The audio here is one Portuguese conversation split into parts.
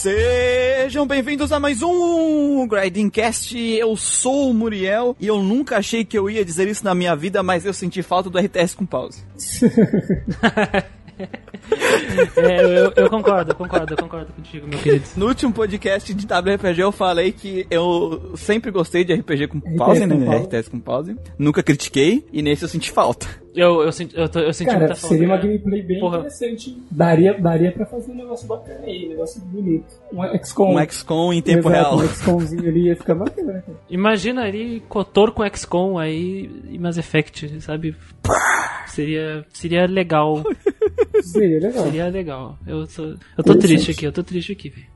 Sejam bem-vindos a mais um Grindingcast. Eu sou o Muriel e eu nunca achei que eu ia dizer isso na minha vida, mas eu senti falta do RTS com pause. É, eu, eu concordo, eu concordo, eu concordo contigo, meu querido. No último podcast de WRPG eu falei que eu sempre gostei de RPG com pause, né? com pause. RTS com pause. Nunca critiquei e nesse eu senti falta. Eu, eu, senti, eu, tô- eu senti Cara, muita falta. seria uma gameplay bem Porra. interessante. Daria, daria pra fazer um negócio bacana aí, um negócio bonito. Um XCOM. Um XCOM em tempo Exato, real. Um XCOMzinho ali ia ficar bacana, cara. Imagina ali Kotor com XCOM aí e Mass Effect, sabe? Seria, seria legal. Seria legal. Seria legal. Eu tô, eu tô triste aqui, eu tô triste aqui, velho.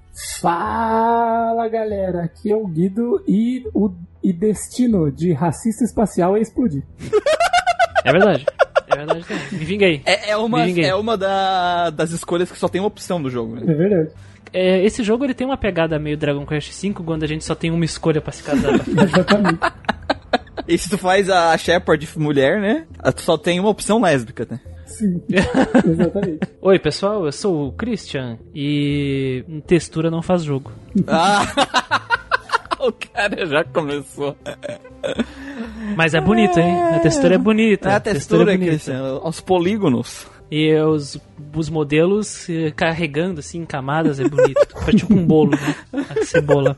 Fala galera, aqui é o Guido e o e destino de racista espacial é explodir. É verdade. É verdade também. Me vinguei. É, é uma, Ninguém. é uma da- das escolhas que só tem uma opção do jogo. né? É verdade. É, esse jogo ele tem uma pegada meio Dragon Quest V, quando a gente só tem uma escolha pra se casar. Exatamente. E se tu faz a Shepard mulher, né? Tu só tem uma opção lésbica, né? Sim. Exatamente. Oi, pessoal, eu sou o Christian e textura não faz jogo. Ah! o cara já começou. Mas é bonito, hein? A textura é bonita. É a textura, é bonita. Cristian, aos polígonos. E os, os modelos eh, carregando assim em camadas é bonito. É tipo um bolo, né? A cebola.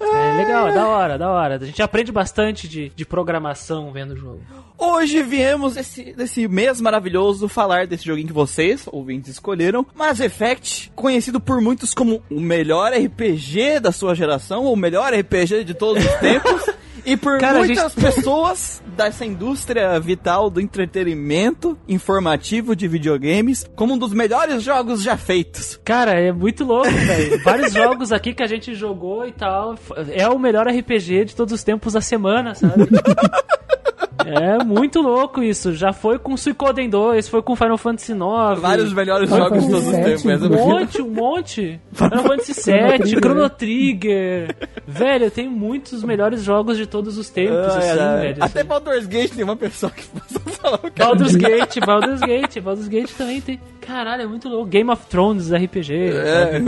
É legal, é da hora, da hora. A gente aprende bastante de, de programação vendo o jogo. Hoje viemos esse, desse mês maravilhoso falar desse joguinho que vocês, ouvintes, escolheram. Mass Effect, conhecido por muitos como o melhor RPG da sua geração, ou o melhor RPG de todos os tempos. E por Cara, muitas pessoas dessa indústria vital do entretenimento informativo de videogames como um dos melhores jogos já feitos. Cara, é muito louco, velho. Vários jogos aqui que a gente jogou e tal. É o melhor RPG de todos os tempos da semana, sabe? É muito louco isso. Já foi com Suicoden 2, foi com Final Fantasy IX. Vários melhores Final jogos de todos os tempos. Um monte, um monte. Final Fantasy VII. Chrono Trigger. Velho, tem muitos melhores jogos de todos os tempos, Ai, assim, ai. velho. Até assim. Baldur's Gate tem uma pessoa que falou que Baldur's Gate, Baldur's Gate, Baldur's Gate também tem. Caralho, é muito louco. Game of Thrones, RPG. É.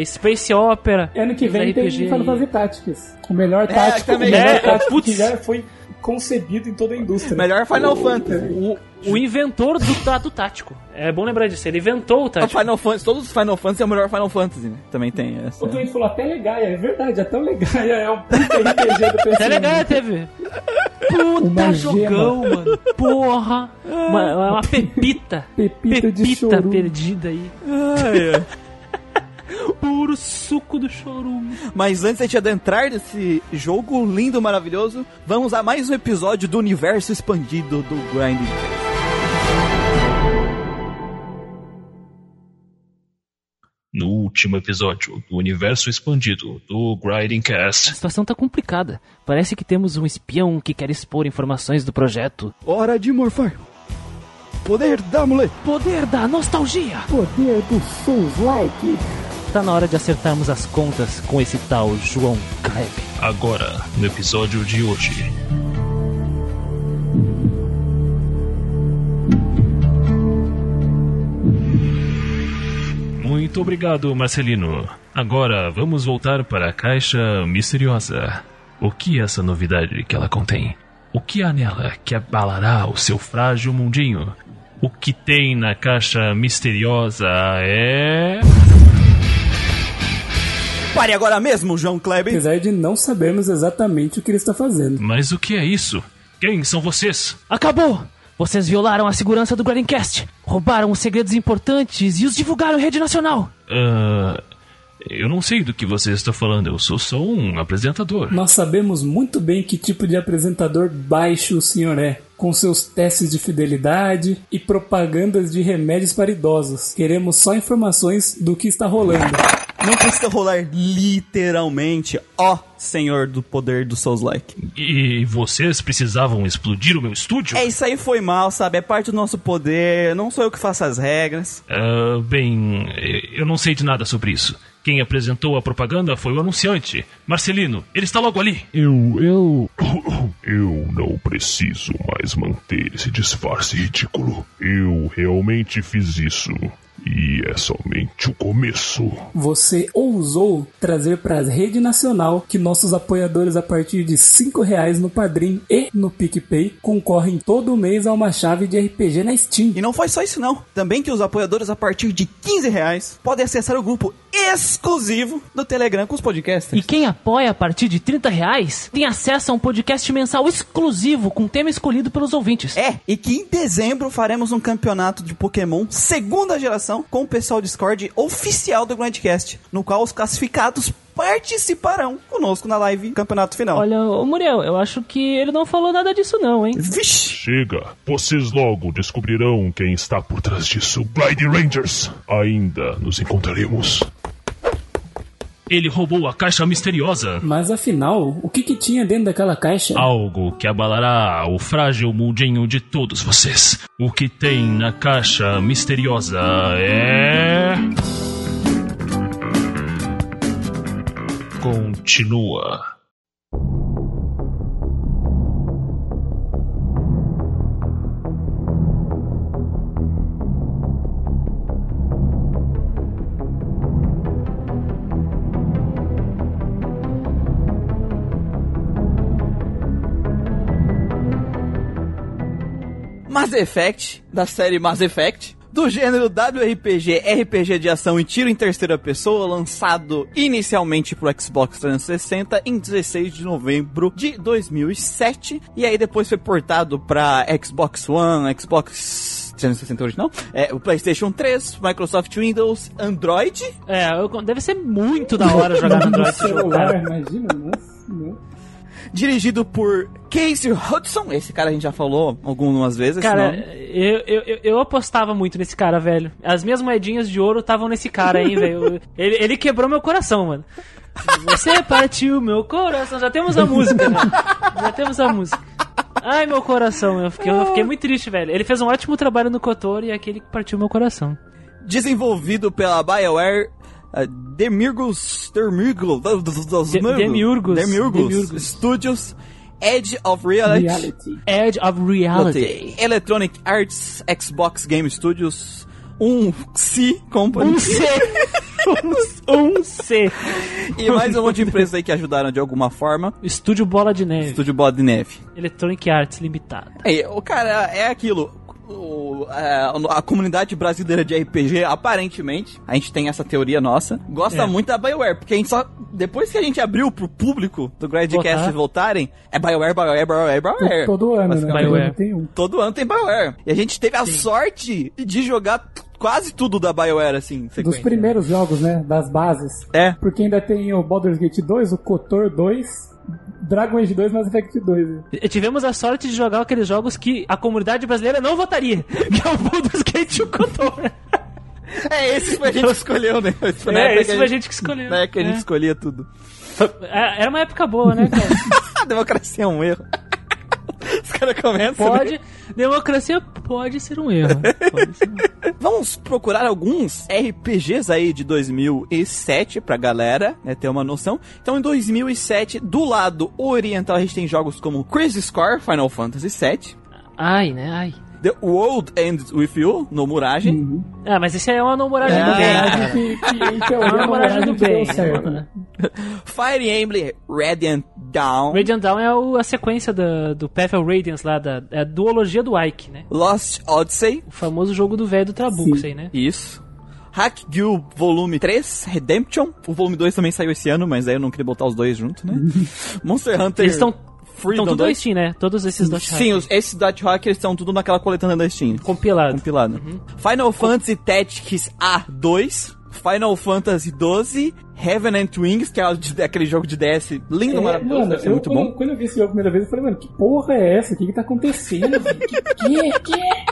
É Space Opera. Ano que vem tem RPG Final aí. Fantasy Tactics. O melhor tático, o também. melhor É, tático putz. que já foi concebido em toda a indústria. Melhor Final Fantasy. O, o inventor do tato tático. É bom lembrar disso. Ele inventou o O tático. Final Fantasy, todos os Final Fantasy é o melhor Final Fantasy, né? Também tem essa. O Twin falou até Legaia, é verdade, até o Legaia é um puta RPG do PC. Até legal, teve. Puta Uma jogão, mano. Porra. Uma, uma pepita. Pepita de Pepita chorume. perdida aí. Puro suco do chorume. Mas antes de a gente adentrar nesse jogo lindo, maravilhoso, vamos a mais um episódio do universo expandido do Grinding. No último episódio do Universo Expandido do Grinding A Cast. situação tá complicada. Parece que temos um espião que quer expor informações do projeto. Hora de morfar. Poder da mulher. Poder da nostalgia! Poder do Souls Like. Tá na hora de acertarmos as contas com esse tal João Kleber. Agora, no episódio de hoje. Muito obrigado, Marcelino. Agora vamos voltar para a caixa misteriosa. O que é essa novidade que ela contém? O que há nela que abalará o seu frágil mundinho? O que tem na caixa misteriosa é. Pare agora mesmo, João Kleber. Apesar de não sabermos exatamente o que ele está fazendo. Mas o que é isso? Quem são vocês? Acabou! Vocês violaram a segurança do Grindcast, roubaram os segredos importantes e os divulgaram em rede nacional. Ah, eu não sei do que você está falando, eu sou só um apresentador. Nós sabemos muito bem que tipo de apresentador baixo o senhor é, com seus testes de fidelidade e propagandas de remédios para idosos. Queremos só informações do que está rolando. Não precisa rolar literalmente, ó senhor do poder do Souls-like. E vocês precisavam explodir o meu estúdio? É, isso aí foi mal, sabe? É parte do nosso poder, não sou eu que faço as regras. Ah, bem, eu não sei de nada sobre isso. Quem apresentou a propaganda foi o anunciante, Marcelino. Ele está logo ali. Eu, eu. Eu não preciso mais manter esse disfarce ridículo. Eu realmente fiz isso. E é somente o começo. Você ousou trazer para a rede nacional que nossos apoiadores a partir de 5 reais no Padrim e no PicPay concorrem todo mês a uma chave de RPG na Steam. E não foi só isso não. Também que os apoiadores a partir de 15 reais podem acessar o grupo exclusivo do Telegram com os podcasters. E quem apoia a partir de 30 reais tem acesso a um podcast mensal exclusivo com tema escolhido pelos ouvintes. É, e que em dezembro faremos um campeonato de Pokémon segunda geração com o pessoal Discord oficial do Grandcast, no qual os classificados participarão conosco na live campeonato final. Olha, ô Muriel, eu acho que ele não falou nada disso não, hein? Vixe! Chega, vocês logo descobrirão quem está por trás disso. Glide Rangers, ainda nos encontraremos. Ele roubou a caixa misteriosa. Mas afinal, o que, que tinha dentro daquela caixa? Algo que abalará o frágil mundinho de todos vocês. O que tem na caixa misteriosa é. Continua. Mass Effect, da série Mass Effect, do gênero WRPG, RPG de ação e tiro em terceira pessoa, lançado inicialmente pro Xbox 360 em 16 de novembro de 2007, e aí depois foi portado pra Xbox One, Xbox 360 original, é, o PlayStation 3, Microsoft Windows, Android, É, eu- deve ser muito da hora jogar no Android celular, imagina, nossa, não. Dirigido por Casey Hudson, esse cara a gente já falou algumas vezes, Cara, eu, eu, eu- apostava muito nesse cara, velho. As minhas moedinhas de ouro estavam nesse cara, hein, velho. Ele, ele quebrou meu coração, mano. Você partiu meu coração. Já temos a música, velho. Já temos a música. Ai, meu coração. Eu fiquei, eu fiquei muito triste, velho. Ele fez um ótimo trabalho no Kotor e aquele que partiu meu coração. desenvolvido pela BioWare uh, Demirgus, Demirgus, De- Demiurgos. Demiurgos Demiurgos. Studios, Edge of Reality, Reality. Edge of Reality. Electronic Arts, Xbox Game Studios, um C Company Um C. Um, um C. e mais um monte de empresas aí que ajudaram de alguma forma. Estúdio Bola de Neve. Estúdio Bola de Neve. Electronic Arts Limitada. É, o cara é aquilo. O- é, a comunidade brasileira de RPG, aparentemente, a gente tem essa teoria nossa, gosta É. muito da BioWare, porque a gente só. Depois que a gente abriu pro público do Gradcast Voltar. voltarem, é BioWare, BioWare, BioWare, BioWare. Todo ano, né? BioWare. Todo ano tem um. Todo ano tem BioWare. E a gente teve a sorte de jogar quase tudo da BioWare, assim, em Dos sequência. primeiros jogos, né? Das bases. É. Porque ainda tem o Baldur's Gate 2, o KOTOR 2, Dragon Age 2 Mass Effect 2. né? E Tivemos a sorte de jogar aqueles jogos que a comunidade brasileira não votaria. Que é o Baldur's Gate e o Kotor. É, esse foi a gente que escolheu, né? Esse É, esse que foi a gente que escolheu. Na época que a gente É. escolhia tudo. É, Era uma época boa, né, cara? A democracia é um erro. Os caras começam. né? Pode. Democracia pode ser um erro. Pode ser um. Vamos procurar alguns RPGs aí de 2007 pra galera né, ter uma noção. Então, em 2007, do lado oriental, a gente tem jogos como Crazy Score, Final Fantasy VII, Ai, né? Ai. The World Ends With You, no Murage, Ah, mas esse aí é uma namorada É, do bem. é. Que, que, teoria, É uma a namorada do bem. certo, né? Fire Emblem Radiant Dawn, Radiant Dawn é o- a sequência da- do Path of Radiance lá, da, é a duologia do Ike, né? Lost Odyssey, O famoso jogo do velho do Trabuco, isso aí, né? isso. Hack Guild Volume 3, Redemption. O volume 2 também saiu esse ano, mas aí eu não queria botar os dois juntos, né? Monster Hunter Eles estão Freedom tudo na 2. Steam, né? Todos esses Dot Sim, os, esses Dot Rock eles estão tudo naquela coletânea da Steam. compilado. Compilado. Final Fantasy Tactics A2, Final Fantasy 12, Heaven and Wings, que é de- aquele jogo de DS lindo, É, maravilhoso, mano, eu, muito quando, bom. quando eu vi esse jogo a primeira vez, eu falei, mano, que porra é essa? O que que tá acontecendo? que, que, que é?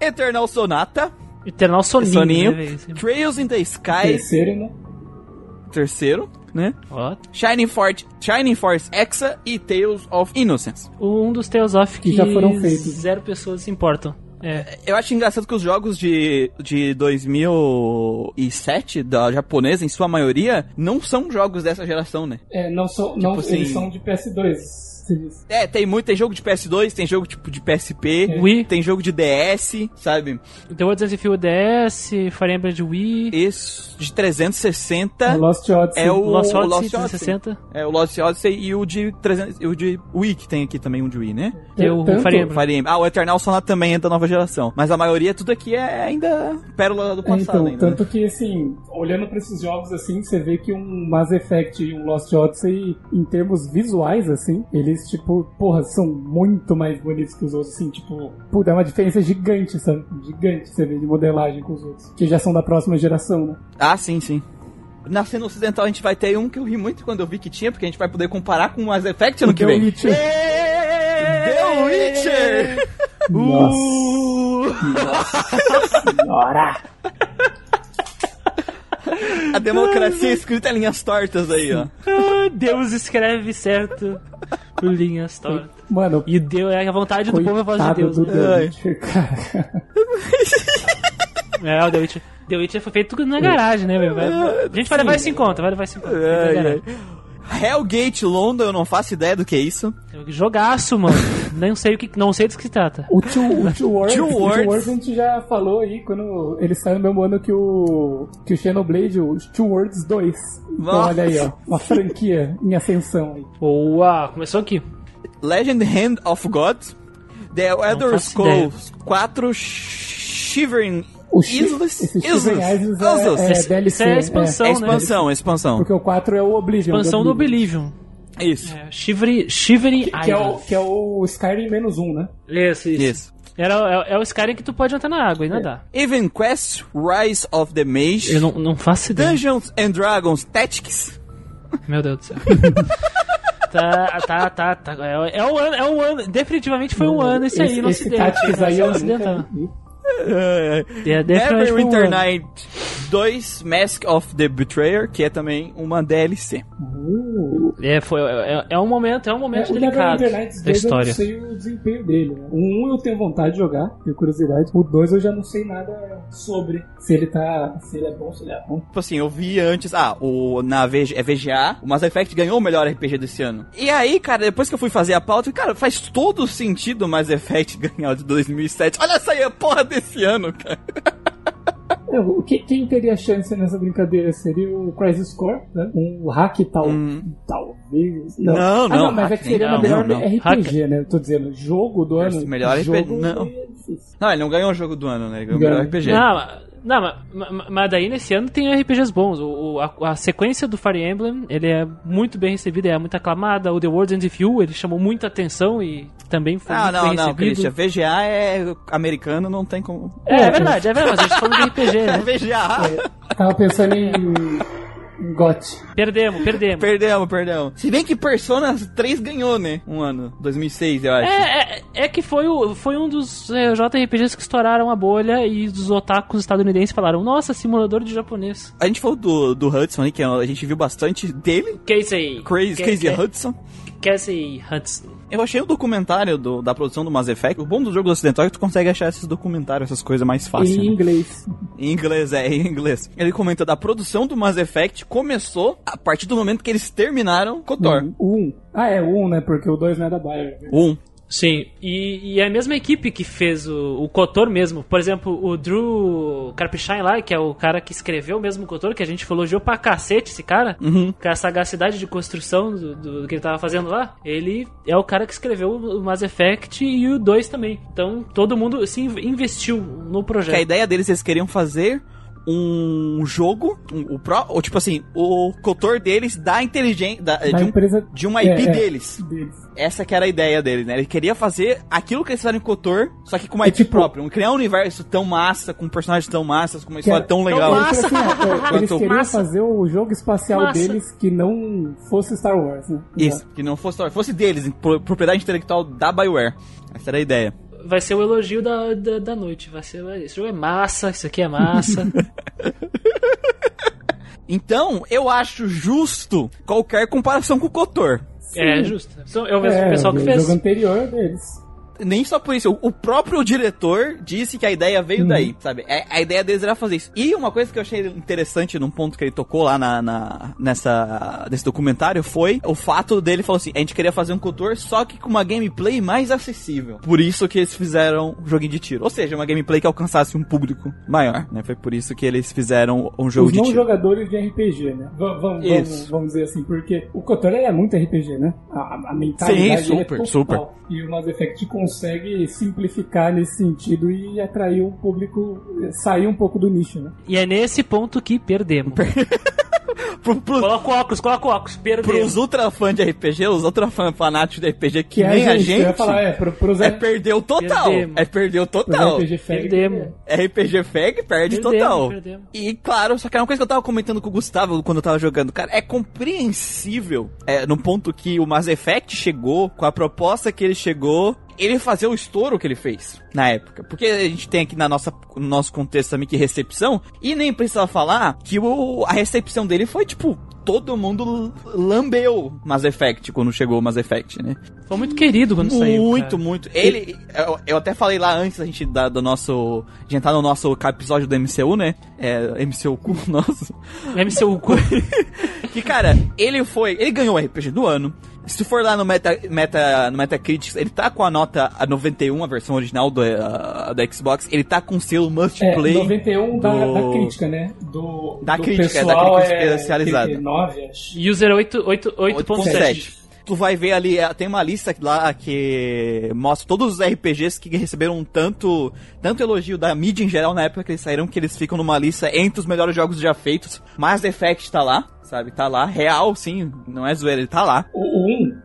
Eternal Sonata, Eternal Soninho, Soninho, né? Trails in the Sky, Terceiro, né? terceiro, né? Ó, Shining Force, Shining Force Exa e Tales of Innocence. um dos Tales of que, Que já foram feitos. zero pessoas se importam. É. Eu acho engraçado que os jogos de, de 2007, da japonesa, em sua maioria, não são jogos dessa geração, né? É, não são, não, assim- eles são de PS2. É, tem muito, tem jogo de PS2, tem jogo tipo de PSP, Wii. tem jogo de DS, sabe? The World Desafio DS, Fire Emblem de Wii, Esse de 360 O Lost Odyssey. é o Lost Odyssey Lost 360. É o Lost Odyssey e o de 300, e o de Wii que tem aqui também um de Wii, né? Tem o Tanto- Fire Emblem. Fire Emblem. Ah, o Eternal Sonata também é da nova geração, mas a maioria tudo aqui é ainda pérola do É, passado então, ainda. né? tanto que, assim, olhando pra esses jogos, assim, você vê que um Mass Effect e um Lost Odyssey, em termos visuais, assim, eles, tipo, porra, são muito mais bonitos que os outros, assim, tipo, pô, dá uma diferença gigante, sabe? Gigante, você vê, de modelagem com os outros, que já são da próxima geração, né? Ah, sim, sim. Na cena ocidental a gente vai ter um que eu ri muito quando eu vi que tinha, porque a gente vai poder comparar com o Mass Effect ano que The vem. Witcher. The Witcher! Nossa. Senhora! A democracia escrita em linhas tortas aí, ó. Ah, Deus escreve certo por linhas tortas. Mano, E Deus é a vontade do povo é a voz de Deus. do né? É, o The Witcher. The Witcher foi feito tudo na garagem, né, meu? Vai- A gente vai levar isso em conta, vai levar isso em conta. Hellgate London, eu não faço ideia do que é isso. Jogaço, mano. Não sei o que, não sei do que se trata. O Two, o Two Worlds, Two o Two Worlds. Worlds a gente já falou aí quando ele saiu no mesmo ano que o que o Xenoblade, o Two Worlds 2. Então Nossa. olha aí, ó, uma franquia em ascensão aí. Boa, começou aqui. Legend Hand of God. The Elder Scrolls 4 Shivering O esse Shivering Isles é, Isles. é DLC. isso é expansão, É né? expansão, é expansão. Porque o 4 é o Oblivion. Expansão do Oblivion. Isso. É, Shivery, Shivery Que, que é o, que é o Skyrim menos um, né? Isso, isso. Isso. Era, é, é o Skyrim que tu pode entrar na água e nadar. Even Quest Rise of the Mage. Eu não, não faço ideia. Dungeons and Dragons Tactics. Meu Deus do céu. tá, tá, tá, tá. É, é um ano, é um ano. Definitivamente foi um ano esse, aí esse, no esse ocidente. Tactics aí eu vi. É, definitivamente foi um Neverwinter ano. Night 2 Mask of the Betrayer, que é também uma DLC. Uh, É, foi, é, é um momento, é um momento o delicado Nights da 2 eu não história. sei o desempenho dele. Né? O 1 eu tenho vontade de jogar, tenho curiosidade. O 2 eu já não sei nada sobre. Se ele tá. Se ele é bom, se ele é ruim. Tipo assim, eu vi antes, ah, o, na VG, é VGA, o Mass Effect ganhou o melhor RPG desse ano. E aí, cara, depois que eu fui fazer a pauta, cara, faz todo sentido o Mass Effect ganhar o de 2007. Olha essa aí, a porra desse ano, cara. É, o que- quem teria chance nessa brincadeira seria o Crisis Core, né? Um hack tal. Talvez. Não, Ah, não, não, mas é que seria não, o melhor não, não. RPG, né? Eu tô dizendo, jogo do ano. Melhor jogo RPG, não. é. Não, ele não ganhou o jogo do ano, né? Ele ganhou o melhor RPG. Não, não mas, mas- daí nesse ano tem RPGs bons. O, o- a, a sequência do Fire Emblem ele é muito bem recebida, é muito aclamada. O The World Ends With You ele chamou muita atenção e também foi Não, muito não, bem não, recebido. Christian. VGA é americano, não tem como. É, é verdade, é verdade, mas a gente falando de RPG, É né? VGA. Tava pensando em. GOT. Perdemos, perdemos. Perdemos, perdemos. Se bem que Persona 3 ganhou, né? Um ano. 2006, eu acho. É, é, é que foi, o, foi um dos é, JRPGs que estouraram a bolha e os otakus estadunidenses falaram: Nossa, simulador de japonês. A gente falou do, do Hudson aí, que a gente viu bastante dele. Casey. Crazy, Ca- Casey Ca- Hudson. Casey Hudson. Eu achei o documentário do- da produção do Mass Effect. O bom dos jogos ocidentais é que tu consegue achar esses documentários, essas coisas mais fácil. Em né? inglês. Em inglês, é, em inglês. Ele comenta da produção do Mass Effect começou a partir do momento que eles terminaram KOTOR. O 1. Ah, é o 1, né? Porque o 2 não é da Bayer. Um. Sim, e, e é a mesma equipe que fez o, o Kotor mesmo. Por exemplo, o Drew Karpyshine lá, que é o cara que escreveu mesmo o Kotor, que a gente elogiou pra cacete esse cara, com a sagacidade de construção do, do- que ele tava fazendo lá, ele é o cara que escreveu o Mass Effect e o 2 também. Então todo mundo se in- investiu no Que a projeto. ideia deles, eles queriam fazer um jogo, um- o pro, ou tipo assim, o KOTOR deles da inteligência, da- Da de, um- empresa. de uma IP É, é. deles. deles. Essa que era a ideia dele, né? Ele queria fazer aquilo que eles fizeram em KOTOR, só que com uma É IP tipo- própria. Um, criar um universo tão massa, com personagens tão massas, com uma história é- tão legal. Tão Eles, Massa. assim, ó, eles queriam massa. fazer o jogo espacial Massa. deles que não fosse Star Wars, né? Isso, que não fosse, fosse deles, pro- propriedade intelectual da BioWare. Essa era a ideia. Vai ser o elogio da, da, da noite. Vai ser, esse jogo é massa, isso aqui é massa. Então, eu acho justo qualquer comparação com o KOTOR. é justo. São- Eu vejo o É, pessoal que o fez. jogo anterior deles. Nem só por isso, o, o próprio diretor disse que a ideia veio Uhum. daí, sabe? É, a ideia deles era fazer isso. E uma coisa que eu achei interessante num ponto que ele tocou lá na, na- nessa, nesse documentário foi o fato dele falou assim: a gente queria fazer um Cotor só que com uma gameplay mais acessível. Por isso que eles fizeram um joguinho de tiro. Ou seja, uma gameplay que alcançasse um público maior, né? Foi por isso que eles fizeram um jogo Os de não tiro. jogadores de RPG, né? V- vamos, vamos, vamos dizer assim, porque o Kotor é muito RPG, né? A, a- a mentalidade Sim, dele super, é total. super. E o Mass Effect consegue simplificar nesse sentido e atrair o público, sair um pouco do nicho, né? E é nesse ponto que perdemos. Pro, pro, Coloca o óculos, coloca o óculos, perdemos. pros ultra fãs de RPG, os ultra fãs fanáticos de RPG que, Que é nem a gente, eu ia falar, é, pro, pros é perdeu total. Perdemos. É perdeu total. RPG fag, Perdemos. RPG Fag perde Perdemos, total. perdemos. E claro, só que era uma coisa que eu tava comentando com o Gustavo quando eu tava jogando. Cara, é compreensível é, no ponto que o Mass Effect chegou, com a proposta que ele chegou, ele fazer o estouro que ele fez na época. Porque a gente tem aqui na nossa, no nosso contexto também que recepção, e nem precisa falar que o, a recepção dele foi tipo. Todo mundo lambeu Mass Effect quando chegou o Mass Effect, né? Foi muito querido quando saiu. Muito, muito. Ele. Eu, eu até falei lá antes da gente da, do nosso. De entrar no nosso episódio do MCU, né? É, MCU cu nosso. MCU. Que, cara, ele foi. Ele ganhou o RPG do ano. Se for lá no, Meta, Meta, no Metacritic, ele tá com a nota a 91, a versão original do, uh, do Xbox. Ele tá com o selo Must É, Play. 91 da, do- da crítica, né? Do, Da do crítica, é, da pessoal crítica é especializada. 9, acho. User 8.7. 8.7. Tu vai ver ali, é, tem uma lista lá que mostra todos os RPGs que receberam tanto, tanto elogio da mídia em geral na época que eles saíram, que eles ficam numa lista entre os melhores jogos já feitos. Mass Effect tá lá, sabe? Tá lá, real, sim, não é zoeira, ele tá lá. O, o 1,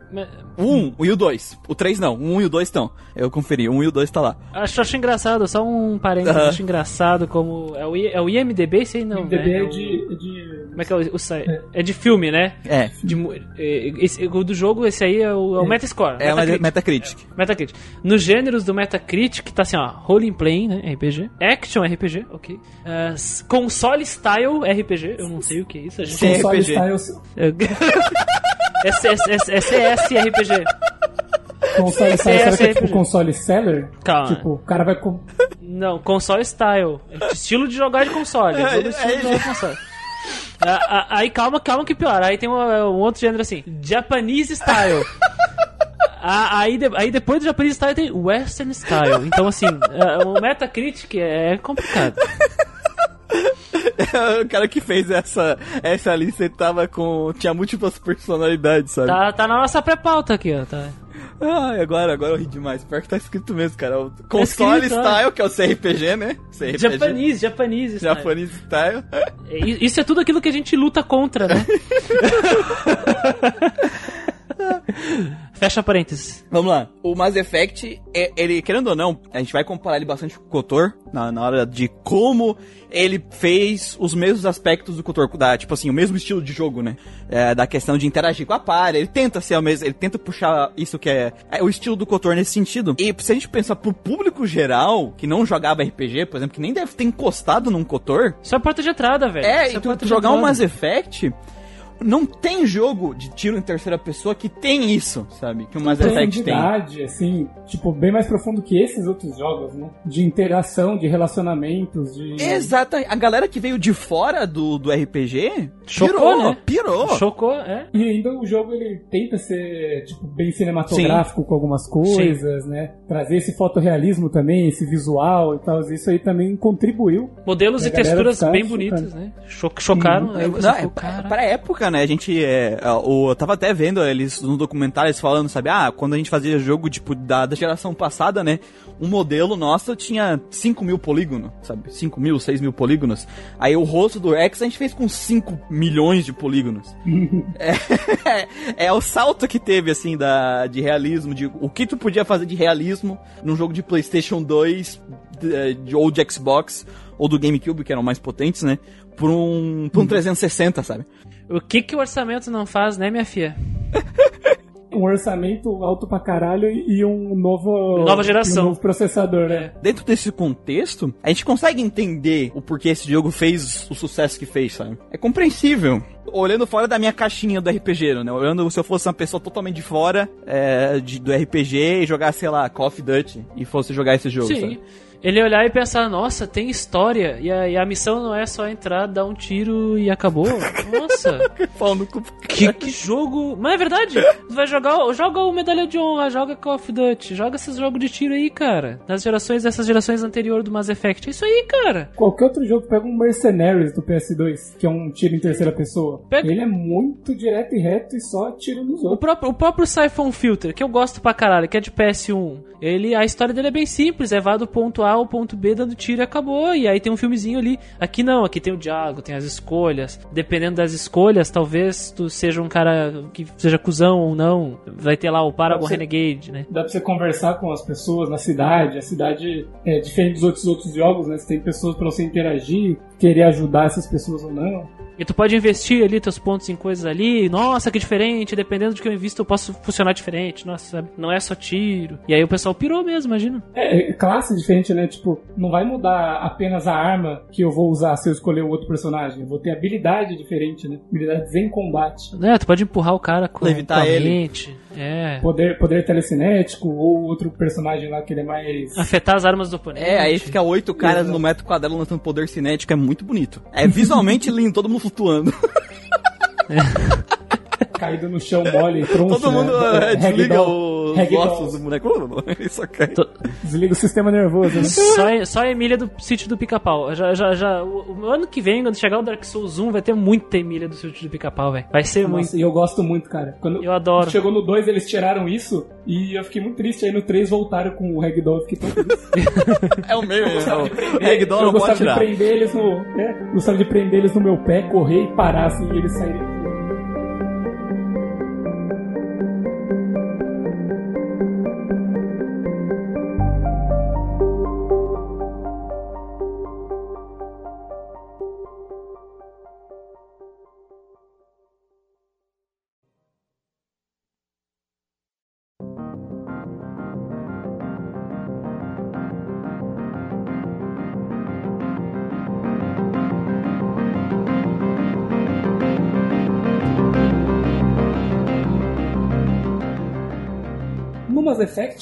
O 1 e o 2. O 3 não, o 1 e o 2 estão. Eu conferi, o 1 e o 2 tá lá. Acho, acho engraçado, só um parênteses, Aham. acho engraçado como. É o, I- é o IMDB, aí não. MDB né? é o- de, de... Como é que é o, o site? É de filme, né? É. De, é, esse, o do jogo, esse aí é o, é o Metascore. É Metacritic. Metacritic. Metacritic. Nos gêneros do Metacritic tá assim, ó, role playing, né, RPG, action RPG, ok, s- console style RPG, eu não sei o que é isso, a gente... Console RPG. style, SS RPG. console style, será que é tipo console seller? Calma. Tipo, o cara vai... Com... Não, console style. É Estilo de jogar de console. É, é, de jogar de console. Ah, ah, Aí calma, calma que pior. Aí tem um, um outro gênero assim, Japanese style. Ah, aí, de- aí depois do Japanese style tem Western style. Então assim, ah, o Metacritic é complicado. o cara que fez essa, essa lista ele tava com. tinha múltiplas personalidades, sabe? Tá, tá na nossa pré-pauta aqui, ó. Tá. Ai, agora, agora eu ri demais. Pior que tá escrito mesmo, cara. O console escrito, style, que é o CRPG, né? CRPG. Japanese, Japanese style. Japanese style. É, Isso é tudo aquilo que a gente luta contra, né? Fecha parênteses. Vamos lá. O Mass Effect, é- ele, querendo ou não, a gente vai comparar ele bastante com o KOTOR, na, na hora de como ele fez os mesmos aspectos do KOTOR, da, tipo assim, o mesmo estilo de jogo, né? É, da questão de interagir com a par, ele tenta ser o mesmo, ele tenta puxar isso que é, é o estilo do KOTOR nesse sentido. E se a gente pensar pro público geral, que não jogava RPG, por exemplo, que nem deve ter encostado num KOTOR, Isso é a porta de entrada, velho. é, Isso e tu, tu jogar um entrada. Mass Effect, não tem jogo de tiro em terceira pessoa que tem isso, sabe? Que o Mass Effect tem. profundidade, assim, tipo, bem mais profundo que esses outros jogos, né? De interação, de relacionamentos, de... Exato, a galera que veio de fora do, do RPG Chocou, pirou, né? pirou. Chocou, é. E ainda o jogo ele tenta ser tipo, bem cinematográfico com algumas coisas, né? Trazer esse fotorrealismo também, esse visual e tal. Isso aí também contribuiu. Modelos A e texturas bem bonitas, né? Cho- chocaram. Uhum. É, você não, é, pra época, né? A gente. É, o, eu tava até vendo eles no documentário eles falando, sabe? Ah, quando a gente fazia jogo, tipo, da, da geração passada, né? Um modelo nosso tinha 5 mil polígonos, sabe? 5 mil, 6 mil polígonos. Aí o rosto do Rex a gente fez com 5 milhões de polígonos. é, é o salto que teve, assim, da, de realismo, de o que tu podia fazer de realismo num jogo de PlayStation 2 de- de- ou de Xbox ou do GameCube, que eram mais potentes, né? Por um, por um 360, sabe? O que que o orçamento não faz, né, minha filha? um orçamento alto pra caralho e um novo. Nova geração. Um novo processador, né? Dentro desse contexto, a gente consegue entender o porquê esse jogo fez o sucesso que fez, sabe? É compreensível. Olhando fora da minha caixinha do RPG, né? Olhando se eu fosse uma pessoa totalmente de fora é, de- do RPG e jogar, sei lá, Call of Duty e fosse jogar esse jogo, Sim. sabe? Ele olhar e pensar, nossa, tem história. E a, e a missão não é só entrar, dar um tiro e acabou. Nossa, Pau no cu. que, que jogo. Mas é verdade. Tu vai jogar. Joga o Medalha de Honra, joga Call of Duty, joga esses jogos de tiro aí, cara. Nas gerações, dessas gerações anteriores do Mass Effect. É isso aí, cara. Qualquer outro jogo, pega um Mercenaries do PS2, que é um tiro em terceira pessoa. Pega- Ele é muito direto e reto e só tira nos O outros. próprio, o próprio Siphon Filter, que eu gosto pra caralho, que é de PS1, ele, a história dele é bem simples, é vá do ponto A ao ponto B dando tiro e acabou. E aí tem um filmezinho ali. Aqui não, aqui tem o diálogo, tem as escolhas. Dependendo das escolhas, talvez tu seja um cara que seja cuzão ou não. Vai ter lá o Paragon Você- Renegade, né? Dá pra você conversar com as pessoas na cidade. A cidade é diferente dos outros, outros jogos, né? Você tem pessoas pra você interagir, querer ajudar essas pessoas ou não. E tu pode investir ali teus pontos em coisas ali. Nossa, que diferente. Dependendo do que eu invisto, eu posso funcionar diferente. Nossa, sabe? Não é só tiro. E aí o pessoal pirou mesmo, imagina. É, é classe diferente, né? Tipo, não vai mudar apenas a arma que eu vou usar se eu escolher um outro personagem. Eu vou ter habilidade diferente, né? Habilidades em combate. É, tu pode empurrar o cara com, Levitar com a ele. mente. É. Poder, poder telecinético ou outro personagem lá que ele é mais. Afetar as armas do oponente. É, aí fica oito caras Exato. no metro quadrado lançando poder cinético, é muito bonito. É visualmente lindo, todo mundo flutuando. caído no chão mole, troncho. Todo mundo né? é, desliga Ragdoll. os Ragdoll. ossos do moleque. Uh, Isso cai. Desliga o sistema nervoso, né? Só, só a Emília do sítio do pica-pau. Já, já, já, o, o ano que vem, quando chegar o Dark Souls 1, vai ter muita Emília do sítio do pica-pau, velho. Vai ser muito. Nossa, e eu gosto muito, cara. Quando Eu adoro. chegou no 2, eles tiraram isso e eu fiquei muito triste. Aí no 3 voltaram com o Ragdoll, eu fiquei tão feliz. É o meio, é o eu Ragdoll não gostava pode tirar. de prender eles no. É, gostava de prender eles no meu pé, correr e parar assim e eles saírem.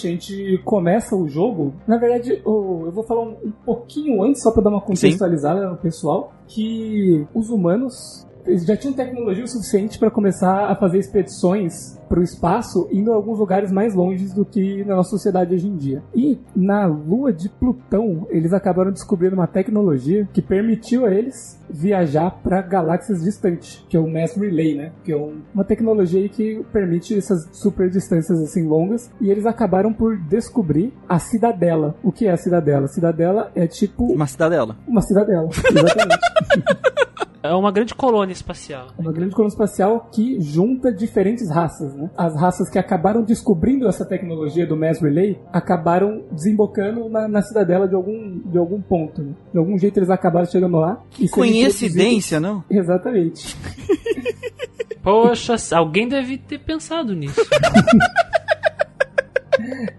A gente começa o jogo. Na verdade, eu vou falar um, um pouquinho antes, só pra dar uma contextualizada no pessoal, que os humanos eles já tinham tecnologia o suficiente para começar a fazer expedições para o espaço, indo a alguns lugares mais longes do que na nossa sociedade hoje em dia. E na lua de Plutão, eles acabaram descobrindo uma tecnologia que permitiu a eles viajar para galáxias distantes, que é o Mass Relay, né? Que é um- uma tecnologia que permite essas super distâncias assim longas. E eles acabaram por descobrir a cidadela. O que é a cidadela? A cidadela é tipo Uma cidadela. uma cidadela, exatamente. É uma grande colônia espacial. uma grande colônia espacial que junta diferentes raças, né? As raças que acabaram descobrindo essa tecnologia do Mass Relay acabaram desembocando na, na cidadela de algum, de algum ponto, né? De algum jeito eles acabaram chegando lá. e sendo Coincidência, não? Exatamente. Poxa, alguém deve ter pensado nisso.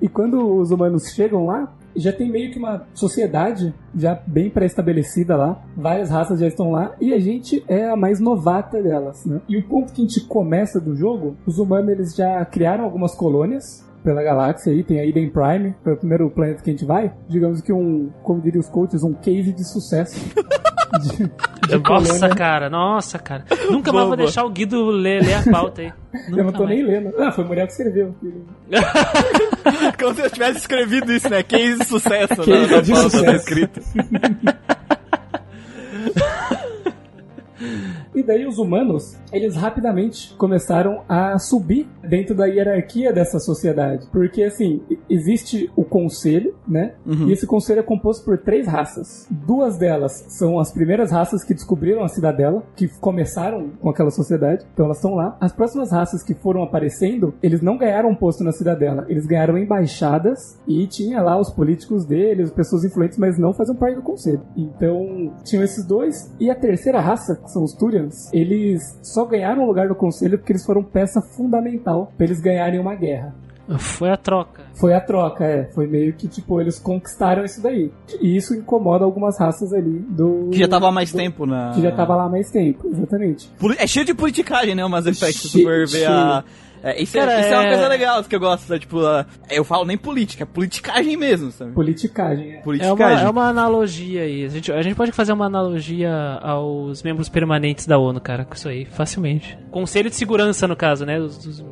E quando os humanos chegam lá, já tem meio que uma sociedade já bem pré-estabelecida lá. Várias raças já estão lá e a gente é a mais novata delas, né? E o ponto que a gente começa do jogo, os humanos eles já criaram algumas colônias pela galáxia aí, tem a Eden Prime, foi o primeiro planeta que a gente vai. Digamos que um, como diriam os coaches, um case de sucesso. de, de nossa, colônia. cara, nossa, cara. Nunca mais vou Boa. deixar o Guido ler, ler a pauta aí. Eu não Nunca tô mais. nem lendo. Ah, foi o Muriel que escreveu. Como se eu tivesse escrevido isso, né? Case de sucesso. Case na, na de pauta sucesso. escrito. E daí os humanos, eles rapidamente começaram a subir dentro da hierarquia dessa sociedade. Porque, assim, existe o conselho, né? E esse conselho é composto por três raças. Duas delas são as primeiras raças que descobriram a cidadela, que começaram com aquela sociedade. Então elas estão lá. As próximas raças que foram aparecendo, eles não ganharam um posto na cidadela. Eles ganharam embaixadas e tinha lá os políticos deles, pessoas influentes, mas não faziam parte do conselho. Então, tinham esses dois. E a terceira raça, que são os Eles só ganharam o lugar no conselho porque eles foram peça fundamental tal, pra eles ganharem uma guerra. Foi a troca. Foi a troca, é. Foi meio que, tipo, eles conquistaram isso daí. E isso incomoda algumas raças ali do. Que já tava há mais do- tempo na. Que já tava lá há mais tempo, exatamente. É cheio de politicagem, né? O Mass Effect, se Cheio- tu for ver a. É, isso, é- Cara, isso é... uma é- coisa legal que eu gosto, né? Tipo, a- eu falo nem política, é politicagem mesmo, sabe? Politicagem, é. É uma, Politicagem. é uma analogia aí. A gente, a gente pode fazer uma analogia aos membros permanentes da ONU, cara, com isso aí, facilmente. Conselho de Segurança, no caso, né? Os, os-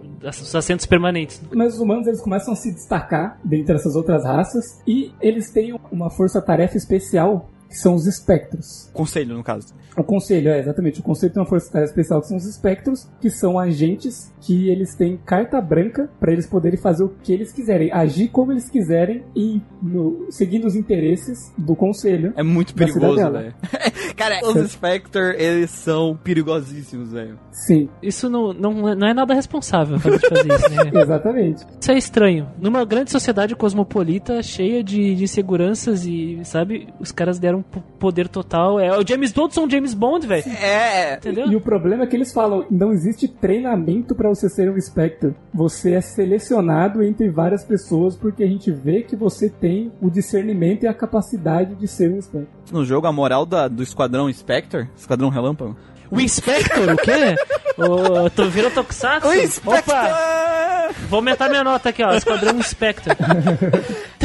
os assentos permanentes. Mas os humanos eles começam a se destacar dentre essas outras raças e eles têm uma força-tarefa especial que são os espectros. Conselho, no caso. O conselho, é exatamente. O conselho tem uma força-tarefa especial que são os espectros, que são agentes que eles têm carta branca para eles poderem fazer o que eles quiserem, agir como eles quiserem e no- seguindo os interesses do conselho. É muito perigoso, velho. Cara, os Spectre, eles são perigosíssimos, velho. Sim, Isso não, não, não é nada responsável fazer, fazer isso, né? exatamente. Isso é estranho. Numa grande sociedade cosmopolita, cheia de, de inseguranças e, sabe, os caras deram poder total. É o James Bond são James Bond, velho. É. Entendeu? E o problema é que eles falam, não existe treinamento para você ser um Spectre. Você é selecionado entre várias pessoas porque a gente vê que você tem o discernimento e a capacidade de ser um Spectre. No jogo, a moral da- do Esquadrão Spectre, Esquadrão Relâmpago. O Inspector, o quê? O, tu virou Tokusatsu? Opa! Vou aumentar minha nota aqui, ó. Esquadrão Spectre.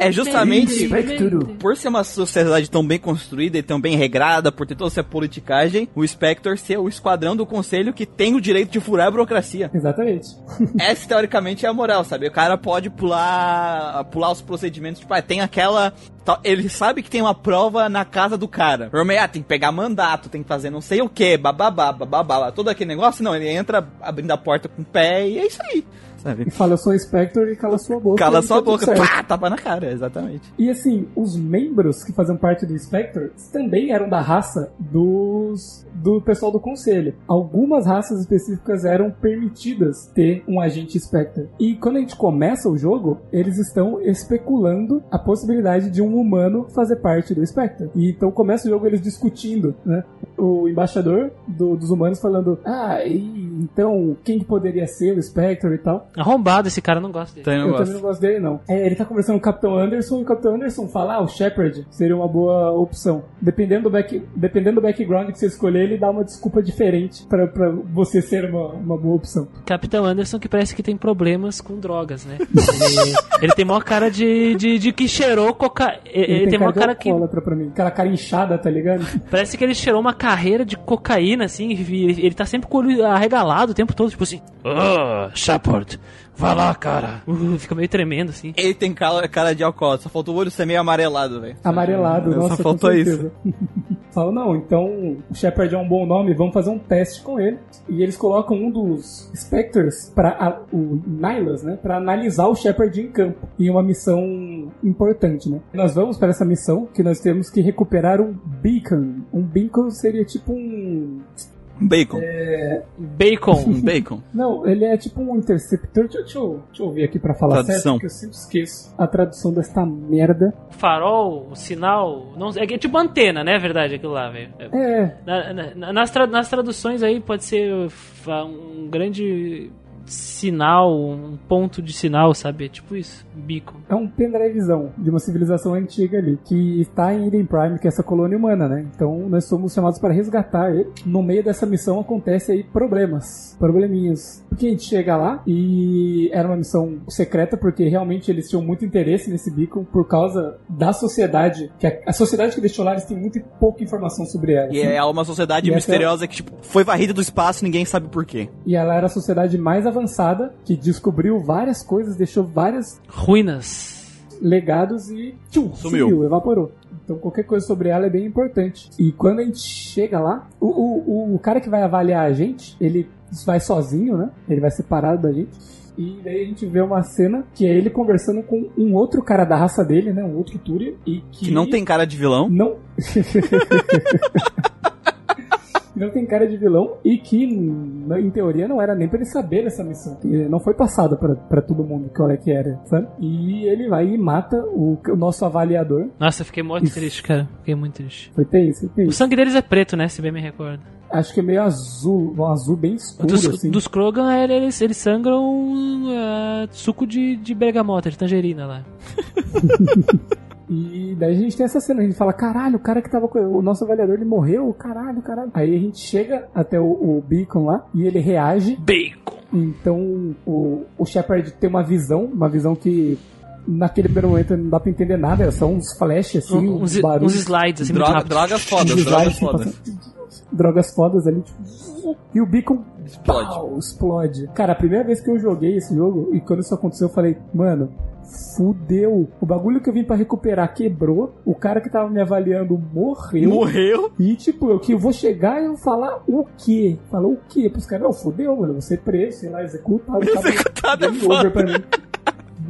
É justamente por ser uma sociedade tão bem construída e tão bem regrada, por ter toda essa politicagem, o Spectre ser o esquadrão do conselho que tem o direito de furar a burocracia. Exatamente. Essa, teoricamente, é a moral, sabe? O cara pode pular pular os procedimentos, tipo, ah, tem aquela... Ele sabe que tem uma prova na casa do cara. Normalmente, ah, tem que pegar mandato, tem que fazer não sei o que, bababá, bababá, todo aquele negócio. Não, ele entra abrindo a porta com o pé e é isso aí, sabe? E fala, eu sou Spectre e cala sua boca. Cala sua tá boca, pá, tapa na cara, exatamente. E assim, os membros que faziam parte do Spectre também eram da raça dos do pessoal do conselho. Algumas raças específicas eram permitidas ter um agente Spectre. E quando a gente começa o jogo, eles estão especulando a possibilidade de um humano fazer parte do Spectre. E então começa o jogo eles discutindo, né? O embaixador do- dos humanos falando: "Ah, e então quem que poderia ser o Spectre e tal?" Arrombado esse cara, não gosta dele. Então, eu Eu gosto. também não gosto dele, não. É, ele tá conversando com o Capitão Anderson e o Capitão Anderson fala, ah, o Shepard seria uma boa opção. Dependendo do, back, dependendo do background que você escolher, ele dá uma desculpa diferente pra, pra você ser uma, uma boa opção. Capitão Anderson que parece que tem problemas com drogas, né? Ele, ele tem maior cara de, de, de que cheirou coca... Ele, tem maior cara de que... pra mim. Aquela cara inchada, tá ligado? Parece que ele cheirou uma carreira de cocaína, assim, e ele, ele tá sempre com o olho arregalado o tempo todo, tipo assim... Ah, Shepard, vai lá, cara. Uh, fica meio tremendo, assim. Ele tem cara, cara de alcoólatra, só faltou o olho ser meio amarelado, velho. Amarelado, Só nossa, faltou com isso. Fala, não, então o Shepard é um bom nome, vamos fazer um teste com ele. E eles colocam um dos Spectres, pra, a- o Nylas, né, pra analisar o Shepard em campo. Em uma missão importante, né. Nós vamos para essa missão que nós temos que recuperar um beacon. Um beacon seria tipo um... Um bacon. Bacon. Um bacon. Não, ele é tipo um interceptor. Deixa, deixa eu, deixa eu ouvir aqui pra falar Tradução. certo, porque eu sempre esqueço a tradução desta merda. Farol, sinal... Não, é que é tipo antena, né? É verdade, aquilo lá, velho. É- É, Na- na- nas, tra- nas traduções aí pode ser um grande sinal, um ponto de sinal, sabe? É tipo isso, beacon. É um pendrivezão de uma civilização antiga ali, que está em Eden Prime, que é essa colônia humana, né? Então nós somos chamados para resgatar ele. No meio dessa missão acontece aí problemas, probleminhas. Porque a gente chega lá e era uma missão secreta, porque realmente eles tinham muito interesse nesse beacon por causa da sociedade, que a, a sociedade que deixou lá, eles têm muito pouca informação sobre ela. E é uma sociedade E essa- misteriosa que, tipo, foi varrida do espaço e ninguém sabe por quê. E ela era a sociedade mais avançada, que descobriu várias coisas, deixou vários Ruínas. legados e tchum, Sumiu. sumiu. evaporou. Então qualquer coisa sobre ela é bem importante. E quando a gente chega lá, o, o, o cara que vai avaliar a gente, ele vai sozinho, né? Ele vai separado da gente. E daí a gente vê uma cena que é ele conversando com um outro cara da raça dele, né? Um outro Túria. E que, Que não tem cara de vilão. Não. não tem cara de vilão e que, em teoria, não era nem pra ele saber dessa missão. Que Não foi passada pra, pra todo mundo qual é que era, sabe? E ele vai e mata o, o nosso avaliador. Nossa, eu fiquei muito Isso. triste, cara. Fiquei muito triste. Foi tenso, foi O tenso. sangue deles é preto, né? Se bem me recordo. Acho que é meio azul, um azul bem escuro, Dos, assim. dos Krogan, eles, eles sangram ah, suco de, de bergamota, de tangerina lá. E daí a gente tem essa cena, a gente fala, caralho, o cara que tava com o nosso avaliador, ele morreu, caralho, caralho. Aí a gente chega até o, o Beacon lá e ele reage. Bacon! Então o, o Shepard tem uma visão, uma visão que naquele primeiro momento não dá pra entender nada, é só uns flashes assim, Um- uns, uns barulhos. uns slides, assim, Droga, rápido. drogas fodas, uns drogas slides, fodas. passando- drogas fodas ali, tipo, e o Beacon Explode. pau, explode. Cara, a primeira vez que eu joguei esse jogo, e quando isso aconteceu, eu falei, mano, fudeu. O bagulho que eu vim pra recuperar quebrou, o cara que tava me avaliando morreu. Morreu. E tipo, eu que eu vou chegar e eu falar o quê? Falar o quê pros caras? Não, fudeu, mano. Você é preso, sei lá, executado. Executado é foda. pra mim.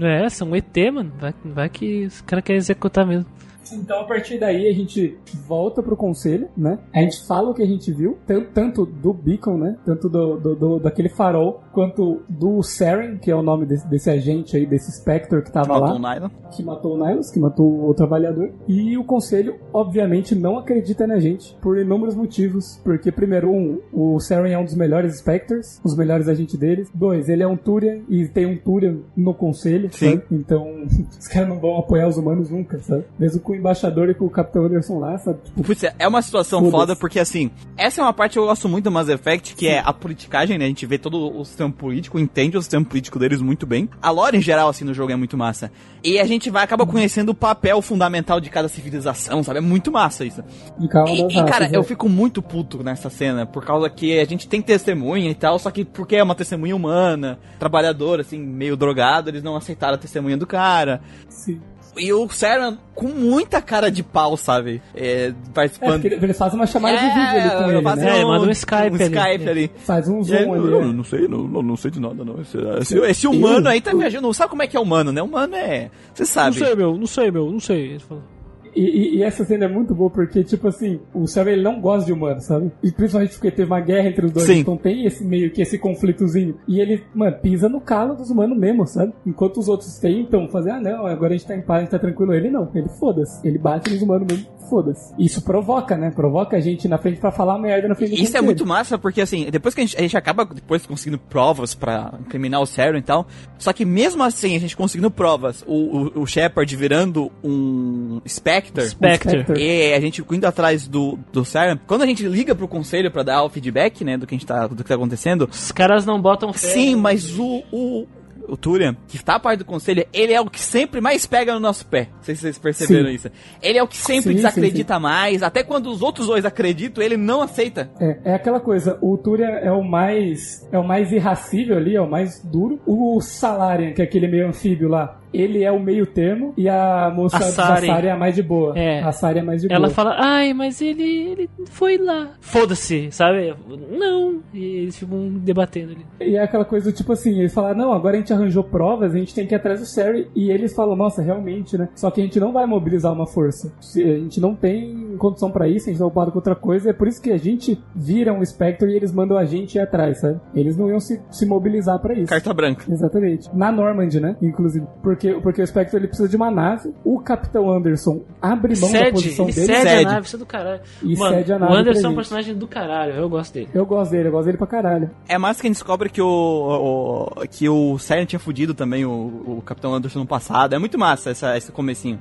É, são ET, mano. Vai, vai que os caras querem executar mesmo. Então, a partir daí, a gente volta pro conselho, né? A gente fala o que a gente viu, tan- tanto do Beacon, né? Tanto do, do- do- daquele farol, quanto do Saren, que é o nome desse, desse agente aí, desse Spectre que tava Matou lá. o Nylon. que matou o Nihilus, que matou o outro avaliador. E o conselho, obviamente, não acredita na gente por inúmeros motivos. Porque, primeiro, um, o Saren é um dos melhores Spectres, os melhores agentes deles. Dois, ele é um Turian e tem um Turian no conselho, Sim. sabe? Então, os caras não vão apoiar os humanos nunca, sabe? Mesmo com embaixador e com o Capitão Anderson lá, sabe? Tipo, Putz, é uma situação foda porque assim, essa é uma parte que eu gosto muito do Mass Effect, que é a politicagem, né? A gente vê todo o sistema político, entende o sistema político deles muito bem. A lore em geral, assim, no jogo é muito massa. E a gente vai acaba conhecendo o papel fundamental de cada civilização, sabe? É muito massa isso. E, e, cara, eu né? fico muito puto nessa cena, por causa que a gente tem testemunha e tal, só que porque é uma testemunha humana, trabalhadora, assim, meio drogado, eles não aceitaram a testemunha do cara. Sim. E o Saren, com muita cara de pau, sabe? É, É, participando. porque eles fazem uma chamada de vídeo ali com ele, faz né? É, manda um Skype um ali. Skype ali. Faz um zoom aí, ali. não, não sei, não, não, não sei de nada, não. Esse, esse, esse humano aí tá viajando. Não sabe como é que é humano, né? Humano é. Você sabe. Não sei, meu, não sei, meu, não sei. Ele falou. E, e- e essa cena é muito boa porque, tipo assim, o Sam ele não gosta de humanos, sabe? E principalmente porque teve uma guerra entre os dois, Sim. então tem esse meio que esse conflitozinho. E ele, mano, pisa no calo dos humanos mesmo, sabe? Enquanto os outros tentam fazer, ah não, agora a gente tá em paz, a gente tá tranquilo. Ele não, ele foda-se. Ele bate nos humanos mesmo, foda-se. Isso provoca, né? Provoca a gente na frente pra falar merda na frente do Isso é muito massa porque, assim, depois que a gente, a gente acaba depois conseguindo provas pra incriminar o Saren e tal, só que mesmo assim, a gente conseguindo provas, o, o, o Shepard virando um Spectre, Spectre. e a gente indo atrás do, do Saren, quando a gente liga pro conselho pra dar o feedback, né, do que a gente tá, do que tá acontecendo, Os caras não botam fé. Sim, mas o, o, o Turian, que está a parte do conselho, ele é o que sempre mais pega no nosso pé. Não sei se vocês perceberam Sim. isso. Ele é o que sempre Sim, desacredita mais. Até quando os outros dois acreditam, ele não aceita. É, é aquela coisa, o Túria é o mais é o mais irracível ali, é o mais duro. O Salarian, que é aquele meio anfíbio lá, ele é o meio termo e a moça A da Sari. Sari é a mais de boa. É. A Sari é mais de Ela boa. fala, ai, mas ele, ele foi lá. Foda-se, sabe? Não. E eles ficam debatendo ali. E é aquela coisa do tipo assim, eles falam, não, agora a gente arranjou provas, a gente tem que ir atrás do Sari. E eles falam, nossa, realmente, né? Só que a gente não vai mobilizar uma força. A gente não tem condição pra isso, a gente tá ocupado com outra coisa. É por isso que a gente vira um Spectre e eles mandam a gente ir atrás, sabe? Eles não iam se, se mobilizar pra isso. Carta branca. Exatamente. Na Normandy, né? Inclusive. Porque, porque o Spectre ele precisa de uma nave. O Capitão Anderson abre mão da Cede, posição ele dele. cede, Cede. a nave, isso é do caralho. E Mano, cede a nave o Anderson é um personagem do caralho, eu gosto dele. Eu gosto dele, eu gosto dele pra caralho. É mais que a gente descobre que o, o- que o Saren tinha fudido também o, o Capitão Anderson no passado. É muito massa essa, esse comecinho.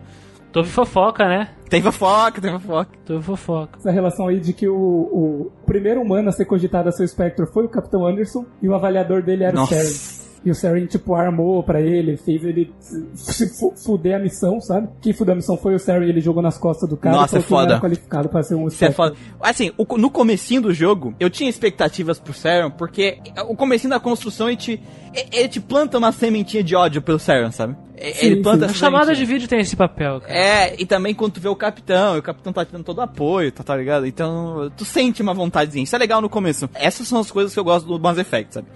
Teve fofoca, né? Tem fofoca, tem fofoca. Teve fofoca. Essa relação aí de que o, o primeiro humano a ser cogitado a ser o Spectre foi o Capitão Anderson e o avaliador dele era o Saren. E o Saren, tipo, armou pra ele, fez ele se fu- fuder a missão, sabe? Quem fudeu a missão foi o Saren, ele jogou nas costas do cara. Nossa, é foda. qualificado pra ser um Isso é foda. Assim, o- no comecinho do jogo, eu tinha expectativas pro Saren, porque o comecinho da construção ele te, ele te planta uma sementinha de ódio pelo Saren, sabe? Sim, ele planta sim. A chamada de vídeo tem esse papel, cara. É, e também quando tu vê o capitão, e o capitão tá te dando todo o apoio, tá, tá ligado? Então, tu sente uma vontadezinha. Isso é legal no começo. Essas são as coisas que eu gosto do Mass Effect, sabe?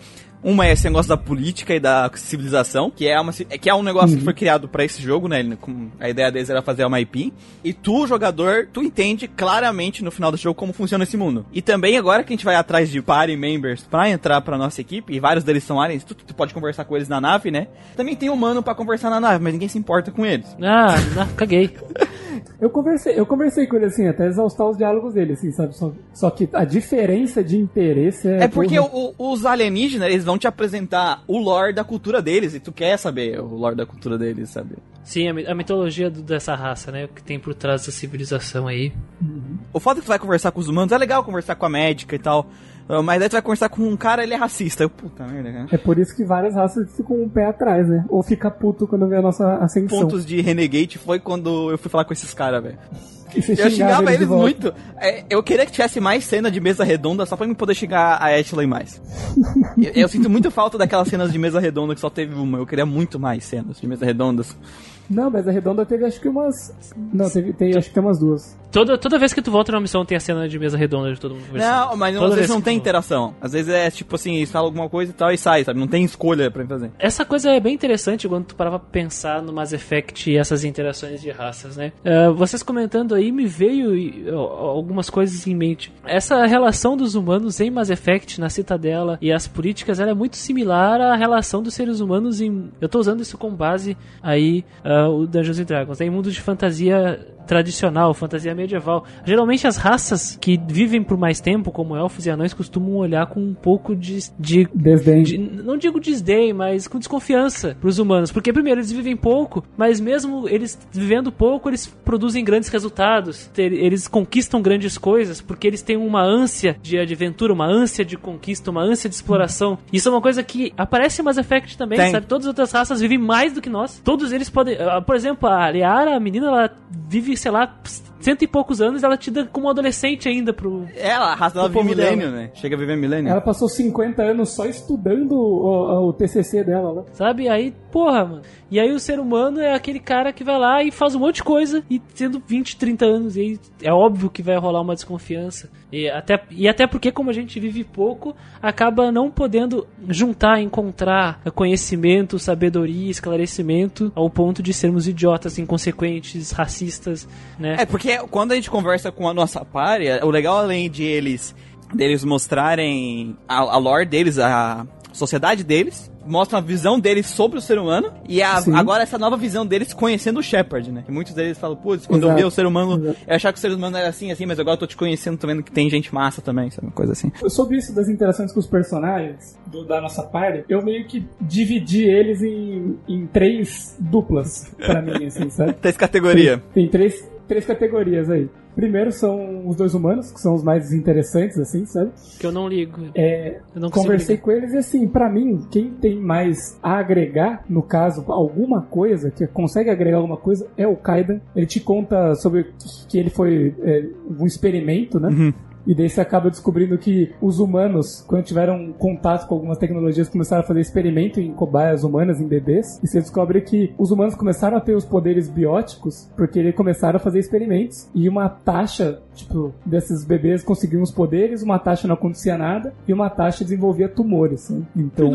Uma é esse negócio da política e da civilização, que é, uma, ci- que é um negócio que foi criado pra esse jogo, né? Ele- com- A ideia deles era fazer uma IP. E tu, jogador, tu entende claramente no final do jogo como funciona esse mundo. E também agora que a gente vai atrás de party members pra entrar pra nossa equipe, e vários deles são aliens, tu, tu pode conversar com eles na nave, né? Também tem humano pra conversar na nave, mas ninguém se importa com eles. Ah, não, caguei. Eu conversei, eu conversei com ele assim, até exaustar os diálogos dele, assim, sabe? Só, só que a diferença de interesse é. É porque o- os alienígenas, eles vão te apresentar o lore da cultura deles, e tu quer saber o lore da cultura deles, sabe? Sim, a, mi- a mitologia do- dessa raça, né? O que tem por trás dessa civilização aí. O fato é que tu vai conversar com os humanos, é legal conversar com a médica e tal, mas aí tu vai conversar com um cara, ele é racista. Eu, puta merda, cara. É por isso que várias raças ficam um pé atrás, né? Ou fica puto quando vê a nossa ascensão. Pontos de Renegade foi quando eu fui falar com esses caras, velho. Eu xingava eles muito. É, eu queria que tivesse mais cena de mesa redonda só pra eu poder xingar a Ashley mais. eu, eu sinto muito falta daquelas cenas de mesa redonda que só teve uma. Eu queria muito mais cenas de mesa redondas. Não, mas a redonda teve acho que umas. Não, teve, tem, acho que tem umas duas. Toda, toda vez que tu volta numa missão tem a cena de mesa redonda de todo mundo conversando. Não, mas Toda às vez vezes não tem tu- interação. Às vezes é tipo assim, falam alguma coisa e tal e sai, sabe? Não tem escolha pra fazer. Essa coisa é bem interessante quando tu parava pra pensar no Mass Effect e essas interações de raças, né? Eh, vocês comentando aí, me veio algumas coisas em mente. Essa relação dos humanos em Mass Effect, na Citadela e as políticas, ela é muito similar à relação dos seres humanos em... Eu tô usando isso como base aí, ah, o Dungeons Dragons, né? em mundos de fantasia tradicional, fantasia medieval. Geralmente as raças que vivem por mais tempo, como elfos e anões, costumam olhar com um pouco de, de Desdém. de- não digo desdém, mas com desconfiança pros humanos. Porque, primeiro, eles vivem pouco, mas mesmo eles vivendo pouco, eles produzem grandes resultados. Eles conquistam grandes coisas, porque eles têm uma ânsia de aventura, uma ânsia de conquista, uma ânsia de exploração. Isso é uma coisa que aparece em Mass Effect também, Tem. sabe? Todas as outras raças vivem mais do que nós. Todos eles podem. ah, Por exemplo, a Liara, a menina, ela vive, sei lá, cento e poucos anos, ela te dá como adolescente ainda pro. Ela, a raça dela O vive povo milênio, né? Chega a viver milênio. Ela passou 50 anos só estudando o, o TCC dela lá. Sabe? Aí, porra, mano. E aí o ser humano é aquele cara que vai lá e faz um monte de coisa e tendo 20, 30 anos. E aí é óbvio que vai rolar uma desconfiança. E até, e até porque, como a gente vive pouco, acaba não podendo juntar, encontrar conhecimento, sabedoria, esclarecimento ao ponto de sermos idiotas, inconsequentes, racistas, né? É, porque quando a gente conversa com a nossa party, o legal além de eles deles mostrarem a, a lore deles, a sociedade deles, mostra a visão deles sobre o ser humano e a- agora essa nova visão deles conhecendo o Shepard, né? E muitos deles falam, putz, quando eu Exato. vi o ser humano, Exato. eu achava que o ser humano era assim, assim, mas agora eu tô te conhecendo, tô vendo que tem gente massa também, sabe? Uma coisa assim. Sobre isso das interações com os personagens do- da nossa party, eu meio que dividi eles em, em três duplas, pra mim, assim, sabe? Três categoria. Tem três, três categorias aí. Primeiro são os dois humanos, que são os mais interessantes, assim, sabe? Que eu não ligo. É, Eu não conversei ligar. com eles e assim, pra mim, quem tem mais a agregar, no caso, alguma coisa, que consegue agregar alguma coisa, é o Kaidan. Ele te conta sobre que ele foi é, um experimento, né? Uhum. E daí você acaba descobrindo que os humanos, quando tiveram contato com algumas tecnologias, começaram a fazer experimento em cobaias humanas, em bebês. E você descobre que os humanos começaram a ter os poderes bióticos porque eles começaram a fazer experimentos. E uma taxa, tipo, desses bebês conseguiam os poderes, uma taxa não acontecia nada, e uma taxa desenvolvia tumores. Né? Então,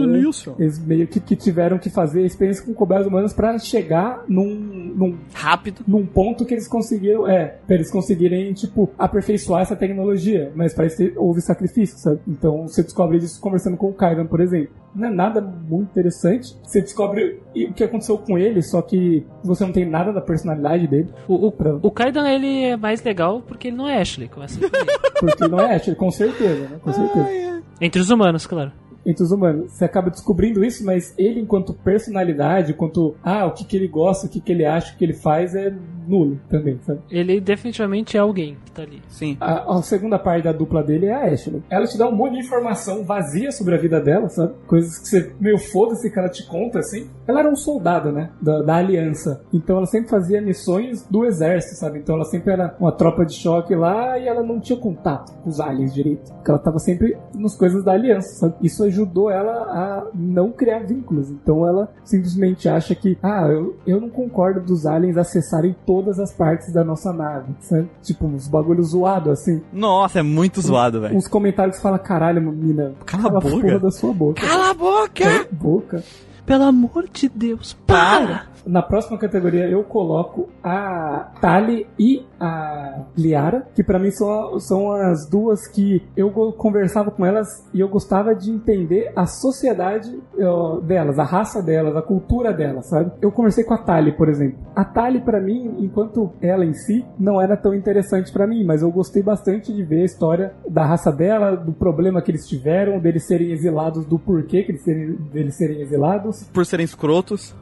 eles meio que, que tiveram que fazer experiência com cobaias humanas para chegar num, num Rápido. num ponto que eles conseguiram, é, pra eles conseguirem, tipo, aperfeiçoar essa tecnologia. Mas parece que houve sacrifício, sabe? Então você descobre isso conversando com o Kaidan, por exemplo. Não é nada muito interessante. Você descobre o que aconteceu com ele, só que você não tem nada da personalidade dele. O, o, Pra- o Kaidan, ele é mais legal porque ele não é Ashley, começa por aí. Porque não é Ashley, com certeza, né? Com certeza. Entre os humanos, claro. Entre os humanos. Você acaba descobrindo isso, mas ele, enquanto personalidade, enquanto ah, o que, que ele gosta, o que, que ele acha, o que ele faz, é nulo também, sabe? Ele definitivamente é alguém que tá ali. Sim. A, a segunda parte da dupla dele é a Ashley. Ela te dá um monte de informação vazia sobre a vida dela, sabe? Coisas que você, meio foda-se que ela te conta, assim. Ela era um soldado, né? Da, da aliança. Então ela sempre fazia missões do exército, sabe? Então ela sempre era uma tropa de choque lá e ela não tinha contato com os aliens direito. Porque ela tava sempre nas coisas da aliança, sabe? Isso ajudou ela a não criar vínculos. Então ela simplesmente acha que, ah, eu, eu não concordo dos aliens acessarem todas as partes da nossa nave, sabe? Tipo, uns bagulhos zoados, assim. Nossa, é muito zoado, velho. Uns comentários que fala, caralho, menina, Cala a boca." porra da sua boca. Cala a boca! Cala a boca. pelo amor de Deus, para! Na próxima categoria eu coloco a Tali e a Liara, que pra mim são, são as duas que eu conversava com elas e eu gostava de entender a sociedade ó, delas, a raça delas, a cultura delas, sabe? Eu conversei com a Tali, por exemplo. A Tali pra mim, enquanto ela em si não era tão interessante pra mim, mas eu gostei bastante de ver a história da raça dela, do problema que eles tiveram, deles serem exilados, do porquê que eles serem, deles serem exilados. Por serem escrotos.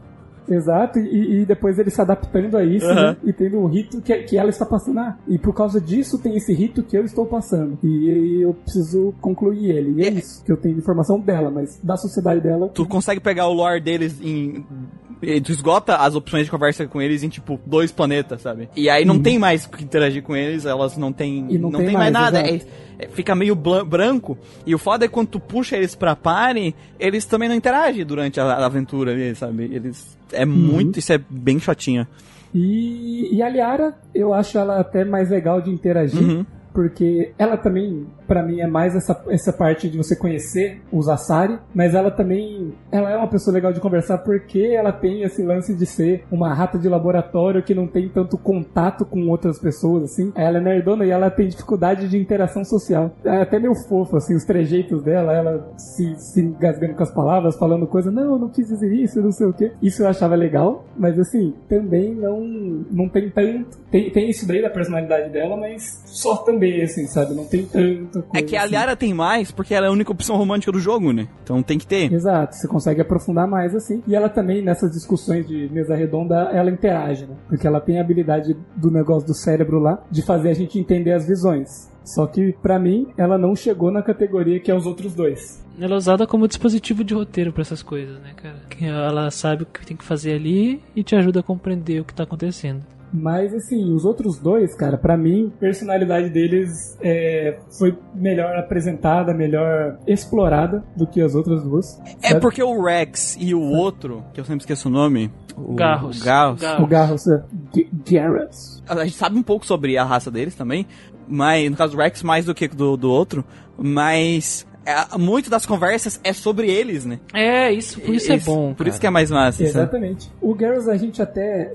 Exato, e, e depois ele se adaptando a isso, Aham. né? E tendo um rito que, que ela está passando. Ah, e por causa disso tem esse rito que eu estou passando. E, eu preciso concluir ele. E é isso que eu tenho de informação dela, mas da sociedade dela. Tu consegue pegar o lore deles em. E Tu esgota as opções de conversa com eles em, tipo, dois planetas, sabe? E aí não tem mais o que interagir com eles, elas não tem. E não tem tem mais, mais, nada. É- é- fica meio branco. E o foda é quando tu puxa eles pra party, eles também não interagem durante a, a aventura ali, sabe? Eles. É muito. Isso é bem chatinho. E, e a Liara, eu acho ela até mais legal de interagir. Uhum. Porque ela também, pra mim, é mais essa, essa parte de você conhecer os Asari, mas ela também, ela é uma pessoa legal de conversar porque ela tem esse lance de ser uma rata de laboratório que não tem tanto contato com outras pessoas, assim. Ela é nerdona e ela tem dificuldade de interação social. É até meio fofo, assim, os trejeitos dela, ela se, se engasgando com as palavras, falando coisa, não, não quis dizer isso, não sei o quê. Isso eu achava legal, mas assim, também não, não tem tanto. Tem, tem isso daí da personalidade dela, mas só também, assim, sabe? Não tem tanta coisa. É que a assim. Liara tem mais porque ela é a única opção romântica do jogo, né? Então tem que ter. Exato, você consegue aprofundar mais assim. E ela também, nessas discussões de mesa redonda, ela interage, né? Porque ela tem a habilidade do negócio do cérebro lá de fazer a gente entender as visões. Só que, pra mim, ela não chegou na categoria que é os outros dois. Ela é usada como dispositivo de roteiro pra essas coisas, né, cara? Que Ela sabe o que tem que fazer ali e te ajuda a compreender o que tá acontecendo. Mas, assim, os outros dois, cara, pra mim, a personalidade deles é, foi melhor apresentada, melhor explorada do que as outras duas. É sabe? porque o Rex e o outro, que eu sempre esqueço o nome. O Garros. o Garros. Garros. O Garros, é, G- Garrus. A gente sabe um pouco sobre a raça deles também, mas no caso do Rex mais do que do, do outro, mas é, muito das conversas é sobre eles, né? É, isso, por isso é bom. Por isso que é mais massa. sabe? Exatamente. O Garrus a gente até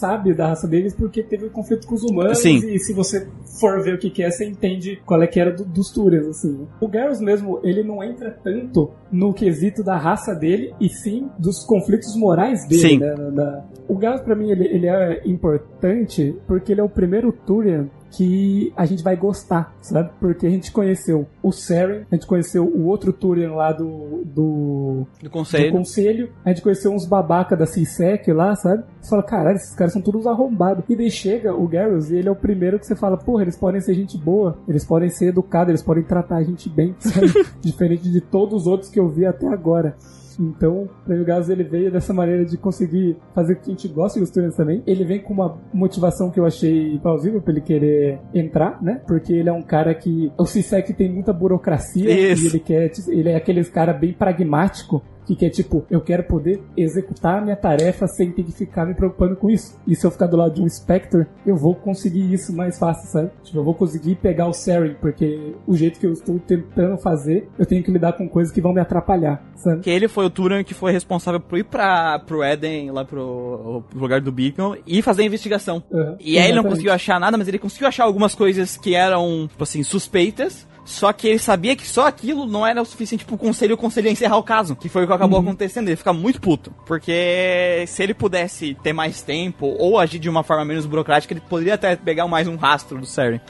sabe da raça deles porque teve um conflito com os humanos Sim. e se você for ver o que, que é, você entende qual é que era do- dos Turians, assim. né? O Garrus mesmo, ele não entra tanto no quesito da raça dele e sim dos conflitos morais dele, Sim. né? Da- da- O Garrus, pra mim, ele, ele é importante porque ele é o primeiro Turian que a gente vai gostar, sabe? Porque a gente conheceu o Seren, a gente conheceu o outro Turian lá do, do Do do conselho. conselho, a gente conheceu uns babaca da CISEC lá, sabe? Você fala, caralho, esses caras são todos arrombados. E daí chega o Garrus e ele é o primeiro que você fala, porra, eles podem ser gente boa, eles podem ser educados, eles podem tratar a gente bem, sabe? Diferente de todos os outros que eu vi até agora. Então, o Garrus ele veio dessa maneira de conseguir fazer com que a gente goste dos Turians também. Ele vem com uma motivação que eu achei plausível pra ele querer entrar, né? Porque ele é um cara que. O CISEC tem muita burocracia Isso. e ele quer. Ele é aqueles cara bem pragmático que quer, tipo, eu quero poder executar a minha tarefa sem ter que ficar me preocupando com isso. E se eu ficar do lado de um Spectre, eu vou conseguir isso mais fácil, sabe? Tipo, eu vou conseguir pegar o Seren, porque o jeito que eu estou tentando fazer, eu tenho que lidar com coisas que vão me atrapalhar, sabe? Que ele foi o Turan que foi responsável por ir pra, pro Eden, lá pro, pro lugar do Beacon, e fazer a investigação. Uhum. E aí ele não conseguiu achar nada, mas ele conseguiu achar algumas coisas que eram, tipo assim, suspeitas. Só que ele sabia que só aquilo não era o suficiente pro conselho e o conselho ia encerrar o caso. Que foi o que acabou Uhum. acontecendo. Ele fica muito puto. Porque se ele pudesse ter mais tempo ou agir de uma forma menos burocrática, ele poderia até pegar mais um rastro do Seren.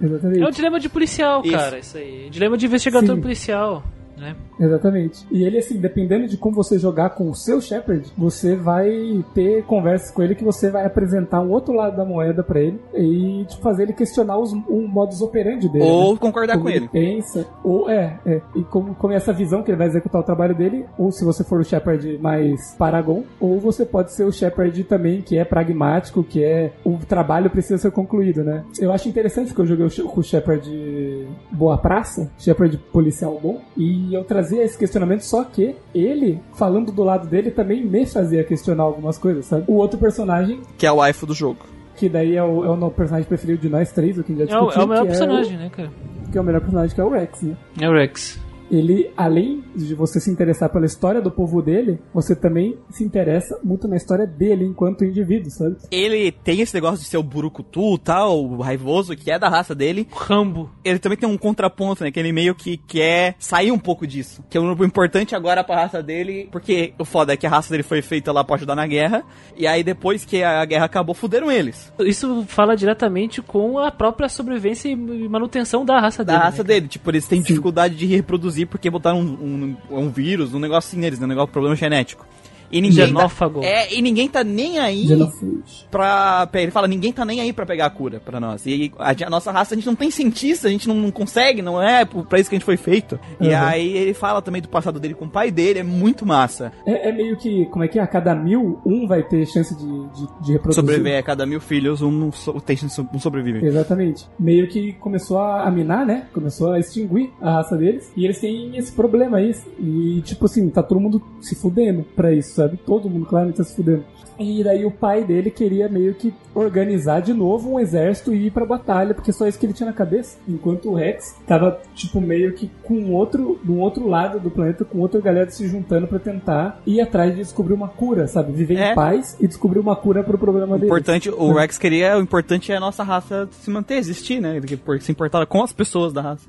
Exatamente. É um dilema de policial, Isso. cara, isso aí. Dilema de investigador Sim. policial, né? Exatamente. E ele, assim, dependendo de como você jogar com o seu Shepard, você vai ter conversas com ele que você vai apresentar um outro lado da moeda pra ele e tipo, fazer ele questionar os, o modus operandi dele. Ou né? concordar como com ele. pensa, ou é, é. E como, como é essa visão que ele vai executar o trabalho dele, ou se você for o Shepard mais Paragon, ou você pode ser o Shepard também, que é pragmático, que é o trabalho precisa ser concluído, né? Eu acho interessante que eu joguei com o Shepard Boa Praça, Shepard policial bom, e eu trazia esse questionamento, só que ele, falando do lado dele, também me fazia questionar algumas coisas, sabe? O outro personagem, Que é o waifu do jogo. que daí é o, é o personagem preferido de nós três, o que já É o, discutiu, é o melhor que personagem, né, cara? É o, que é o melhor personagem, que é o Rex, né? É o Rex. Ele, além de você se interessar pela história do povo dele, você também se interessa muito na história dele enquanto indivíduo, sabe? Ele tem esse negócio de ser o burucutu, tal, o raivoso, que é da raça dele. Rambo. Ele também tem um contraponto, né? Que ele meio que quer sair um pouco disso. Que é o importante agora pra raça dele, porque o foda é que a raça dele foi feita lá pra ajudar na guerra, e aí depois que a guerra acabou, fuderam eles. Isso fala diretamente com a própria sobrevivência e manutenção da raça Da dele. raça né? dele. Tipo, eles têm dificuldade de reproduzir porque botaram um, um, um vírus, um negócio assim neles, né? Um negócio, problema genético. E ninguém Genófago. Tá, é, e ninguém tá nem aí Genofuge. pra. Ele fala, ninguém tá nem aí pra pegar a cura pra nós. E a, a nossa raça, a gente não tem cientista, a gente não, não consegue, não é pra isso que a gente foi feito. E Uhum. aí ele fala também do passado dele com o pai dele, é muito massa. É, é meio que, como é que é? A cada mil, um vai ter chance de, de, de reproduzir. Sobreviver a cada mil filhos, um, não so, tem chance- um sobrevive. Exatamente. Meio que começou a minar, né? Começou a extinguir a raça deles. E eles têm esse problema aí. E, tipo assim, tá todo mundo se fudendo pra isso, sabe? Todo mundo claramente tá se fudendo. E daí o pai dele queria meio que organizar de novo um exército e ir pra batalha, porque só isso que ele tinha na cabeça. Enquanto o Rex tava, tipo, meio que com outro, do outro lado do planeta, com outra galera se juntando pra tentar ir atrás de descobrir uma cura, sabe? Viver É. em paz e descobrir uma cura pro problema O dele. importante, o Rex queria, o importante é a nossa raça se manter, existir, né? Se importava com as pessoas da raça.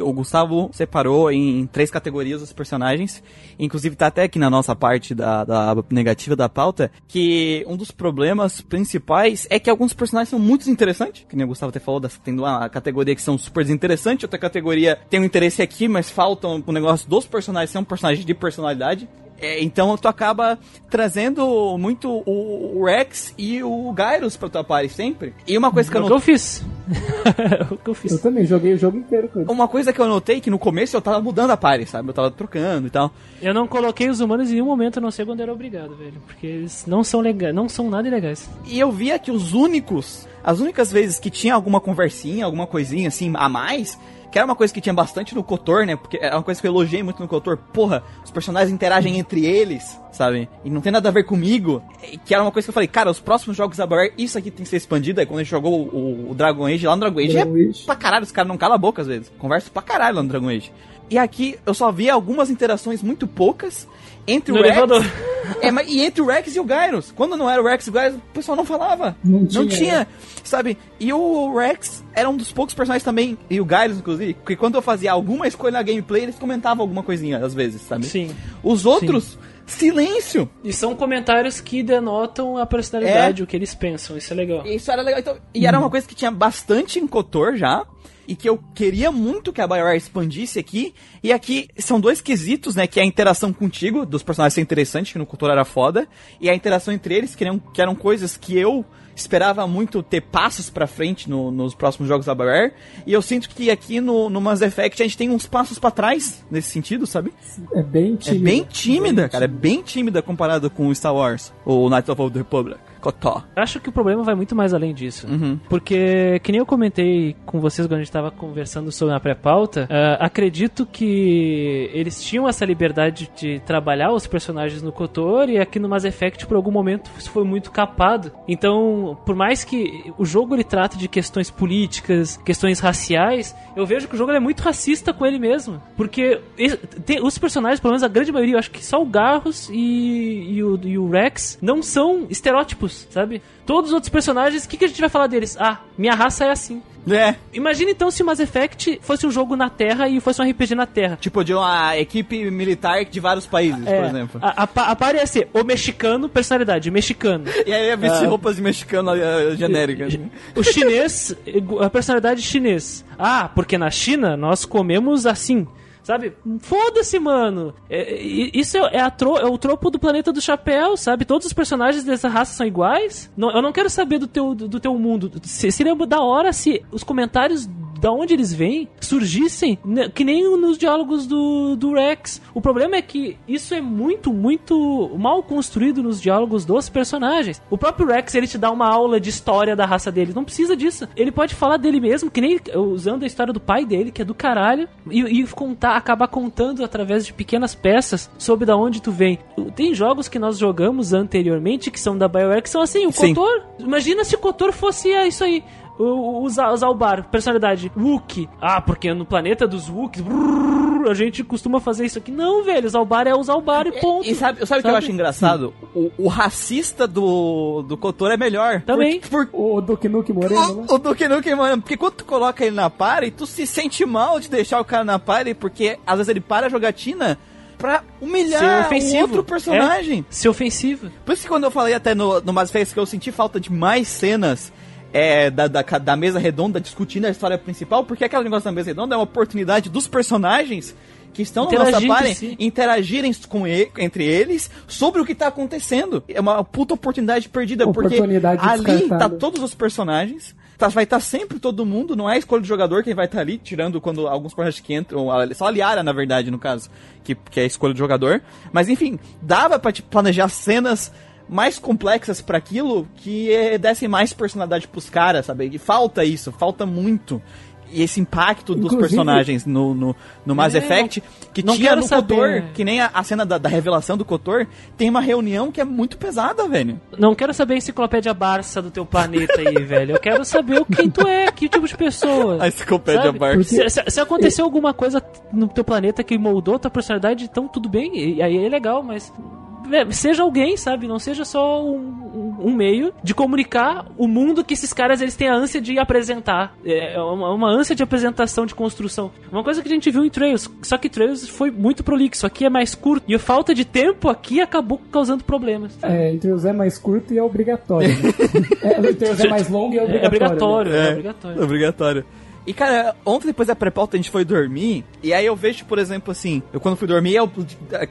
O Gustavo separou em três categorias os personagens. Inclusive tá até aqui na nossa parte da, da negativa da pauta, que um dos problemas principais é que alguns personagens são muito interessantes. Que nem o Gustavo até falou, tem uma categoria que são super desinteressantes, outra categoria tem um interesse aqui, mas faltam o negócio dos personagens ser um personagem de personalidade. É, então tu acaba trazendo muito o, Rex e o Gyros pra tua party sempre. E uma coisa que É eu o que eu fiz. O que eu Eu fiz. também joguei o jogo inteiro com ele. uma coisa que eu notei que no começo eu tava mudando a party, sabe? Eu tava trocando e tal. Eu não coloquei os humanos em nenhum momento, a não sei quando era obrigado, velho. Porque eles não são legais, não são nada ilegais. E eu via que os únicos, as únicas vezes que tinha alguma conversinha, alguma coisinha assim a mais, que era uma coisa que tinha bastante no Kotor, né? Porque era uma coisa que eu elogiei muito no Kotor. Porra, os personagens interagem entre eles, sabe? E não tem nada a ver comigo. E Que era uma coisa que eu falei, cara, os próximos jogos da BioWare, isso aqui tem que ser expandido. Aí quando a gente jogou o, o- o Dragon Age lá no Dragon Age, Dragon é Age. pra caralho, os caras não calam a boca às vezes. Conversa pra caralho lá no Dragon Age. E aqui eu só via algumas interações muito poucas entre No o Rex. elevador. É, mas e entre o Rex e o Gyros? Quando não era o Rex e o Gyros, o pessoal não falava. Não tinha, né? sabe? E o Rex era um dos poucos personagens também, e o Gyros, inclusive, que quando eu fazia alguma escolha na gameplay, eles comentavam alguma coisinha, às vezes, sabe? Sim. Os outros, silêncio. E são comentários que denotam a personalidade, o que eles pensam. Isso é legal. E Isso era legal. Então, e era uma coisa que tinha bastante em Kotor já. E que eu queria muito que a BioWare expandisse aqui. E aqui são dois quesitos, né? Que é a interação contigo, dos personagens ser interessante, que no Kotor era foda. E a interação entre eles, que eram, que eram coisas que eu esperava muito ter passos pra frente no- nos próximos jogos da BioWare. E eu sinto que aqui no, no Mass Effect a gente tem uns passos pra trás, nesse sentido, sabe? É bem É tímido. bem tímida, cara. É bem tímida comparado com o Star Wars, ou Knights of the Republic. Kotor. Acho que o problema vai muito mais além disso. Uhum. Porque, que nem eu comentei com vocês quando a gente tava conversando sobre a pré-pauta, ah, acredito que eles tinham essa liberdade de trabalhar os personagens no Kotor e aqui no Mass Effect, por algum momento, isso foi muito capado. Então, por mais que o jogo ele trate de questões políticas, questões raciais, eu vejo que o jogo é muito racista com ele mesmo. Porque tem- os personagens, pelo menos a grande maioria, eu acho que só o Garros e, e o, e o Rex não são estereótipos, sabe? Todos os outros personagens, o que, que a gente vai falar deles? Ah, minha raça é assim. É, Imagina então se o Mass Effect fosse um jogo na Terra e fosse um RPG na Terra. Tipo, de uma equipe militar de vários países, por É, exemplo. A, a, a par ia ser o mexicano, personalidade, mexicano. E aí ia vestir Ah. roupas de mexicano eh, genéricas. né? O chinês, a personalidade chinês. Ah, porque na China nós comemos assim. Sabe? Foda-se, mano. É, é, isso é, tro- é o tropo do planeta do chapéu, sabe? Todos os personagens dessa raça são iguais. Não- eu não quero saber do teu, do, do teu mundo. Se- Seria da hora se os comentários da onde eles vêm surgissem né, que nem nos diálogos do, do Rex. O problema é que isso é muito, muito mal construído nos diálogos dos personagens. O próprio Rex, ele te dá uma aula de história da raça dele. Não precisa disso. Ele pode falar dele mesmo, que nem usando a história do pai dele, que é do caralho, e, e contar, acabar contando através de pequenas peças sobre da onde tu vem. Tem jogos que nós jogamos anteriormente que são da BioWare que são assim, o Sim. Kotor. Imagina se o Kotor fosse isso aí. O, o, o o Zalbar, personalidade, Wookie. Ah, porque no planeta dos Wookiees. brrr, a gente costuma fazer isso aqui. Não, velho, usar o bar é usar o bar e ponto. E sabe, sabe o que eu acho engraçado? O, o racista do, do Kotor é melhor. Também. Por, por, O Duke Nukem Moreno, né? o, o Duke Nukem, mano, porque quando tu coloca ele na party, tu se sente mal de deixar o cara na party, porque às vezes ele para a jogatina pra humilhar um outro personagem. É, ser ofensivo. Por isso que quando eu falei até no, no Mass Effect que eu senti falta de mais cenas é, da, da, da mesa redonda discutindo a história principal, porque aquele negócio da mesa redonda é uma oportunidade dos personagens que estão na nossa Interagir party interagirem com e- entre eles sobre o que tá acontecendo. É uma puta oportunidade perdida, Oportunidade porque ali tá todos os personagens. tá- vai estar sempre todo mundo, não é a escolha do jogador quem vai estar ali, tirando quando alguns personagens que entram, a- só a Liara, na verdade, no caso, que, que é a escolha do jogador. Mas enfim, dava pra tipo, planejar cenas mais complexas pra aquilo que dessem mais personalidade pros caras, sabe? E falta isso, falta muito. E esse impacto dos Inclusive- personagens no, no, no Mass É, Effect, que não tinha no saber. Kotor, que nem a, a cena da, da revelação do Kotor, tem uma reunião que é muito pesada, velho. Não quero saber a enciclopédia Barça do teu planeta aí, velho. Eu quero saber o quem tu é, que tipo de pessoa. A enciclopédia Sabe? Barça. Se, se- se aconteceu alguma coisa no teu planeta que moldou tua personalidade, então tudo bem, e aí é legal, mas seja alguém, sabe? Não seja só um, um- um meio de comunicar o mundo que esses caras eles têm a ânsia de apresentar. É uma, uma ânsia de apresentação, de construção. Uma coisa que a gente viu em Trails, só que Trails foi muito prolixo, aqui é mais curto, e a falta de tempo aqui acabou causando problemas. É, entre os é mais curto e é obrigatório. Né? é, os é mais longo e é É obrigatório. obrigatório, é, É, obrigatório. obrigatório. E, cara, ontem depois da pré-pauta a gente foi dormir, e aí eu vejo, por exemplo, assim, eu quando fui dormir, eu,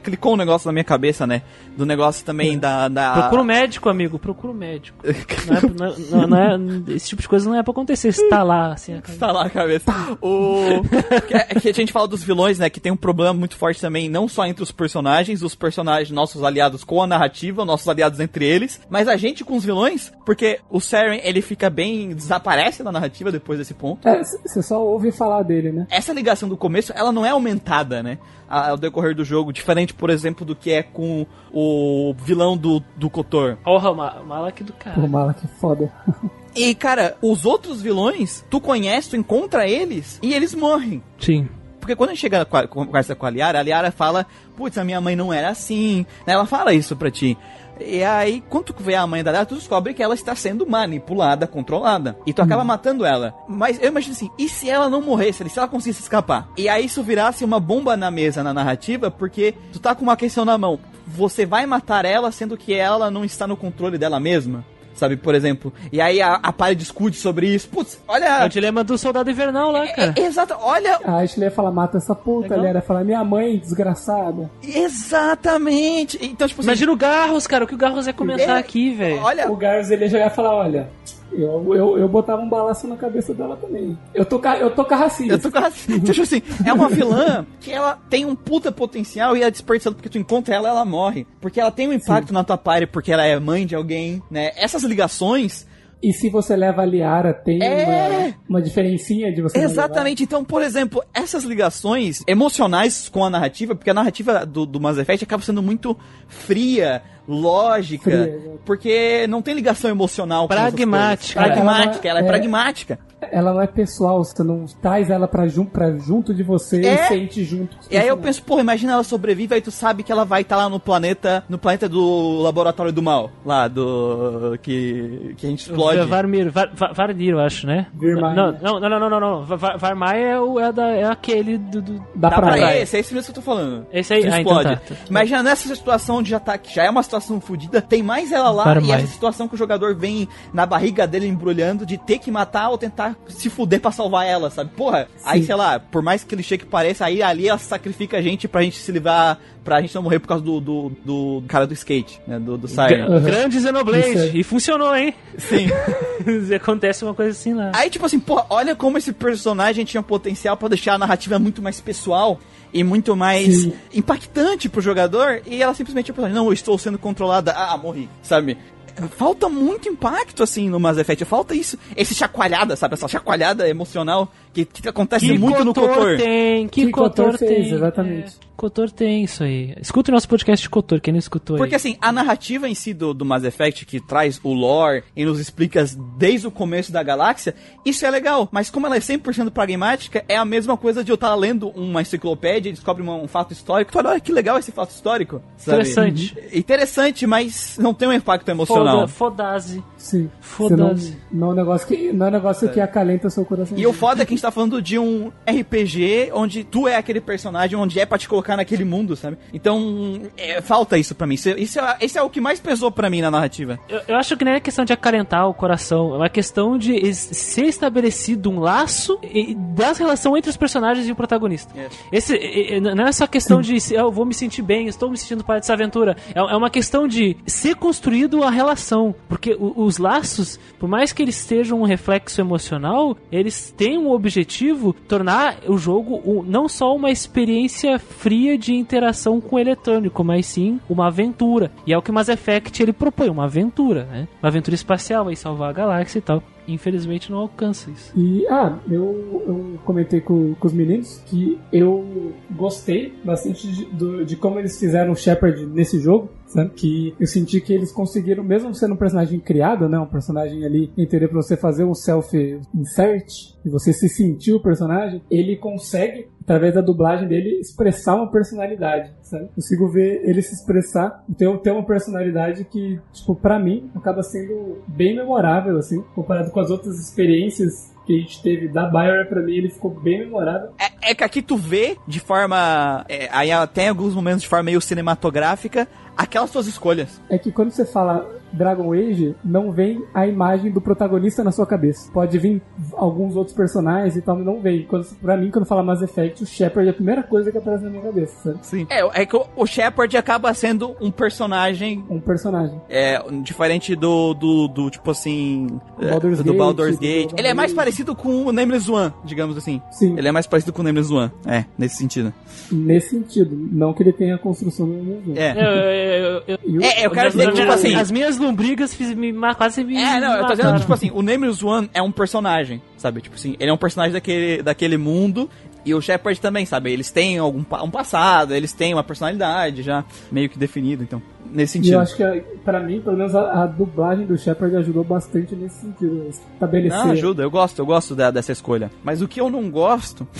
clicou um negócio na minha cabeça, né? Do negócio também da... da... Procura um médico, amigo, procura um médico. Não é, não é- não é- esse tipo de coisa não é pra acontecer se tá lá, assim. a cara. Tá lá a cabeça. O... que, é- que a gente fala dos vilões, né? Que tem um problema muito forte também, não só entre os personagens, os personagens, nossos aliados com a narrativa, nossos aliados entre eles, mas a gente com os vilões, porque o Saren, ele fica bem. desaparece na narrativa depois desse ponto. É, você só ouve falar dele, né? Essa ligação do começo, ela não é aumentada, né? Ao decorrer do jogo, diferente, por exemplo, do que é com o vilão do, do Kotor. Porra, ma Malak do Pô, cara. mala, que foda. E, cara, os outros vilões, tu conhece, tu encontra eles e eles morrem. Sim. Porque quando a gente chega com a, conversa com a Liara, a Liara fala, putz, a minha mãe não era assim. Né? Ela fala isso pra ti. E aí, quando tu vê a mãe da Liara, tu descobre que ela está sendo manipulada, controlada. E tu acaba matando ela. Mas eu imagino assim, e se ela não morresse, se ela conseguisse escapar? E aí isso virasse uma bomba na mesa, na narrativa, porque tu tá com uma questão na mão. Você vai matar ela, sendo que ela não está no controle dela mesma? Sabe, por exemplo. E aí a, a Pari discute sobre isso. Putz, É olha... o dilema do soldado invernal lá, cara. É, exato, olha A Ashley ia falar, mata essa puta, Legal. ele era falar, minha mãe, desgraçada. Exatamente. Então, tipo assim, Imagina o Garros, cara, o que o Garros ia comentar É, aqui, velho. olha, O Garros ele ia e falar, olha, eu, eu, eu botava um balaço na cabeça dela também. Eu tô, eu tô carracista. eu tô quase. Tipo assim, é uma vilã que ela tem um puta potencial e é desperdiçada porque tu encontra ela, ela morre. Porque ela tem um impacto na tua party, porque ela é mãe de alguém, né? Essas ligações. E se você leva a Liara, tem É. uma, uma diferencinha de você Exatamente. Então, por exemplo, essas ligações emocionais com a narrativa, porque a narrativa do, do Mass Effect acaba sendo muito fria, lógica, Fria, porque não tem ligação emocional Pragmática. coisas. Pragmática, ela Ela é, é- é- pragmática. Ela não é pessoal, você não traz ela pra, jun, pra junto de você É. e sente junto. E aí eu penso, porra, imagina ela sobrevive, aí tu sabe que ela vai estar lá no planeta, no planeta do laboratório do mal, lá do que que a gente explode. Varmir, Var, Var- eu acho, né? Não, não, não, não, não, não. Var- Varmai é, o, é, da, é aquele do. do- pra praia. esse, é esse mesmo que eu tô falando. Esse aí? Que Ah, então explode. tá, tá. Imagina nessa situação onde já tá, que já é uma situação fodida, tem mais ela lá Para e mais. essa situação que o jogador vem na barriga dele embrulhando de ter que matar ou tentar se fuder pra salvar ela, sabe? Porra, aí sei lá, por mais clichê que pareça, aí ali ela sacrifica a gente pra gente se livrar, pra gente não morrer por causa do, do, do cara do skate, né? Do, do Siren. Gra- Grande Xenoblade. E funcionou, hein? Sim. Acontece uma coisa assim lá. Aí, tipo assim, pô, olha como esse personagem tinha potencial pra deixar a narrativa muito mais pessoal e muito mais Sim. impactante pro jogador. E ela simplesmente, tipo, não, eu estou sendo controlada. Ah, morri, sabe? Falta muito impacto, assim, no Mass Effect. Falta isso, esse chacoalhada, sabe? Essa chacoalhada emocional Que, que acontece Que muito no Kotor. tem, que, Que Kotor, Kotor fez, tem. exatamente. É, Kotor tem isso aí. Escuta o nosso podcast de Kotor, quem não escutou Porque aí. assim, a narrativa em si do, do Mass Effect, que traz o lore e nos explica desde o começo da galáxia, isso é legal. Mas como ela é 100% pragmática, é a mesma coisa de eu estar lendo uma enciclopédia e descobre uma- um fato histórico. Tu fala, olha que legal esse fato histórico. sabe? Interessante. Interessante, mas não tem um impacto emocional. Foda, foda-se. Sim. Foda-se. Não, não é um negócio que, não é um negócio que acalenta seu coração. E o foda é que a gente tá falando de um RPG onde tu é aquele personagem, onde é pra te colocar naquele mundo, sabe? Então, é, falta isso pra mim. Isso, isso é, esse é o que mais pesou pra mim na narrativa. Eu, eu acho que não é questão de acalentar o coração, é uma questão de ser estabelecido um laço e- das relação entre os personagens e o protagonista. É. Esse e- não é só questão de se eu vou me sentir bem, estou me sentindo parte dessa aventura. É, é uma questão de ser construído a relação, porque os laços, por mais que eles sejam um reflexo emocional, eles têm um objetivo tornar o jogo não só uma experiência fria de interação com o eletrônico, mas sim uma aventura. E é o que Mass Effect ele propõe, uma aventura, né? Uma aventura espacial, aí salvar a galáxia e tal. Infelizmente não alcança isso. E, ah, eu, eu comentei com, com os meninos que eu gostei bastante de, do- de como eles fizeram o Shepard nesse jogo, sabe? Que eu senti que eles conseguiram, mesmo sendo um personagem criado, né? Um personagem ali, em teoria, pra você fazer um self-insert, e você se sentir o personagem, ele consegue, através da dublagem dele, expressar uma personalidade, sabe? Consigo ver ele se expressar, ter, ter uma personalidade que, tipo, pra mim, acaba sendo bem memorável, assim, comparado com as outras experiências que a gente teve da Bioware, pra mim ele ficou bem memorável. É, é que aqui tu vê de forma. é, aí até em alguns momentos de forma meio cinematográfica, aquelas suas escolhas. É que quando você fala Dragon Age, não vem a imagem do protagonista na sua cabeça. Pode vir alguns outros personagens e tal, mas não vem. Quando, pra mim, quando fala Mass Effect, o Shepard é a primeira coisa que aparece na minha cabeça, sabe? Sim. É, é que o, o Shepard acaba sendo um personagem. Um personagem. É, diferente do, do, do, tipo assim. é, Baldur's do Gate, Baldur's do Gate. Baldur's Ele é mais parecido com o Nameless One, digamos assim. Sim, Ele é mais parecido com o Nameless One. É, nesse sentido. nesse sentido. Não que ele tenha a construção do mesmo. É. Eu, eu, eu, É, eu quero dizer que, tipo as, assim. as minhas lombrigas fiz, me, quase me. É, não, eu tô dizendo, tipo assim, o Nameless One é um personagem, sabe? Tipo assim, ele é um personagem daquele, daquele mundo. E o Shepard também, sabe? Eles têm algum um passado, eles têm uma personalidade já meio que definida, então. Nesse E eu sentido. acho que, pra mim, pelo menos a, a dublagem do Shepard ajudou bastante nesse sentido. Estabelecer. Não, ajuda, eu gosto, eu gosto da- dessa escolha. Mas o que eu não gosto.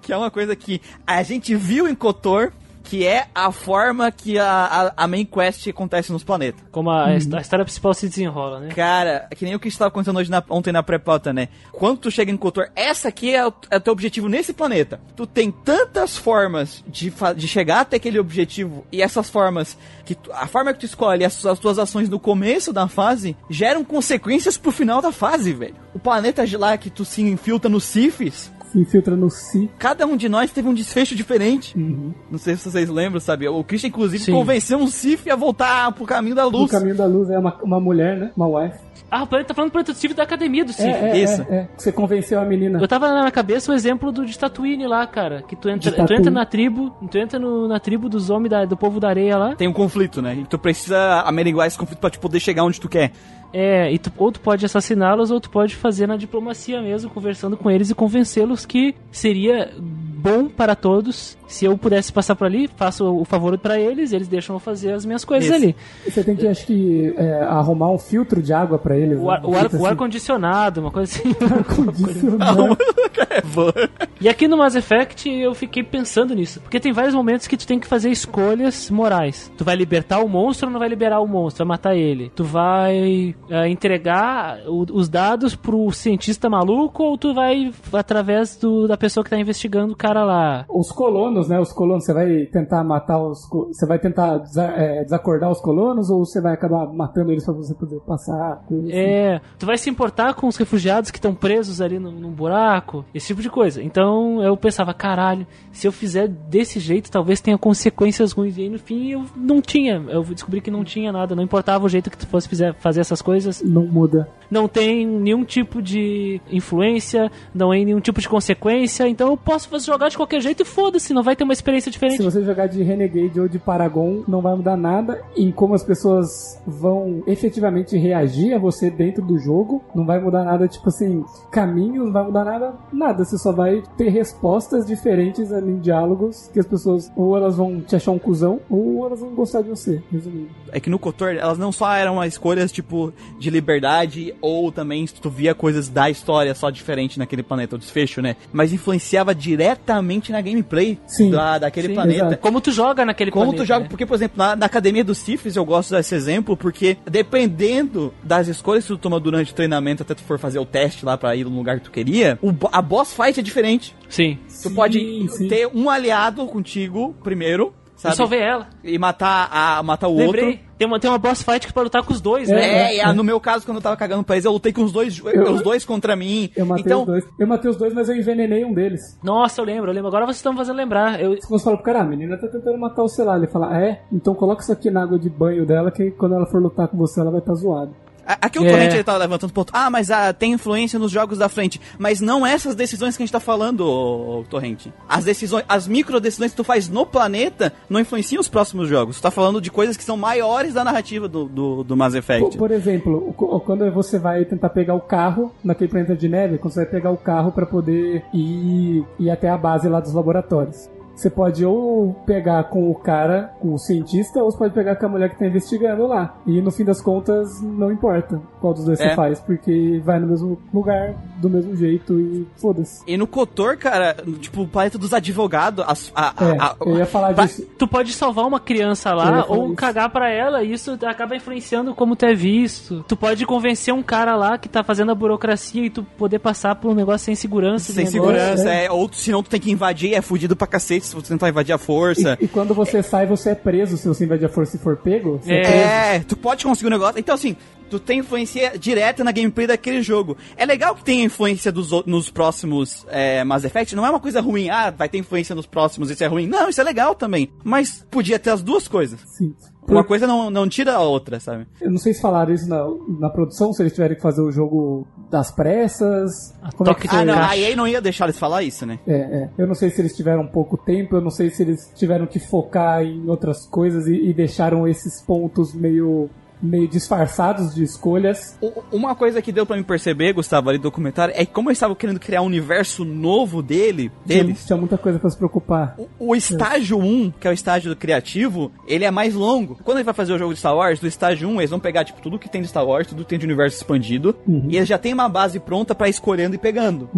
que é uma coisa que a gente viu em Kotor, que é a forma que a, a, a main quest acontece nos planetas. Como a, a história principal se desenrola, né? Cara, é que nem o que estava acontecendo hoje na- ontem na pré-pauta, né? Quando tu chega em Kotor, essa aqui é o, é o teu objetivo nesse planeta. Tu tem tantas formas de, de chegar até aquele objetivo, e essas formas, que tu- a forma que tu escolhe, as, as tuas ações no começo da fase, geram consequências pro final da fase, velho. O planeta de lá que tu se infiltra nos Sifis, Se infiltra no Si. cada um de nós teve um desfecho diferente. Uhum. Não sei se vocês lembram, sabe? O Christian, inclusive, Sim. convenceu um Sif a voltar pro caminho da O luz. caminho da luz é uma, uma mulher, né? Uma wife. Ah, o planeta tá falando do prototipo da academia do Sif. É, é, isso. é, é. Você convenceu a menina. Eu tava na minha cabeça o exemplo do de Tatooine lá, cara. Que tu entra, tu entra na tribo, tu entra no- na tribo dos homens da- do povo da areia lá. Tem um conflito, né? E tu precisa averiguar esse conflito pra te poder chegar onde tu quer. É, e tu, ou tu pode assassiná-los, ou tu pode fazer na diplomacia mesmo, conversando com eles e convencê-los que seria bom para todos se eu pudesse passar por ali, faço o favor pra eles, eles deixam eu fazer as minhas coisas Isso. ali. Você tem que, acho que, é, arrumar um filtro de água pra eles. O né? ar, o ar, o ar assim, condicionado, uma coisa assim. condicionado. E aqui no Mass Effect eu fiquei pensando nisso. Porque tem vários momentos que tu tem que fazer escolhas morais. Tu vai libertar o monstro ou não vai liberar o monstro? Vai matar ele? Tu vai eh, entregar o- os dados pro cientista maluco ou tu vai através do- da pessoa que tá investigando o cara lá? Os colonos, né? Os colonos, você vai tentar matar os. Você vai tentar desa- é, desacordar os colonos ou você vai acabar matando eles pra você poder passar? assim? É, tu vai se importar com os refugiados que estão presos ali num, num buraco, esse tipo de coisa. Então eu pensava, caralho, se eu fizer desse jeito, talvez tenha consequências ruins. E aí no fim eu não tinha. Eu descobri que não tinha nada, não importava o jeito que tu fosse fizer, fazer essas coisas. Não muda. Não tem nenhum tipo de influência, não tem nenhum tipo de consequência. Então eu posso jogar de qualquer jeito e foda-se, não vai ter uma experiência diferente. Se você jogar de Renegade ou de Paragon, não vai mudar nada em como as pessoas vão efetivamente reagir a você dentro do jogo. Não vai mudar nada, tipo assim, caminhos, não vai mudar nada, nada. Você só vai ter respostas diferentes ali em diálogos que as pessoas ou elas vão te achar um cuzão ou elas vão gostar de você, resumindo. É que no Kotor, elas não só eram escolhas, tipo, de liberdade, ou também tu via coisas da história só diferente naquele planeta, o desfecho, né? Mas influenciava diretamente na gameplay Sim. da, daquele Sim, planeta. exato. Como tu joga naquele Como planeta, tu joga, né? porque, por exemplo, na, na academia dos Sifis eu gosto desse exemplo, porque dependendo das escolhas que tu toma durante o treinamento, até tu for fazer o teste lá pra ir no lugar que tu queria, o a boss fight é diferente. Sim. Tu Sim, pode sim. ter um aliado contigo primeiro, sabe? Eu só ver ela. E matar, a, matar o Lembrei. outro. Tem uma, tem uma boss fight que pode lutar com os dois, É, né? É, e, ah, no meu caso, quando eu tava cagando pra eles, eu lutei com os dois, os dois contra mim. Eu matei então, os dois. Eu matei os dois, mas eu envenenei um deles. Nossa, eu lembro, eu lembro. Agora vocês estão me fazendo lembrar. Eu, Você fala pro cara, ah, a menina tá tentando matar o celular. Ele fala, é? Então coloca isso aqui na água de banho dela, que quando ela for lutar com você, ela vai estar zoada. Aqui o É. Torrente ele tava levantando ponto. Ah, mas ah, tem influência nos jogos da frente. Mas não essas decisões que a gente tá falando, ô, ô, Torrente. As decisões, as micro decisões que tu faz no planeta não influenciam os próximos jogos. Tu tá falando de coisas que são maiores da narrativa do, do, do Mass Por, Effect. por exemplo, o- o- quando você vai tentar pegar o carro naquele planeta de neve, quando você vai pegar o carro pra poder ir, ir até a base lá dos laboratórios. Você pode ou pegar com o cara, com o cientista, ou você pode pegar com a mulher que tá investigando lá. E no fim das contas, não importa qual dos dois É. você faz, porque vai no mesmo lugar, do mesmo jeito e foda-se. E no Cotor, cara, tipo, o planeta dos advogados, as- a, a- É, a- eu ia falar disso. tu pode salvar uma criança lá ou isso. cagar pra ela e isso acaba influenciando como tu é visto. Tu pode convencer um cara lá que tá fazendo a burocracia e tu poder passar por um negócio sem segurança. sem negócio. segurança, é. é. ou senão tu tem que invadir, é fudido pra cacete se você tentar invadir a força. E, e quando você sai, você é preso. Se você invadir a força e for pego, você é, É. tu pode conseguir um negócio. Então, assim, tu tem influência direta na gameplay daquele jogo. É legal que tenha influência dos, nos próximos é, Mass Effect. Não é uma coisa ruim, ah, vai ter influência nos próximos, isso é ruim. Não, isso é legal também. Mas podia ter as duas coisas. Sim. Uma coisa não, não tira a outra, sabe? Eu não sei se falaram isso na, na produção, se eles tiverem que fazer o jogo das pressas. Como é que? Ah, não, a EA não ia deixar eles falar isso, né? É, é. Eu não sei se eles tiveram pouco tempo, eu não sei se eles tiveram que focar em outras coisas e, e deixaram esses pontos meio, meio disfarçados de escolhas. Uma coisa que deu pra me perceber, Gustavo, ali do documentário, é que como eles estavam querendo criar um universo novo dele, deles, tinha muita coisa pra se preocupar. O, o estágio 1, que é o estágio do criativo, ele é mais longo. Quando ele vai fazer o jogo de Star Wars, do estágio 1, eles vão pegar, tipo, tudo que tem de Star Wars, tudo que tem de universo expandido, e eles já tem uma base pronta pra ir escolhendo e pegando.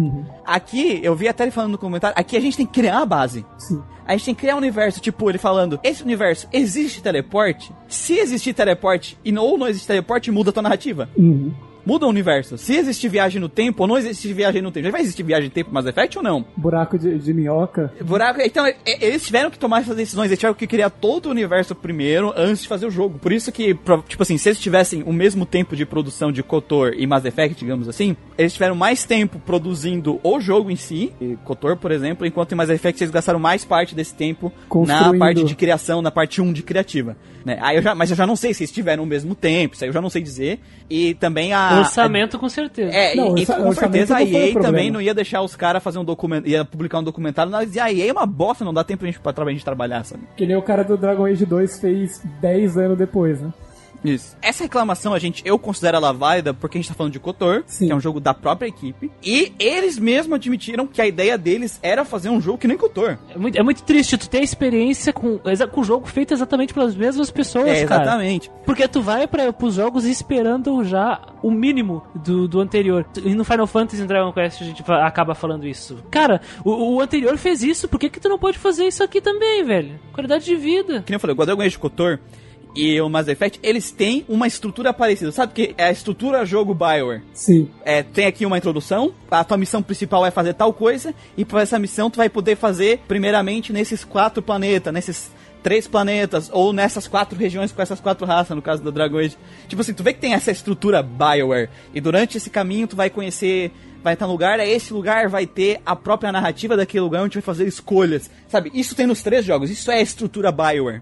Aqui, eu vi até ele falando no comentário, aqui a gente tem que criar a base. Sim. A gente tem que criar um universo, tipo, ele falando, esse universo, existe teleporte? Se existir teleporte e ou não existe teleporte, muda a tua narrativa. Uhum. Muda o universo. Se existir viagem no tempo ou não existir viagem no tempo, já vai existir viagem no tempo Mass Effect ou não? Buraco de, de minhoca. Buraco. Então, e- eles tiveram que tomar essas decisões, eles tiveram que criar todo o universo primeiro antes de fazer o jogo. Por isso que, tipo assim, se eles tivessem o mesmo tempo de produção de KOTOR e Mass Effect, digamos assim, eles tiveram mais tempo produzindo o jogo em si, e KOTOR, por exemplo, enquanto em Mass Effect eles gastaram mais parte desse tempo na parte de criação, na parte 1 de criativa. Né? Aí eu já, mas eu já não sei se eles tiveram o mesmo tempo, isso aí eu já não sei dizer. E também a. Orçamento, com certeza. É, Não, e, orça- com certeza a EA também não ia deixar os caras fazer um documento, ia publicar um documentário, mas a EA é uma bosta, não dá tempo pra gente, pra, pra gente trabalhar, sabe? Que nem o cara do Dragon Age 2 fez 10 anos depois, né? Isso. Essa reclamação, a gente, eu considero ela válida porque a gente tá falando de KOTOR, Sim. que é um jogo da própria equipe, e eles mesmos admitiram que a ideia deles era fazer um jogo que nem KOTOR. É muito, é muito triste tu ter experiência com, exa- com o jogo feito exatamente pelas mesmas pessoas, É, cara. exatamente. Porque tu vai para pros jogos esperando já o mínimo do, do anterior. E no Final Fantasy e Dragon Quest a gente acaba falando isso. Cara, o, o anterior fez isso, por que, que tu não pode fazer isso aqui também, velho? Qualidade de vida. Que nem eu falei, o Dragon Age KOTOR e o Mass Effect, eles têm uma estrutura parecida. Sabe que é a estrutura jogo Bioware. Sim. É, tem aqui uma introdução, a tua missão principal é fazer tal coisa, e para essa missão tu vai poder fazer primeiramente nesses quatro planetas, nesses três planetas, ou nessas quatro regiões com essas quatro raças, no caso da Dragon Age. Tipo assim, tu vê que tem essa estrutura Bioware, e durante esse caminho tu vai conhecer vai estar no lugar, aí esse lugar vai ter a própria narrativa daquele lugar onde a gente vai fazer escolhas. Sabe? Isso tem nos três jogos. Isso é a estrutura Bioware.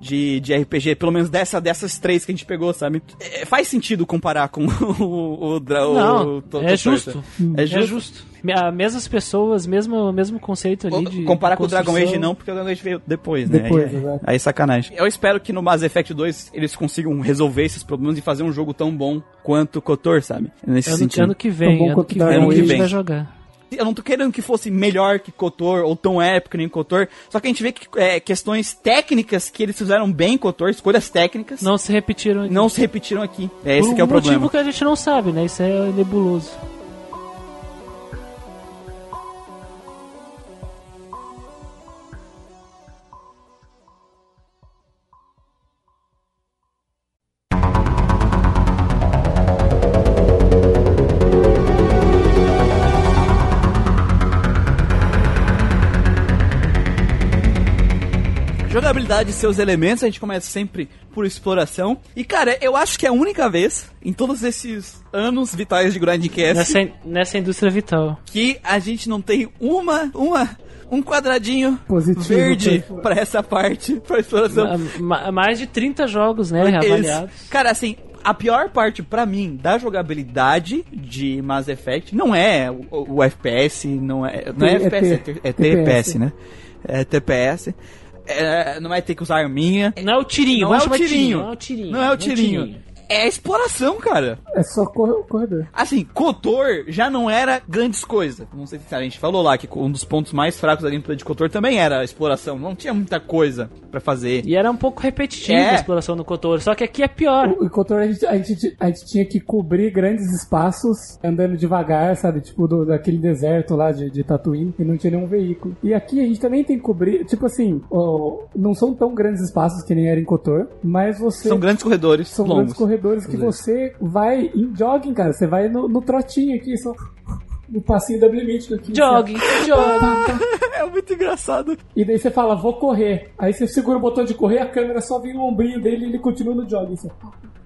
De, de RPG, pelo menos dessa, dessas três que a gente pegou, sabe? É, faz sentido comparar com o, o, o, Não, o to- é to- justo. É É justo. Justo. Me- a- Mesmas pessoas, mesmo, mesmo conceito ali de. Comparar com o. Dragon Age não, porque o Dragon Age veio depois, né? Depois, aí, exato. aí sacanagem. Eu espero que no Mass Effect 2 eles consigam resolver esses problemas e fazer um jogo tão bom quanto o Kotor, sabe? Nesse Ano, sentido. ano que vem, ano que vem a Age. gente vai jogar. Eu não tô querendo que fosse melhor que Kotor ou tão épico que nem Kotor, só que a gente vê que é, questões técnicas que eles fizeram bem em Kotor, escolhas técnicas, não, Não se repetiram aqui. se repetiram aqui. É esse Por que é o um motivo problema. que a gente não sabe, né? Isso é nebuloso. Jogabilidade e seus elementos, a gente começa sempre por exploração. E cara, eu acho que é a única vez em todos esses anos vitais de Grindcast Nessa, nessa indústria vital. que a gente não tem uma, uma, um quadradinho Positivo verde pra- pra essa parte, pra exploração. Ma- ma- mais de 30 jogos, né? Esse- Reavaliados. Cara, assim, a pior parte pra mim da jogabilidade de Mass Effect não é o, o FPS, não é, não é, É FPS, é, é TPS. TPS, né? É TPS. É, não vai ter que usar arminha. Não é o tirinho, Não é o de tirinho. Não é o tirinho. Não é o tirinho. É a exploração, cara. É só cor- corredor. Assim, Kotor já não era grandes coisas. Não sei se a gente falou lá que um dos pontos mais fracos da gameplay de Kotor também era a exploração. Não tinha muita coisa pra fazer. E era um pouco repetitivo É. a exploração no Kotor, só que aqui é pior. O, o Kotor, a gente, a, gente, a gente tinha que cobrir grandes espaços andando devagar, sabe? Tipo, do, daquele deserto lá de, de Tatooine e não tinha nenhum veículo. E aqui a gente também tem que cobrir, tipo assim, ó, não são tão grandes espaços que nem era em Kotor, mas você. São grandes corredores são longos. grandes corredores que você vai em jogging, cara. Você vai no, no trotinho aqui, só. No passinho da limite aqui. Jogue, jogue. É muito engraçado. E daí você fala, vou correr. Aí você segura o botão de correr, a câmera só vem no ombrinho dele e ele continua no jogging. Você,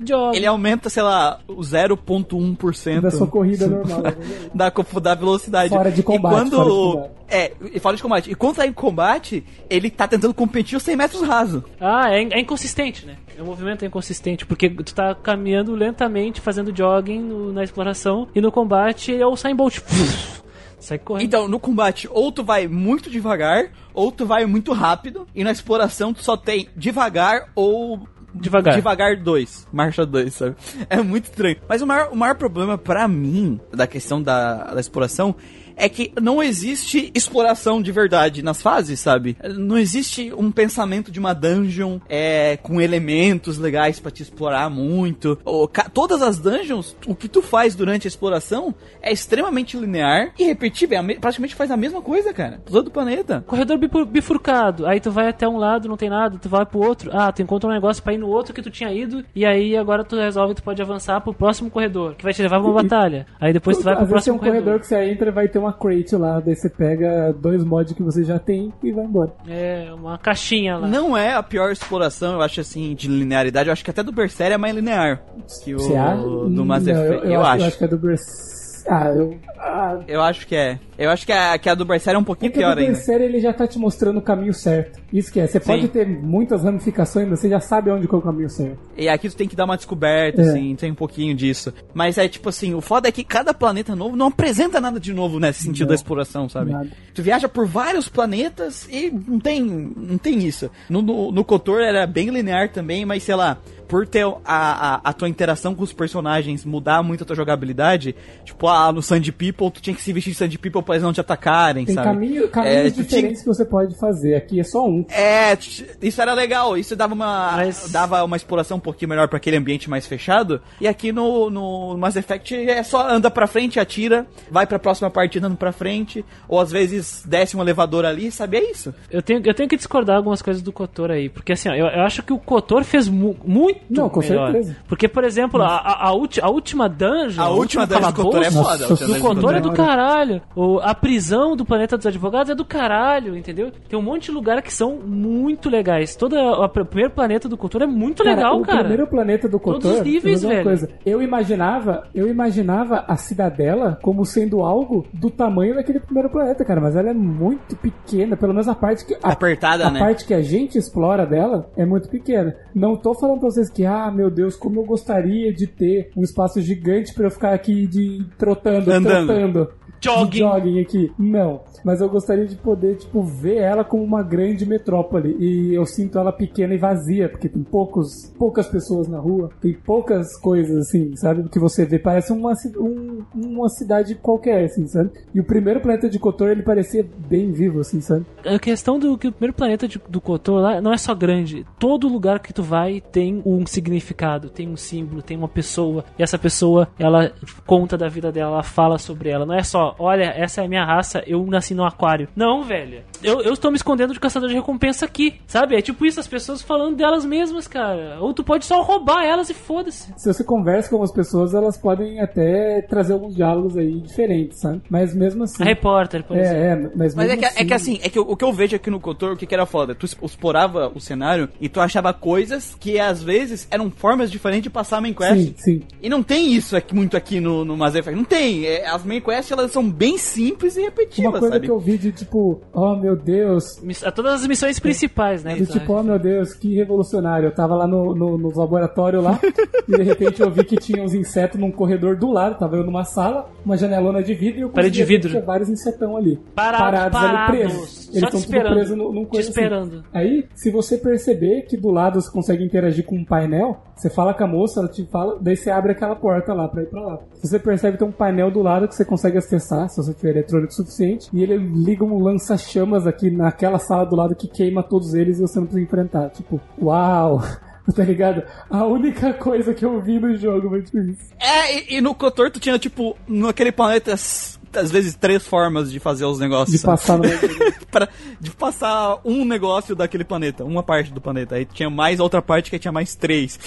jogue. Ele aumenta, sei lá, o 0.1% da sua corrida normal. da, da velocidade. Fora de combate, E quando. fora de combate. É, e fora de combate. E quando tá em combate, ele tá tentando competir os 100 metros raso. Ah, é, é inconsistente, né? O movimento é inconsistente, porque tu tá caminhando lentamente, fazendo jogging no- na exploração, e no combate é o Usain Bolt. Sai correndo. Então, no combate, ou tu vai muito devagar, ou tu vai muito rápido. E na exploração, tu só tem devagar ou. Devagar. Devagar 2. Marcha 2, sabe? É muito estranho. Mas o maior, o maior problema pra mim, da questão da, da exploração, é que não existe exploração de verdade nas fases, sabe? Não existe um pensamento de uma dungeon é, com elementos legais pra te explorar muito. O ca- todas as dungeons, o que tu faz durante a exploração é extremamente linear e repetível. É praticamente faz a mesma coisa, cara. Todo o planeta. Corredor bifu- bifurcado. Aí tu vai até um lado, não tem nada, tu vai pro outro. Ah, tu encontra um negócio pra ir no outro que tu tinha ido. E aí agora tu resolve, tu pode avançar pro próximo corredor, que vai te levar pra uma batalha. Aí depois tu vai pro Às próximo um corredor. corredor. que você entra vai ter uma crate lá, daí você pega dois mods que você já tem e vai embora. É, uma caixinha lá. Não é a pior exploração, eu acho assim, de linearidade. Eu acho que até do Berseria é mais linear que o do Mass Effect. eu, Eu, acho. Eu acho que é do Bers... Ah, eu... Ah, Eu acho que é. Eu acho que a, que a do Berseria é um pouquinho porque pior o ainda. Berserker ele já tá te mostrando o caminho certo. Isso que é, você pode ter muitas ramificações, mas você já sabe onde é o caminho certo. E aqui tu tem que dar uma descoberta, É. assim, tem um pouquinho disso. Mas é tipo assim, o foda é que cada planeta novo não apresenta nada de novo nesse sentido Não. da exploração, sabe? Nada. Tu viaja por vários planetas e não tem, não tem isso. No, no, no Kotor era bem linear também, mas sei lá, por ter a, a, a tua interação com os personagens mudar muito a tua jogabilidade, tipo, ah, no Sand People, tu tinha que se vestir de Sand People pra eles não te atacarem, Tem sabe? caminho, caminhos É, tu tinha- diferentes que você pode fazer. Aqui é só um. É, isso era legal, isso dava uma Mas- dava uma exploração um pouquinho melhor pra aquele ambiente mais fechado. E aqui no, no Mass Effect é só anda pra frente, atira, vai pra próxima partida andando pra frente, ou às vezes desce um elevador ali, sabe? É isso. Eu tenho, eu tenho que discordar algumas coisas do Kotor aí, porque assim, ó, eu, eu acho que o Kotor fez mu- muito Não, com melhor. certeza. Porque, por exemplo, a, a, a ulti- a última dungeon. A última dungeon do Kotor é foda. a Nossa, última do Kotor é Kotor do caralho. O, a prisão do planeta dos advogados é do caralho, entendeu? Tem um monte de lugares que são muito legais. Todo a- o primeiro planeta do Kotor é muito legal, o cara. primeiro planeta do Todos Kotor, os níveis, velho. coisa, eu imaginava, eu imaginava a cidadela como sendo algo do tamanho daquele primeiro planeta, cara, mas ela é muito pequena, pelo menos a parte que a, Apertada, a né? parte que a gente explora dela é muito pequena. Não tô falando pra vocês que, ah, meu Deus, como eu gostaria de ter um espaço gigante pra eu ficar aqui de trotando, Andando. trotando. Jogging. Jogging aqui. Não. Mas eu gostaria de poder, tipo, ver ela como uma grande metrópole. E eu sinto ela pequena e vazia, porque tem poucos, poucas pessoas na rua, tem poucas coisas, assim, sabe? Que você vê. Parece uma, um- uma cidade qualquer, assim, sabe? E o primeiro planeta de Kotor, ele parecia bem vivo, assim, sabe? A questão do que o primeiro planeta de- do Kotor lá não é só grande. Todo lugar que tu vai tem um significado, tem um símbolo, tem uma pessoa. E essa pessoa, ela conta da vida dela, ela fala sobre ela. Não é só, olha, essa é a minha raça, eu nasci no aquário. Não, velho. Eu, eu estou me escondendo de caçador de recompensa aqui, sabe? É tipo isso, as pessoas falando delas mesmas, cara. Ou tu pode só roubar elas e foda-se. Se você conversa com as pessoas, elas podem até trazer alguns diálogos aí diferentes, sabe? Mas mesmo assim. A repórter, por exemplo. É, é, mas, Mas é mesmo que, é que assim, é que o, o que eu vejo aqui no Kotor, o que, que era foda? Tu explorava o cenário e tu achava coisas que às vezes eram formas diferentes de passar a main quest. Sim, sim. E não tem isso aqui, muito aqui no, no Mass Effect. Não tem. É, as main quests elas são bem simples e repetitivas, Uma coisa sabe? que eu vi de tipo, oh meu Deus, Todas as missões principais, né? Do tipo, oh meu Deus, que revolucionário. Eu tava lá no, no, no laboratório lá, e de repente eu vi que tinha uns insetos num corredor do lado, tava eu numa sala, uma janelona de vidro e eu Parede de vidro. que tinha vários insetão ali. Parados, ali parados. presos. Só Eles estão tudo presos num, num Te assim. esperando. Aí, se você perceber que do lado você consegue interagir com um painel, você fala com a moça, ela te fala, daí você abre aquela porta lá pra ir pra lá. Você percebe que tem um painel do lado que você consegue acessar, se você tiver eletrônico suficiente, e ele liga um lança-chamas aqui naquela sala do lado que queima todos eles e você não precisa enfrentar. Tipo, uau! Tá ligado? A única coisa que eu vi no jogo foi tipo isso. É, e, e no Kotor tu tinha, tipo, naquele planeta, às vezes, três formas de fazer os negócios. De sabe? passar no. pra, de passar um negócio daquele planeta, uma parte do planeta. Aí tinha mais outra parte que tinha mais três.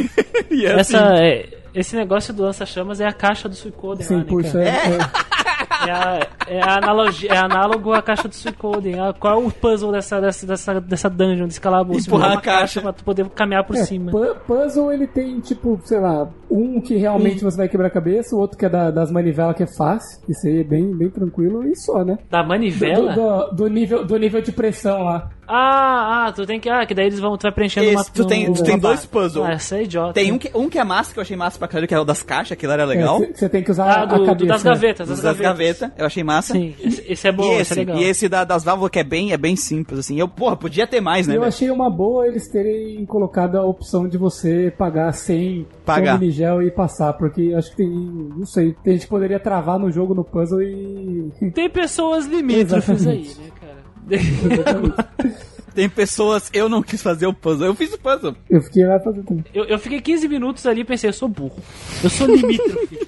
e é Essa, assim, é, esse negócio do lança-chamas é a caixa do Suicoden lá, Sim, né, puxa. É, é. É, a- é a analogia, é análogo à caixa do Suicoden. Ah, Qual é o puzzle dessa, dessa, dessa, dessa dungeon, desse calabouço? Empurrar a caixa. pra tu poder caminhar por É, cima. pu- puzzle ele tem, tipo, sei lá, um que realmente você vai quebrar a cabeça, o outro que é da- das manivelas que é fácil. Isso aí é bem, bem tranquilo e só, né? Da Do, manivela? do- do nível, do nível de pressão lá. Ah, ah, tu tem que. Ah, que daí eles vão. Tu vai preenchendo Esse, uma. tu tem, um- tu tem dois puzzles. Ah, essa é idiota. Tem um que, um que é massa, que eu achei massa pra caralho, que é o das caixas, aquilo era legal. Você tem que usar Ah, a do, do- cabeça. das né? gavetas. Dos Das das gavetas, eu achei massa. Sim, esse, esse é bom, e esse, esse, é legal. e esse da- das válvulas que é bem, é bem simples, assim. Eu, porra, podia ter mais, né? Eu velho? achei uma boa eles terem colocado a opção de você pagar sem Pagar. com minigel e passar, porque acho que tem, não sei, tem gente que poderia travar no jogo no puzzle e Tem pessoas limítrofes aí, Exatamente. né, cara? Tem pessoas, eu não quis fazer o puzzle. Eu fiz o puzzle. eu fiquei lá fazendo também. Eu, eu fiquei 15 minutos ali e pensei, eu sou burro. Eu sou limítrofe.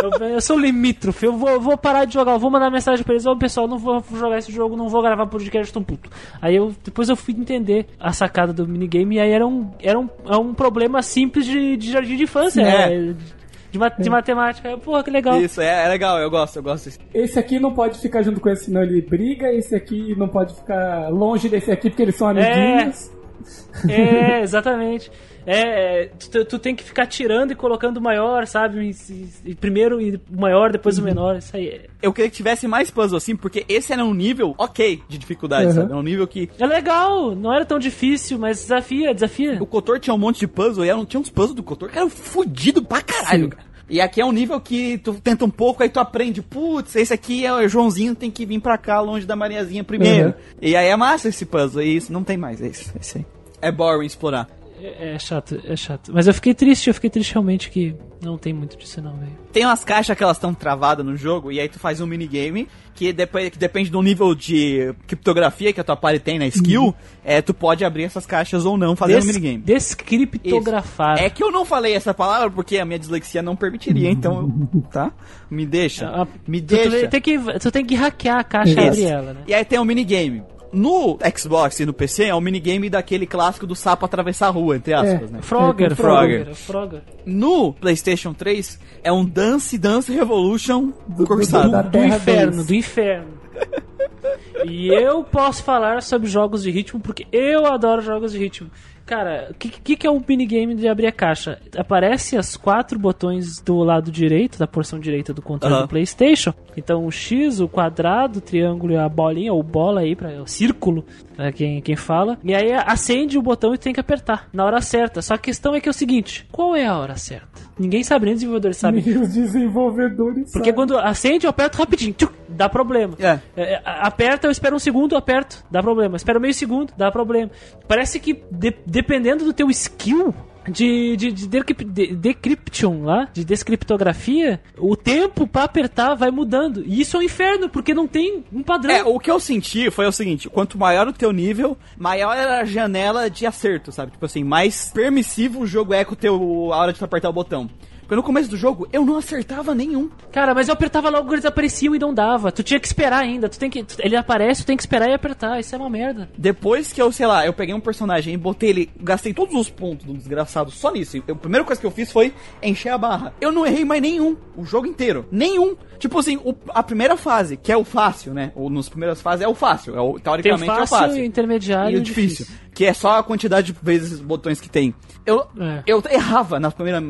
eu, eu sou limítrofe. Eu vou, eu vou parar de jogar. Eu vou mandar mensagem pra eles. Ô, pessoal, não vou jogar esse jogo, não vou gravar podcast, tô puto. Aí eu, depois eu fui entender a sacada do minigame e aí era um, era um, é um problema simples de, de jardim de infância. É. é, De, ma- de matemática. Aí, Porra, que legal. Isso, é, é legal, eu gosto, eu gosto disso. Esse aqui não pode ficar junto com esse, senão ele briga. Esse aqui não pode ficar longe desse aqui porque eles são amiguinhos. É, exatamente. É, tu, tu tem que ficar tirando e colocando o maior, sabe? E, e- e primeiro e o maior, depois o menor. Isso aí é. Eu queria que tivesse mais puzzle assim, porque esse era um nível ok de dificuldade, Uhum. sabe? Era um nível que É legal, não era tão difícil, mas desafia, desafia. o Kotor tinha um monte de puzzle e era, tinha uns puzzles do Kotor que eram fudido pra caralho, Sim. cara. E aqui é um nível que tu tenta um pouco, aí tu aprende, putz, esse aqui é o Joãozinho, tem que vir pra cá, longe da Mariazinha primeiro. Uhum. E aí é massa esse puzzle, e isso não tem mais, é isso, esse aí. É boring explorar. É, é chato, é chato. Mas eu fiquei triste, eu fiquei triste realmente que não tem muito disso não, velho. Tem umas caixas que elas estão travadas no jogo, e aí tu faz um minigame que, depois, que depende do nível de criptografia que a tua party tem na skill, é, tu pode abrir essas caixas ou não fazendo Des- minigame. Descriptografar. É que eu não falei essa palavra porque a minha dislexia não permitiria, então, tá? Me deixa. Ah, Me tu, tu deixa. tem que, tu tem que hackear a caixa e Isso. abrir ela, né? E aí tem um minigame. No Xbox e no PC é um minigame daquele clássico do sapo atravessar a rua, entre aspas, É. né? Frogger, Frogger. Frogger, Frogger. No PlayStation 3 é um Dance Dance Revolution do- cursado. da Do Terra inferno, do inferno. E eu posso falar sobre jogos de ritmo porque eu adoro jogos de ritmo. Cara, o que, que, que é o minigame de abrir a caixa? Aparece as quatro botões do lado direito, da porção direita do controle Aham. do PlayStation. Então o X, o quadrado, o triângulo e a bolinha, ou bola aí, pra, o círculo, pra quem, quem fala. E aí acende o botão e tem que apertar na hora certa. Só que a questão é que é o seguinte: qual é a hora certa? Ninguém sabe, nem os desenvolvedores sabem. Nem os desenvolvedores Porque sabem. quando acende, eu aperto rapidinho, tchuc, dá problema. É. É, é, aperta, eu espero um segundo, aperto, dá problema. Espero meio segundo, dá problema. Parece que de- dependendo do teu skill de, de, de, de- decryption lá, de descriptografia, o tempo pra apertar vai mudando. E isso é um inferno, porque não tem um padrão. É, o que eu senti foi o seguinte: quanto maior o teu nível, maior era a janela de acerto, sabe? Tipo assim, mais permissivo o jogo é com o teu, a hora de tu apertar o botão. No começo do jogo eu não acertava nenhum. Cara, mas eu apertava logo, eles apareciam e não dava. Tu tinha que esperar ainda. Tu tem que, ele aparece, tu tem que esperar e apertar. Isso é uma merda. Depois que eu, sei lá, eu peguei um personagem e botei ele, gastei todos os pontos do desgraçado só nisso. Eu- a primeira coisa que eu fiz foi encher a barra. Eu não errei mais nenhum, o jogo inteiro. Nenhum. Tipo assim, o- a primeira fase, que é o fácil, né? Ou nas primeiras fases é o fácil. É o, teoricamente é o fácil, fácil. o intermediário e o difícil. Que é só a quantidade de vezes botões que tem. Eu, É. eu errava na primeira,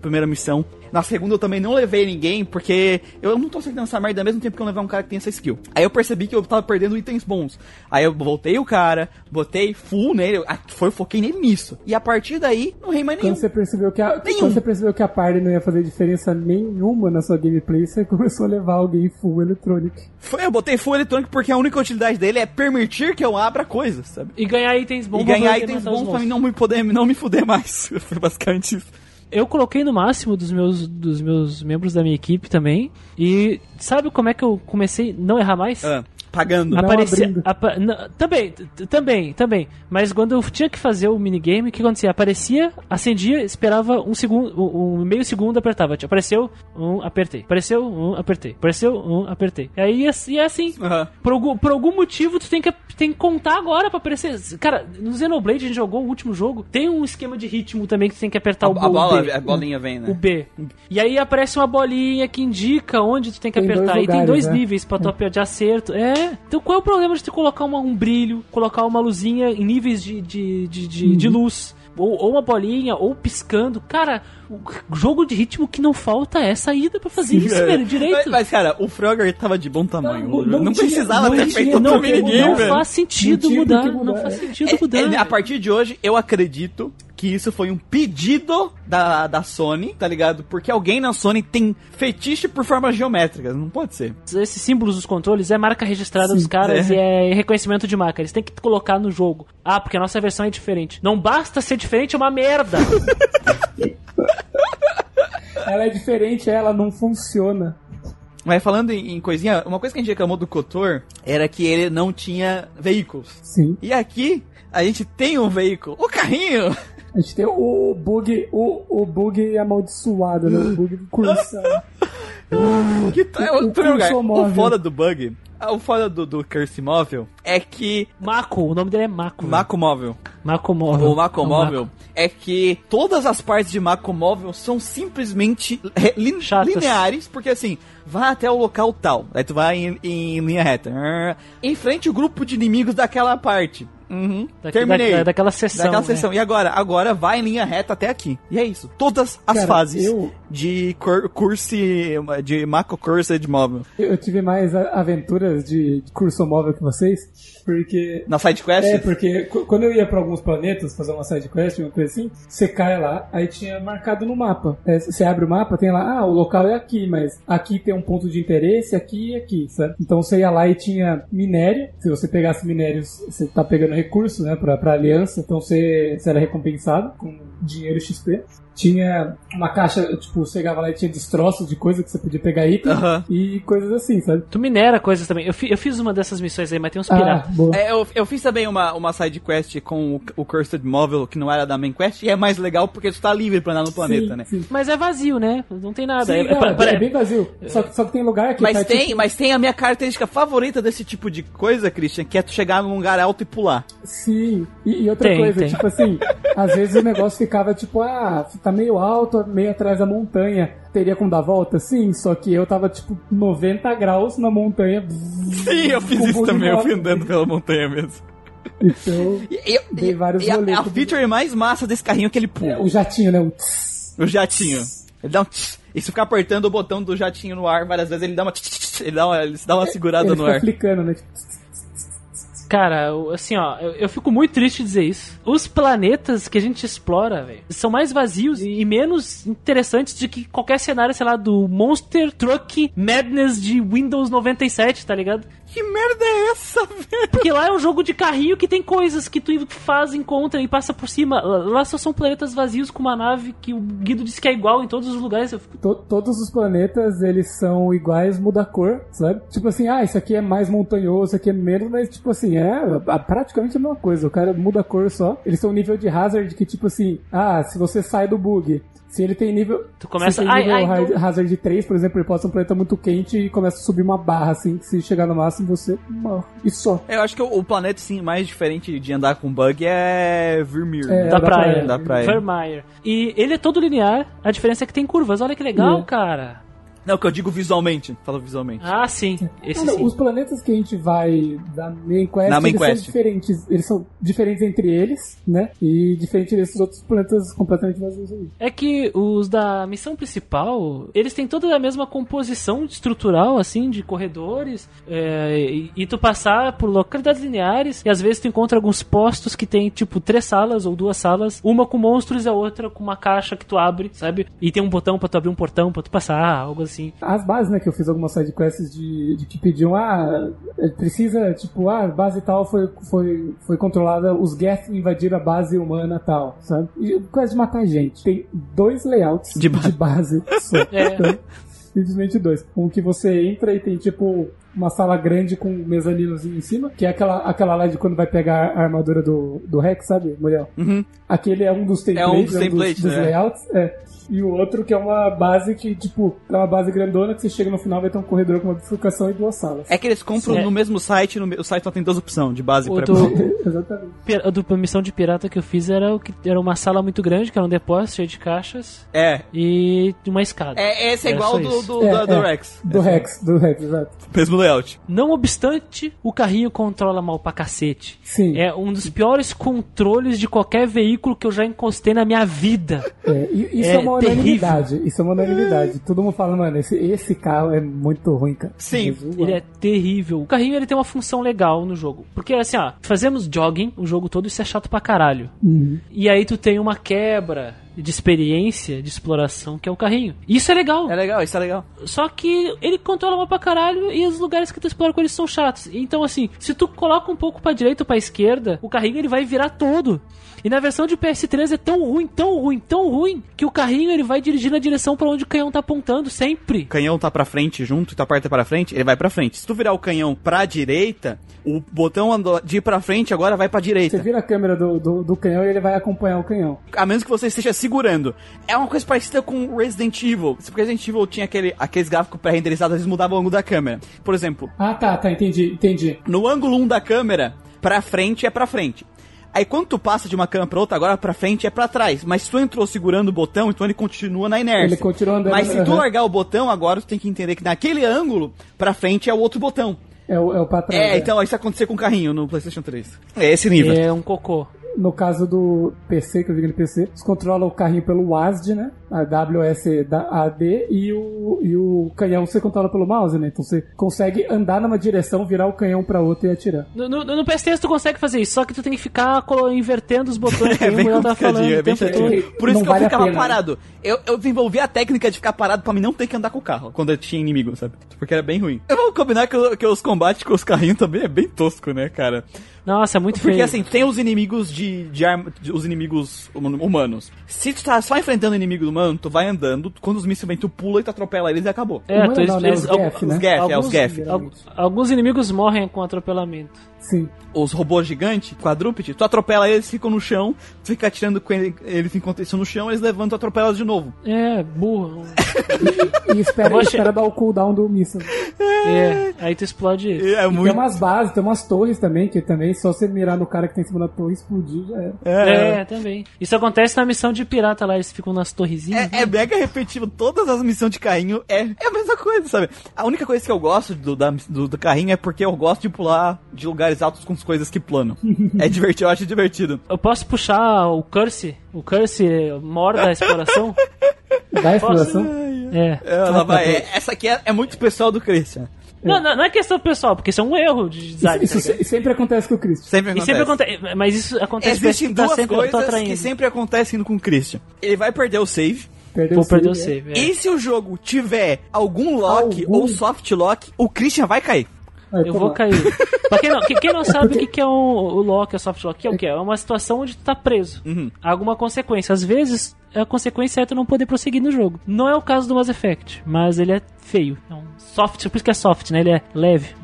primeira missão. Na segunda eu também não levei ninguém, porque eu não tô acertando essa merda ao mesmo tempo que eu levar um cara que tem essa skill. Aí eu percebi que eu tava perdendo itens bons. Aí eu voltei o cara, botei full nele, ah, foi, foquei nele nisso. E a partir daí, não rei mais nenhum. Quando você percebeu que a, Nenhum. quando você percebeu que a party não ia fazer diferença nenhuma na sua gameplay, você começou a levar alguém full electronic. Foi, eu botei full eletrônico porque a única utilidade dele é permitir que eu abra coisas, sabe? E ganhar itens bons E ganhar itens bons pra mim não me, poder, não me fuder mais. Foi basicamente isso. Eu coloquei no máximo dos meus, dos meus membros da minha equipe também. E sabe como é que eu comecei a não errar mais? Ah, pagando. Não Aparecia, abrindo. apa- não, também, também, também. Mas quando eu tinha que fazer o minigame, o que acontecia? Aparecia, acendia, esperava um segundo, um, um meio segundo, apertava. Tipo, Apareceu, um, apertei. Apareceu, um, apertei. Apareceu, um, apertei. Aí é- e é assim. Aham. Por, algum, por algum motivo, tu tem que, tem que contar agora pra aparecer. Cara, no Xenoblade a gente jogou o último jogo. Tem um esquema de ritmo também que tu tem que apertar A, o, a o bola, B. a bolinha vem, O né? B. E aí aparece uma bolinha que indica onde tu tem que Tem apertar. dois e tem dois né? níveis pra tu apertar de acerto. É. Então qual é o problema de tu colocar uma- um brilho, colocar uma luzinha em níveis de, de, de, de, Uhum. de luz? Ou, ou uma bolinha, ou piscando. Cara, o jogo de ritmo que não falta é saída pra fazer isso, É. velho, direito. Mas, mas, cara, o Frogger tava de bom tamanho. Não, Não, não tinha- precisava não ter feito não, outro minigame, não faz sentido Não mudar, mudar, não faz é. sentido mudar. É, é, a partir de hoje, eu acredito que isso foi um pedido da, da Sony, tá ligado? Porque alguém na Sony tem fetiche por formas geométricas. Não pode ser. Esses símbolos dos controles é marca registrada dos caras é. e é reconhecimento de marca. Eles têm que colocar no jogo. Ah, porque a nossa versão é diferente. Não basta ser diferente, é uma merda. Ela é diferente, ela não funciona. Mas falando em, em coisinha, uma coisa que a gente reclamou do Kotor era que ele não tinha veículos. Sim. E aqui, a gente tem um veículo. O carrinho! A gente tem o bug, o, o bug amaldiçoado, né? O bug de cursão. Que tá, O- em o primeiro lugar, o foda do bug, ah, o foda do, do Curse Móvel é que. Mako, o nome dele é Mako. Mako Móvel. Mako Móvel. O Mako É Móvel é que todas as partes de Mako Móvel são simplesmente lin- Chatas. lineares, porque assim, vai até o local tal, aí tu vai em, em linha reta, enfrente o grupo de inimigos daquela parte. Uhum. Daqui- Terminei. da- daquela sessão, Daquela né? sessão. E agora? Agora vai em linha reta até aqui. E é isso. Todas as Cara, fases eu- de cur curse, de Mako Cursed Móvel. Eu, eu tive mais aventuras de, curso móvel que vocês, porque Na side quest? É, porque qu- quando eu ia pra alguns planetas fazer uma side quest, uma coisa assim, você cai lá, aí tinha marcado no mapa. É, Você abre o mapa, tem lá, ah, o local é aqui, mas aqui tem um ponto de interesse, aqui e aqui, sabe? Então você ia lá e tinha minério. Se você pegasse minérios, você tá pegando recurso, né, pra, pra aliança, então você, você era recompensado com dinheiro XP. Tinha uma caixa, tipo, você chegava lá e tinha destroços de coisa que você podia pegar item e coisas assim, sabe? Tu minera coisas também. Eu, fi- eu fiz uma dessas missões aí, mas tem uns Ah, piratas. boa. É, eu, eu fiz também uma, uma side quest com o, o Cursed Móvel, que não era da main quest, e é mais legal porque tu tá livre pra andar no planeta, Sim, né? sim. Mas é vazio, né? Não tem nada. Sim, é, é é, é bem vazio. Só, que- só que tem lugar que Mas tá, tem, tipo, mas tem a minha característica favorita desse tipo de coisa, Christian, que é tu chegar num lugar alto e pular. Sim, e, e outra Tem, coisa, tem. tipo assim, às vezes o negócio ficava tipo, ah, tá meio alto, meio atrás da montanha. Teria como dar volta? Sim, só que eu tava tipo 90 graus na montanha. Sim, eu fiz isso também, eu fui andando pela montanha mesmo. Então, E, e- Dei vários e a, rolês a também. feature mais massa desse carrinho é que ele pula. o jatinho, né? O tss. O jatinho. Ele dá um tss, e se ficar apertando o botão do jatinho no ar várias vezes, ele dá uma tss, tss, ele dá uma, ele dá uma segurada ele no fica ar. flicando, né? Tss. Cara, assim, ó, eu, eu fico muito triste de dizer isso. Os planetas que a gente explora, velho, são mais vazios e menos interessantes do que qualquer cenário, sei lá, do Monster Truck Madness de Windows 97, tá ligado? Que merda é essa, velho? Porque lá é um jogo de carrinho que tem coisas que tu faz, encontra e passa por cima. Lá só são planetas vazios com uma nave que o Guido disse que é igual em todos os lugares. Eu fico, To- todos os planetas, eles são iguais, muda a cor, sabe? Tipo assim, ah, isso aqui é mais montanhoso, isso aqui é menos, mas tipo assim, é praticamente a mesma coisa. O cara muda a cor só. Eles são um nível de hazard que tipo assim, ah, se você sai do bug, se ele tem nível... Tu começa- Se tem ai, nível ai, hard- então- hazard 3, por exemplo, ele pode ser um planeta muito quente e começa a subir uma barra, assim, que se chegar no máximo você morre. E só. Eu acho que o, o planeta, sim, mais diferente de andar com bug é Vermeer. É, né? da, da praia. praia. Da praia. Vermeer. E ele é todo linear, a diferença é que tem curvas. Olha que legal, É. cara. Não, que eu digo visualmente. Falo visualmente. Ah, sim. Esse sim. os planetas que a gente vai da main quest, Na main eles quest. são diferentes. Eles são diferentes entre eles, né? E diferente desses outros planetas completamente vazios aí. É que os da missão principal, eles têm toda a mesma composição estrutural, assim, de corredores, é, e, e tu passar por localidades lineares, e às vezes tu encontra alguns postos que tem, tipo, três salas ou duas salas, uma com monstros e a outra com uma caixa que tu abre, sabe? E tem um botão pra tu abrir um portão pra tu passar, algo assim. As bases, né, que eu fiz algumas sidequests de, de que pediam, ah, é, precisa, tipo, ah, base tal foi, foi, foi controlada, os Geth invadiram a base humana tal, sabe? E quase de matar gente. Tem dois layouts De de, ba- base só. É. Então, simplesmente dois. Um que você entra e tem, tipo, uma sala grande com um mezaninozinho em cima, que é aquela, aquela lá de quando vai pegar a armadura do, do Rex, sabe, Muriel? Uhum. Aquele é um dos templates, É um dos templates, dos, né? layouts. É. E o outro que é uma base que, tipo, é uma base grandona que você chega no final vai ter um corredor com uma bifurcação e duas salas. É que eles compram É. no mesmo site, no, o site só tem duas opções, de base O pra do- Exatamente. A do missão de pirata que eu fiz era, o que, era uma sala muito grande, que era um depósito cheio de caixas, É. e uma escada. É, esse é Era igual só do, isso. do, É, do é. Rex. Do é Rex, do Rex, exato. Mesmo layout. Não obstante, o carrinho controla mal pra cacete. Sim. É um dos piores controles de qualquer veículo que eu já encostei na minha vida. É, isso é, É uma terrível. unanimidade. Isso é uma unanimidade. Todo mundo fala, mano, esse, esse carro é muito ruim, cara. Sim, Jesus, Ele é terrível. O carrinho ele tem uma função legal no jogo. Porque assim, ó, fazemos jogging o jogo todo, isso é chato pra caralho. Uhum. E aí tu tem uma quebra de experiência, de exploração, que é o carrinho. Isso é legal. É legal, isso é legal. Só que ele controla mal pra caralho e os lugares que tu explora com eles são chatos. Então, assim, se tu coloca um pouco pra direita ou pra esquerda, o carrinho ele vai virar todo. E na versão de PS3 é tão ruim, tão ruim, tão ruim, que o carrinho ele vai dirigir na direção pra onde o canhão tá apontando, sempre. O canhão tá pra frente junto e tu aperta pra frente, ele vai pra frente. Se tu virar o canhão pra direita, o botão de ir pra frente agora vai pra Você direita. vira a câmera do, do, do canhão e ele vai acompanhar o canhão. A menos que você esteja segurando. É uma coisa parecida com Resident Evil. Porque Resident Evil tinha aquele, aqueles gráficos pré-renderizados, eles mudavam o ângulo da câmera. Por exemplo, Ah, tá, tá, entendi, entendi. no ângulo 1 da câmera, pra frente é pra frente. Aí quando tu passa de uma câmera pra outra, agora pra frente é pra trás. Mas se tu entrou segurando o botão, então ele continua na inércia. Ele continua andando, Mas se tu aham. largar o botão, agora tu tem que entender que naquele ângulo, pra frente é o outro botão. É o, é o pra trás. É, né? então isso aconteceu com o carrinho no PlayStation 3. É esse nível. É um cocô. No caso do PC, que eu digo no PC, você controla o carrinho pelo WASD, né? A WSAD e o, e o canhão você controla pelo mouse, né? Então você consegue andar numa direção, virar o canhão pra outra e atirar. No, no, no PS3 tu consegue fazer isso, só que tu tem que ficar invertendo os botões que É aí o bem Muriel tava falando é bem tempo chatinho. Por isso Não que eu vale a ficava pena, né? parado. Eu, eu desenvolvi a técnica de ficar parado pra mim não ter que andar com o carro quando eu tinha inimigo, sabe? Porque era bem ruim. Eu vou combinar que, que os combates com os carrinhos também é bem tosco, né, cara? Nossa, é muito Porque feio. assim, tem os inimigos de, de arma, de- os inimigos hum- humanos. Se tu tá só enfrentando o inimigo humano, tu vai andando, quando os mísseis vêm, tu pula e tu atropela eles e acabou. É, tu, não, eles, Os al- Geth, né? Os Geth, é, os alguns- Geth. al- alguns inimigos morrem com atropelamento. Sim. Os robôs gigantes, quadrúpede, tu atropela eles, ficam no chão, tu fica atirando com ele- eles enquanto eles estão no chão, eles levantam e tu atropela eles de novo. É, burro. E espera, vou che- espera dar o cooldown do míssil. É, aí tu explode ele. É Tem muito. umas bases, tem umas torres também, que também só você mirar no cara que tem em cima da torre e explodir já era. É, também. Isso acontece na missão de pirata lá, eles ficam nas torrezinhas. É, é mega repetitivo. Todas as missões de carrinho é, é a mesma coisa, sabe? A única coisa que eu gosto do, da- do, do carrinho é porque eu gosto de pular de lugares altos com as coisas que planam. é divertido, eu acho divertido. Eu posso puxar o Curse? O Curse mor da exploração? Da exploração? É. Ela Ah, vai, tá. é- essa aqui é, é muito pessoal do Christian. Não, não, não é questão pessoal, porque isso é um erro de design. Isso, tá isso ligado? sempre acontece com o Christian. Sempre E acontece. sempre acontece. Mas isso acontece Existem tá duas sempre, tô coisas atraindo. que sempre acontecem com o Christian. Ele vai perder o save. Perdeu Vou perder o save, save. é. E se o jogo tiver algum lock Algum? ou soft lock, o Christian vai cair. Vai Eu tomar. vou cair. pra quem não, quem- não sabe o que, que é um, o lock, o soft lock, que é o que? É uma situação onde tu tá preso. Uhum. Há alguma consequência. Às vezes, a consequência é tu não poder prosseguir no jogo. Não é o caso do Mass Effect, mas ele é feio. É um soft, por isso que é soft, né? Ele é leve.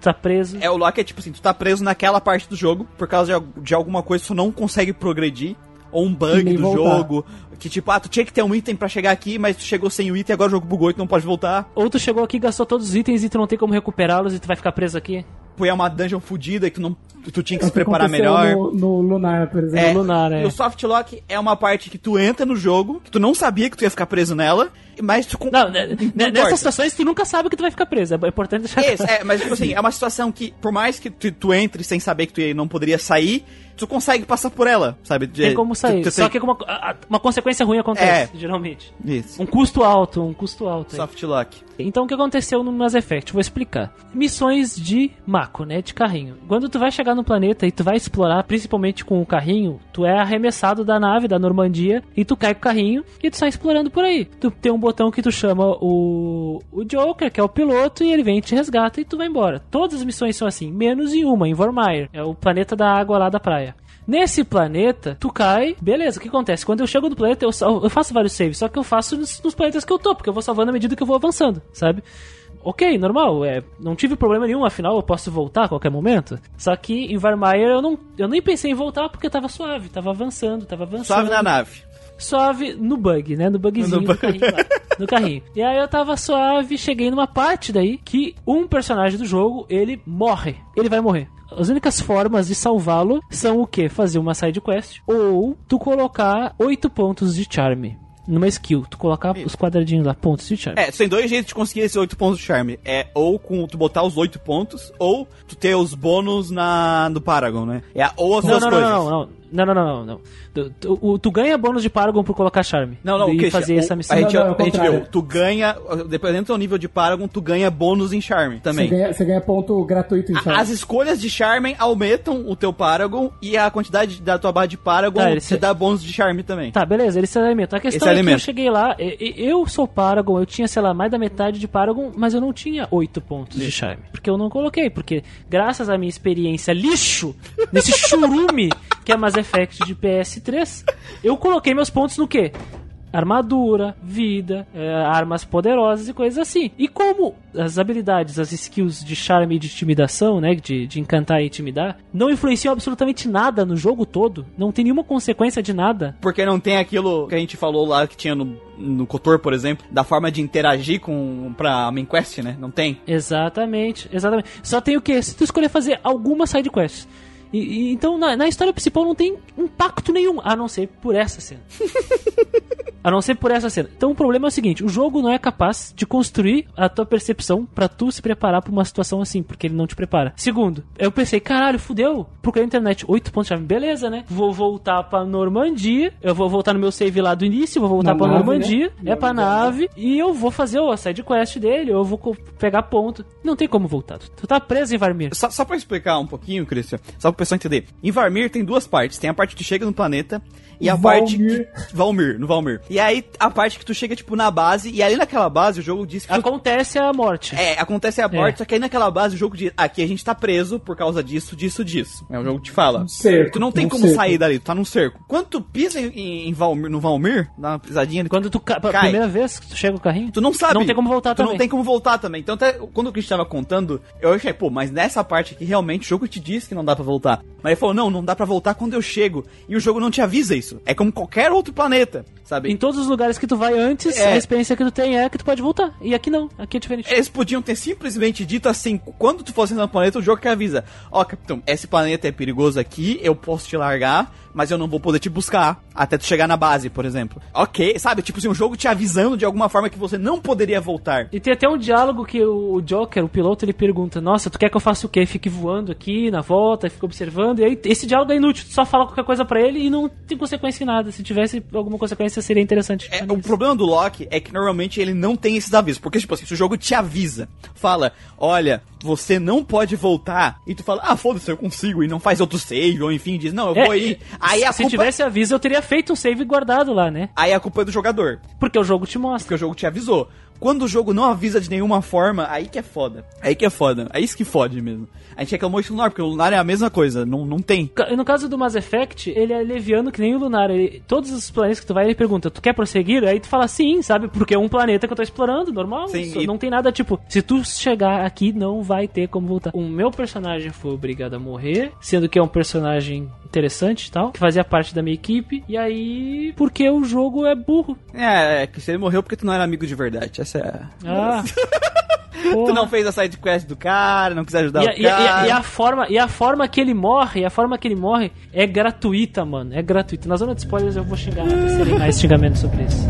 Tá preso. É, o lock é tipo assim, tu tá preso naquela parte do jogo, por causa de, de alguma coisa tu não consegue progredir, ou um bug do voltar. jogo, que tipo, ah, tu tinha que ter um item pra chegar aqui, mas tu chegou sem o item, agora o jogo bugou e tu não pode voltar. Ou tu chegou aqui, gastou todos os itens e tu não tem como recuperá-los e tu vai ficar preso aqui. Foi é uma dungeon fodida que tu, não, tu tinha que É se que preparar melhor. No, no Lunar, por exemplo. É, Lunar, é. E o soft lock é uma parte que tu entra no jogo, que tu não sabia que tu ia ficar preso nela, mas tu... Não, né, não né, importa. nessas situações tu nunca sabe que tu vai ficar preso. É importante deixar Esse, é, mas tipo assim, é uma situação que, por mais que tu, tu entre sem saber que tu não poderia sair, tu consegue passar por ela, sabe? De- Tem como sair. tu- tu Só tem- que uma, uma consequência ruim acontece, É. geralmente. Isso. Um custo alto, um custo alto. aí. Soft lock. Então o que aconteceu no Mass Effect? Vou explicar. Missões de Mako, né? De carrinho. Quando tu vai chegar no planeta e tu vai explorar, principalmente com o carrinho, tu é arremessado da nave, da Normandia, e tu cai com o carrinho e tu sai explorando por aí. Tu tem um botão que tu chama o, o Joker, que é o piloto, e ele vem te resgata e tu vai embora. Todas as missões são assim, menos em uma, em Vormir. É o planeta da água lá da praia. Nesse planeta, tu cai, beleza, o que acontece? Quando eu chego no planeta, eu, eu faço vários saves, só que eu faço nos, nos planetas que eu tô, porque eu vou salvando à medida que eu vou avançando, sabe? Ok, normal, é, não tive problema nenhum, afinal eu posso voltar a qualquer momento. Só que em Varmire eu não, eu nem pensei em voltar porque tava suave, tava avançando, tava avançando. Suave na nave. Suave no bug, né? No bugzinho No do bug. carrinho lá. No carrinho. E aí eu tava suave, cheguei numa parte daí que um personagem do jogo, ele morre. Ele vai morrer. As únicas formas de salvá-lo são o que? Fazer uma side quest ou tu colocar oito pontos de charme numa skill. Tu colocar os quadradinhos lá, pontos de charme. É, tu tem dois jeitos de conseguir esses oito pontos de charme. É ou com tu botar os oito pontos, ou tu ter os bônus na, no Paragon, né? É, ou as Não, duas não, coisas. não, não, não. Não, não, não, não, não. Tu, tu- tu ganha bônus de Paragon por colocar charme. Não, não, E Christian, fazer o- essa missão. A gente, Não, não, a gente viu, tu ganha, dependendo do teu nível de Paragon, tu ganha bônus em charme Você também. ganha, você ganha ponto gratuito em charme. As escolhas de Charme aumentam o teu Paragon e a quantidade da tua barra de Paragon Tá, te se- dá bônus de Charme também. Tá, beleza, ele se alimenta. A questão Esse é que eu cheguei lá, eu sou Paragon, eu tinha, sei lá, mais da metade de Paragon, mas eu não tinha 8 pontos de charme. Porque eu não coloquei, porque graças à minha experiência lixo, nesse churume que é Mass Effect de PS3, eu coloquei meus pontos no quê? Armadura, vida, é, armas poderosas e coisas assim. E como as habilidades, as skills de charme e de intimidação, né? De, de encantar e intimidar, não influenciam absolutamente nada no jogo todo, não tem nenhuma consequência de nada, Porque não tem aquilo que a gente falou lá que tinha no, no Cotor, por exemplo, da forma de interagir com pra main quest, né? Não tem. Exatamente, exatamente. Só tem o que? Se tu escolher fazer alguma side quest. E, e- então na, na história principal não tem impacto nenhum, a não ser por essa cena. A não ser por essa cena. Então o problema é o seguinte: o jogo não é capaz de construir a tua percepção pra tu se preparar pra uma situação assim, porque ele não te prepara. Segundo, eu pensei, caralho, fudeu. Procurei na internet, 8 pontos chave, beleza, né? Vou voltar pra Normandia, eu vou voltar no meu save lá do início, vou voltar Na pra nave, Normandia, né? é pra nave, e eu vou fazer a side quest dele, eu vou pegar ponto. Não tem como voltar. Tu tá preso em Varmir. Só, só pra explicar um pouquinho, Christian, só pro pessoal entender. Em Varmir tem duas partes. Tem a parte que chega no planeta e a parte Valmir. que... Valmir, no Valmir. E aí a parte que tu chega, tipo, na base, e ali naquela base o jogo diz que... tu- Acontece a morte. É, acontece a É. morte, só que aí naquela base o jogo diz, aqui a gente tá preso por causa disso, disso, disso. É o jogo que te fala. Um cerco, Tu não tem um como cerco. sair dali, tu tá num cerco. Quando tu pisa em, em Valmir, no Valmir, dá uma pisadinha... Quando tu ca... pela Cai. primeira vez que tu chega o carrinho, Tu não sabe. Não tem como voltar tu também. não tem como voltar também. Então, até quando o Christian tava contando, eu achei, pô, mas nessa parte aqui, realmente, o jogo te diz que não dá pra voltar. Mas ele falou, não, não dá pra voltar quando eu chego. E o jogo não te avisa isso. É como qualquer outro planeta, sabe? Todos os lugares que tu vai antes, É. a experiência que tu tem é que tu pode voltar. E aqui não, aqui é diferente. Eles podiam ter simplesmente dito assim, quando tu fosse no planeta, o jogo que avisa. Ó, capitão, esse planeta é perigoso aqui, eu posso te largar, mas eu não vou poder te buscar até tu chegar na base, por exemplo. Ok, sabe? Tipo assim, um jogo te avisando de alguma forma que você não poderia voltar. E tem até um diálogo que o Joker, o piloto, ele pergunta: Nossa, tu quer que eu faça o quê? Fique voando aqui na volta, fique observando. E aí, esse diálogo é inútil, tu só fala qualquer coisa pra ele e não tem consequência em nada. Se tivesse alguma consequência, seria interessante. É, o problema do Loki é que normalmente ele não tem esses avisos. Porque, tipo assim, se o jogo te avisa, fala, olha, você não pode voltar, e tu fala, ah, foda-se, eu consigo, e não faz outro save, ou enfim, diz, não, eu É, vou aí. Aí a, se culpa, tivesse aviso, eu teria feito um save guardado lá, né? aí a culpa é do jogador. Porque o jogo te mostra. Porque o jogo te avisou. Quando o jogo não avisa de nenhuma forma, aí que é foda. Aí que é foda. É isso que fode mesmo. A gente reclamou isso no Lunar, porque o Lunar é a mesma coisa. Não, não tem. No caso do Mass Effect, ele é leviano que nem o Lunar. Ele- todos os planetas que tu vai, ele pergunta: Tu quer prosseguir? Aí tu fala sim, sabe? Porque é um planeta que eu tô explorando, normal. Sim, Só- e- Não tem nada tipo: Se tu chegar aqui, não vai ter como voltar. O meu personagem foi obrigado a morrer, sendo que é um personagem interessante e tal, que fazia parte da minha equipe. E aí, porque o jogo é burro. É, é que você morreu porque tu não era amigo de verdade. Essa é. a- Ah. Tu não fez a side quest do cara, não quis ajudar E a, o e cara. e a forma, e a forma que ele morre, a forma que ele morre é gratuita, mano. É gratuita. Na zona de spoilers eu vou xingar, mais xingamentos sobre isso.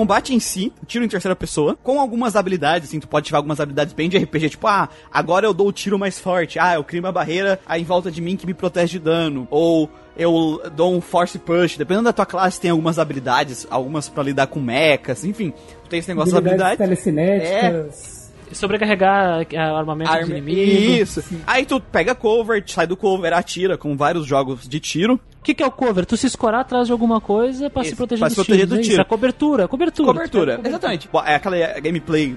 Combate em si, tiro em terceira pessoa, com algumas habilidades, assim, tu pode ativar algumas habilidades bem de RPG, tipo, ah, agora eu dou o tiro mais forte, ah, eu crio uma barreira aí em volta de mim que me protege de dano, ou eu dou um force push, dependendo da tua classe tem algumas habilidades, algumas pra lidar com mechas, enfim, tu tem esse negócio de Habilidades telecinéticas. Sobrecarregar a- armamento dos Arma- inimigos. Isso. Aí tu pega cover, sai do cover, atira, com vários jogos de tiro. O que, que é o cover? Tu se escorar atrás de alguma coisa pra Isso, se proteger pra se proteger tiros, do é isso? tiro. A cobertura, cobertura. Cobertura, exatamente. Bom, É aquela gameplay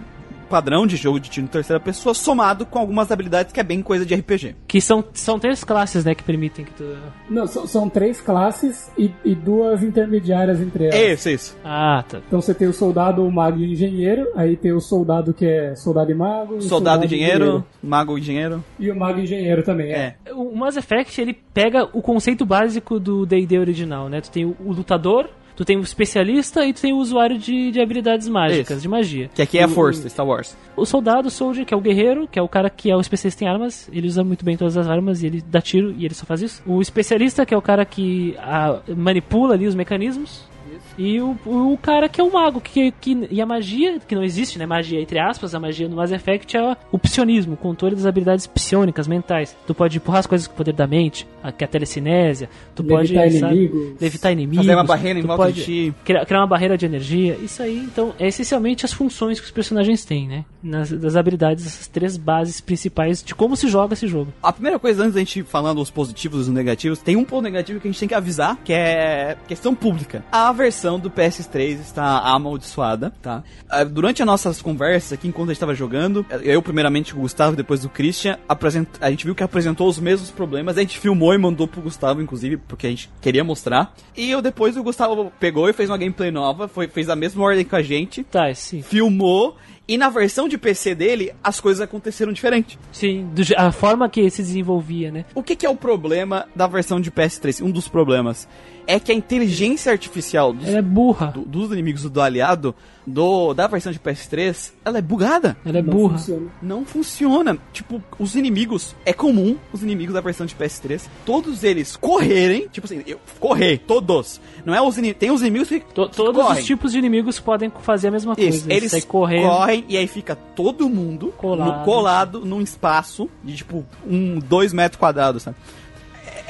padrão de jogo de tiro em terceira pessoa, somado com algumas habilidades que é bem coisa de RPG. Que são, são três classes, né, que permitem que tu... Não, são, são três classes e, e duas intermediárias entre elas. Isso, isso. Ah, tá. Então você tem o soldado, o mago e o engenheiro, aí tem o soldado que é soldado e mago, e o Soldado, e engenheiro, mago engenheiro. E o mago e engenheiro também, é. É. O Mass Effect, ele pega o conceito básico do D&D original, né? Tu tem o, o lutador, tu tem o especialista e tu tem o usuário de, de habilidades mágicas, Isso. de magia. Que aqui é a força, Star Wars. O soldado, o soldier, que é o guerreiro, que é o cara que é o especialista em armas, ele usa muito bem todas as armas e ele dá tiro e ele só faz isso. O especialista, que é o cara que ah, manipula ali os mecanismos. E o, o cara que é o mago, que, que, e a magia, que não existe, né? Magia, entre aspas, a magia no Mass Effect é o psionismo, o controle das habilidades psionicas, mentais. Tu pode empurrar as coisas com o poder da mente, a, que é a telecinese, tu Levitar pode sabe, inimigos. levitar inimigos. Fazer uma barreira em volta de ti. Criar, criar uma barreira de energia. Isso aí, então, é essencialmente as funções que os personagens têm, né? Nas, das habilidades, essas três bases principais de como se joga esse jogo. A primeira coisa, antes da gente falando os positivos e os negativos, tem um ponto negativo que a gente tem que avisar, que é questão pública. A versão do PS3 está amaldiçoada, tá? Ah, Durante as nossas conversas aqui, enquanto a gente estava jogando, eu primeiramente com o Gustavo, depois do Christian, apresent... a gente viu que apresentou os mesmos problemas, a gente filmou e mandou pro Gustavo, inclusive, porque a gente queria mostrar. E eu depois o Gustavo pegou e fez uma gameplay nova, foi, fez a mesma ordem com a gente, Tá, sim. filmou E na versão de PC dele, as coisas aconteceram diferente. Sim, do a forma que se desenvolvia, né? O que, que é o problema da versão de PS3? Um dos problemas é que a inteligência artificial dos, Ela é burra. do- dos inimigos do aliado do, da versão de PS3, ela é bugada. Ela é Não burra. funciona. Não funciona. Tipo, os inimigos. É comum os inimigos da versão de PS3. Todos eles correrem. Tipo assim, eu, correr. Todos. Não é os inimigos. Tem os inimigos que. To- todos correm. os tipos de inimigos podem fazer a mesma coisa. Isso, eles correndo. correm e aí fica todo mundo Colado. no- colado num espaço de tipo um, dois metros quadrados, sabe?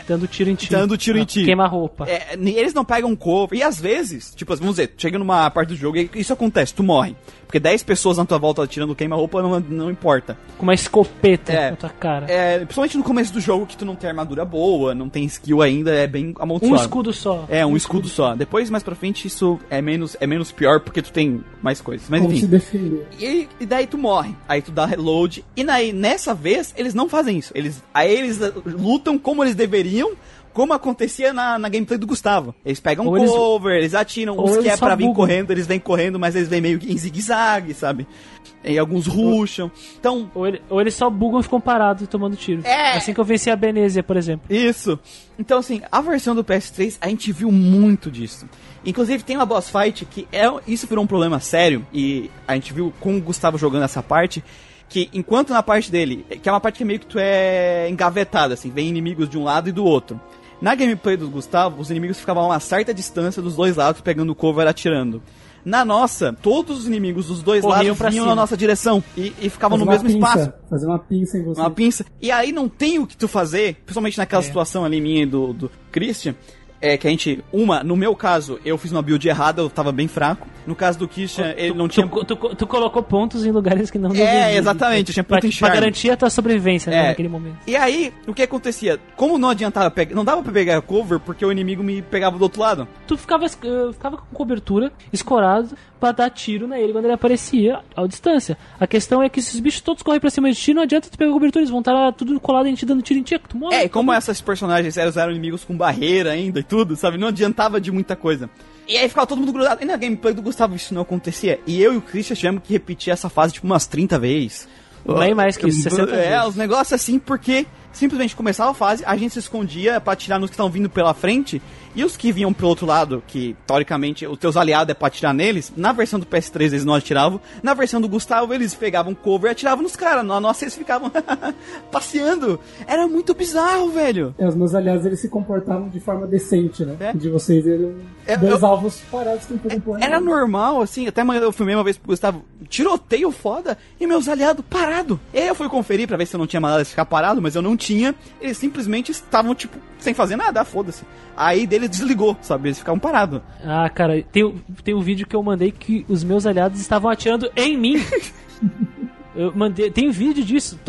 Dando tiro em ti. Dando tiro em Ah, ti. Queima roupa. É, eles não pegam cover. E às vezes, tipo, vamos dizer, chega numa parte do jogo e isso acontece, tu morre. Porque 10 pessoas na tua volta atirando queima-roupa não, não importa. Com uma escopeta É. na tua cara. É, principalmente no começo do jogo que tu não tem armadura boa, não tem skill ainda, é bem um amaldiçoado. escudo só. É, um escudo só. Depois, mais pra frente, isso é menos, é menos pior porque tu tem mais coisas. Mas Como se enfim. defender. E, e daí tu morre. Aí tu dá reload. E daí, nessa vez, eles não fazem isso. Eles, aí eles lutam como eles deveriam. Como acontecia na, na gameplay do Gustavo. Eles pegam Ou eles- cover, eles atiram. ou Os que eles é pra vir bugam. correndo, eles vêm correndo, mas eles vêm meio que em zigue-zague, sabe? E alguns rusham. Então, Ou, ele- ou eles só bugam e ficam parados tomando tiro. É. Assim que eu venci a Benezia, por exemplo. Isso. Então, assim, a versão do PS3, a gente viu muito disso. Inclusive, tem uma boss fight que é, isso virou um problema sério, e a gente viu com o Gustavo jogando essa parte, que enquanto na parte dele, que é uma parte que meio que tu é engavetado, assim, vem inimigos de um lado e do outro. Na gameplay do Gustavo, os inimigos ficavam a uma certa distância dos dois lados, pegando cover atirando. Na nossa, todos os inimigos dos dois Corriam lados vinham cima. na nossa direção e, e ficavam no mesmo pinça, espaço Fazer uma pinça em você. uma pinça. E aí não tem o que tu fazer, principalmente naquela É. situação ali minha e do, do Christian. É que a gente, uma, no meu caso, eu fiz uma build errada, eu tava bem fraco. No caso do Christian, ele não tu, tinha. tu, tu- tu colocou pontos em lugares que não É, exatamente, tinha pra, ponto em pra garantir a tua sobrevivência né, É. naquele momento. E aí, o que acontecia? Como não adiantava pegar. Não dava pra pegar cover porque o inimigo me pegava do outro lado. Tu ficava, eh, ficava com cobertura, escorado, pra dar tiro nele quando ele aparecia à distância. A questão é que se os bichos todos correm pra cima de ti, não adianta tu pegar cobertura, eles vão estar tudo colado em ti, dando tiro em ti, que tu morre. É, e como essas personagens eram, eram inimigos com barreira ainda e tudo, sabe? Não adiantava de muita coisa. E aí ficava todo mundo grudado. E na gameplay do Gustavo isso não acontecia. E eu e o Christian tivemos que repetir essa fase tipo umas 30 vezes. Bem mais que isso, 60 É, vezes. os negócios assim, porque simplesmente começava a fase, a gente se escondia pra atirar nos que estavam vindo pela frente, e os que vinham pelo outro lado, que teoricamente os teus aliados é pra atirar neles, na versão do PS3 eles não atiravam, na versão do Gustavo eles pegavam cover e atiravam nos caras, na nossa eles ficavam passeando. Era muito bizarro, velho. É, os meus aliados eles se comportavam de forma decente, né? É. De vocês eram É, dois eu- alvos parados tentando empurrar. Era normal, assim, até eu filmei uma vez pro Gustavo, tiroteio foda, e meus aliados parado. E aí eu fui conferir pra ver se eu não tinha mandado eles ficar parado, mas eu não tinha. Eles simplesmente estavam, tipo, sem fazer nada, foda-se. Aí dele desligou, sabe? Eles ficavam parados. Ah, cara, tem, um- tem um vídeo que eu mandei que os meus aliados estavam atirando em mim. Eu mandei, tem vídeo disso.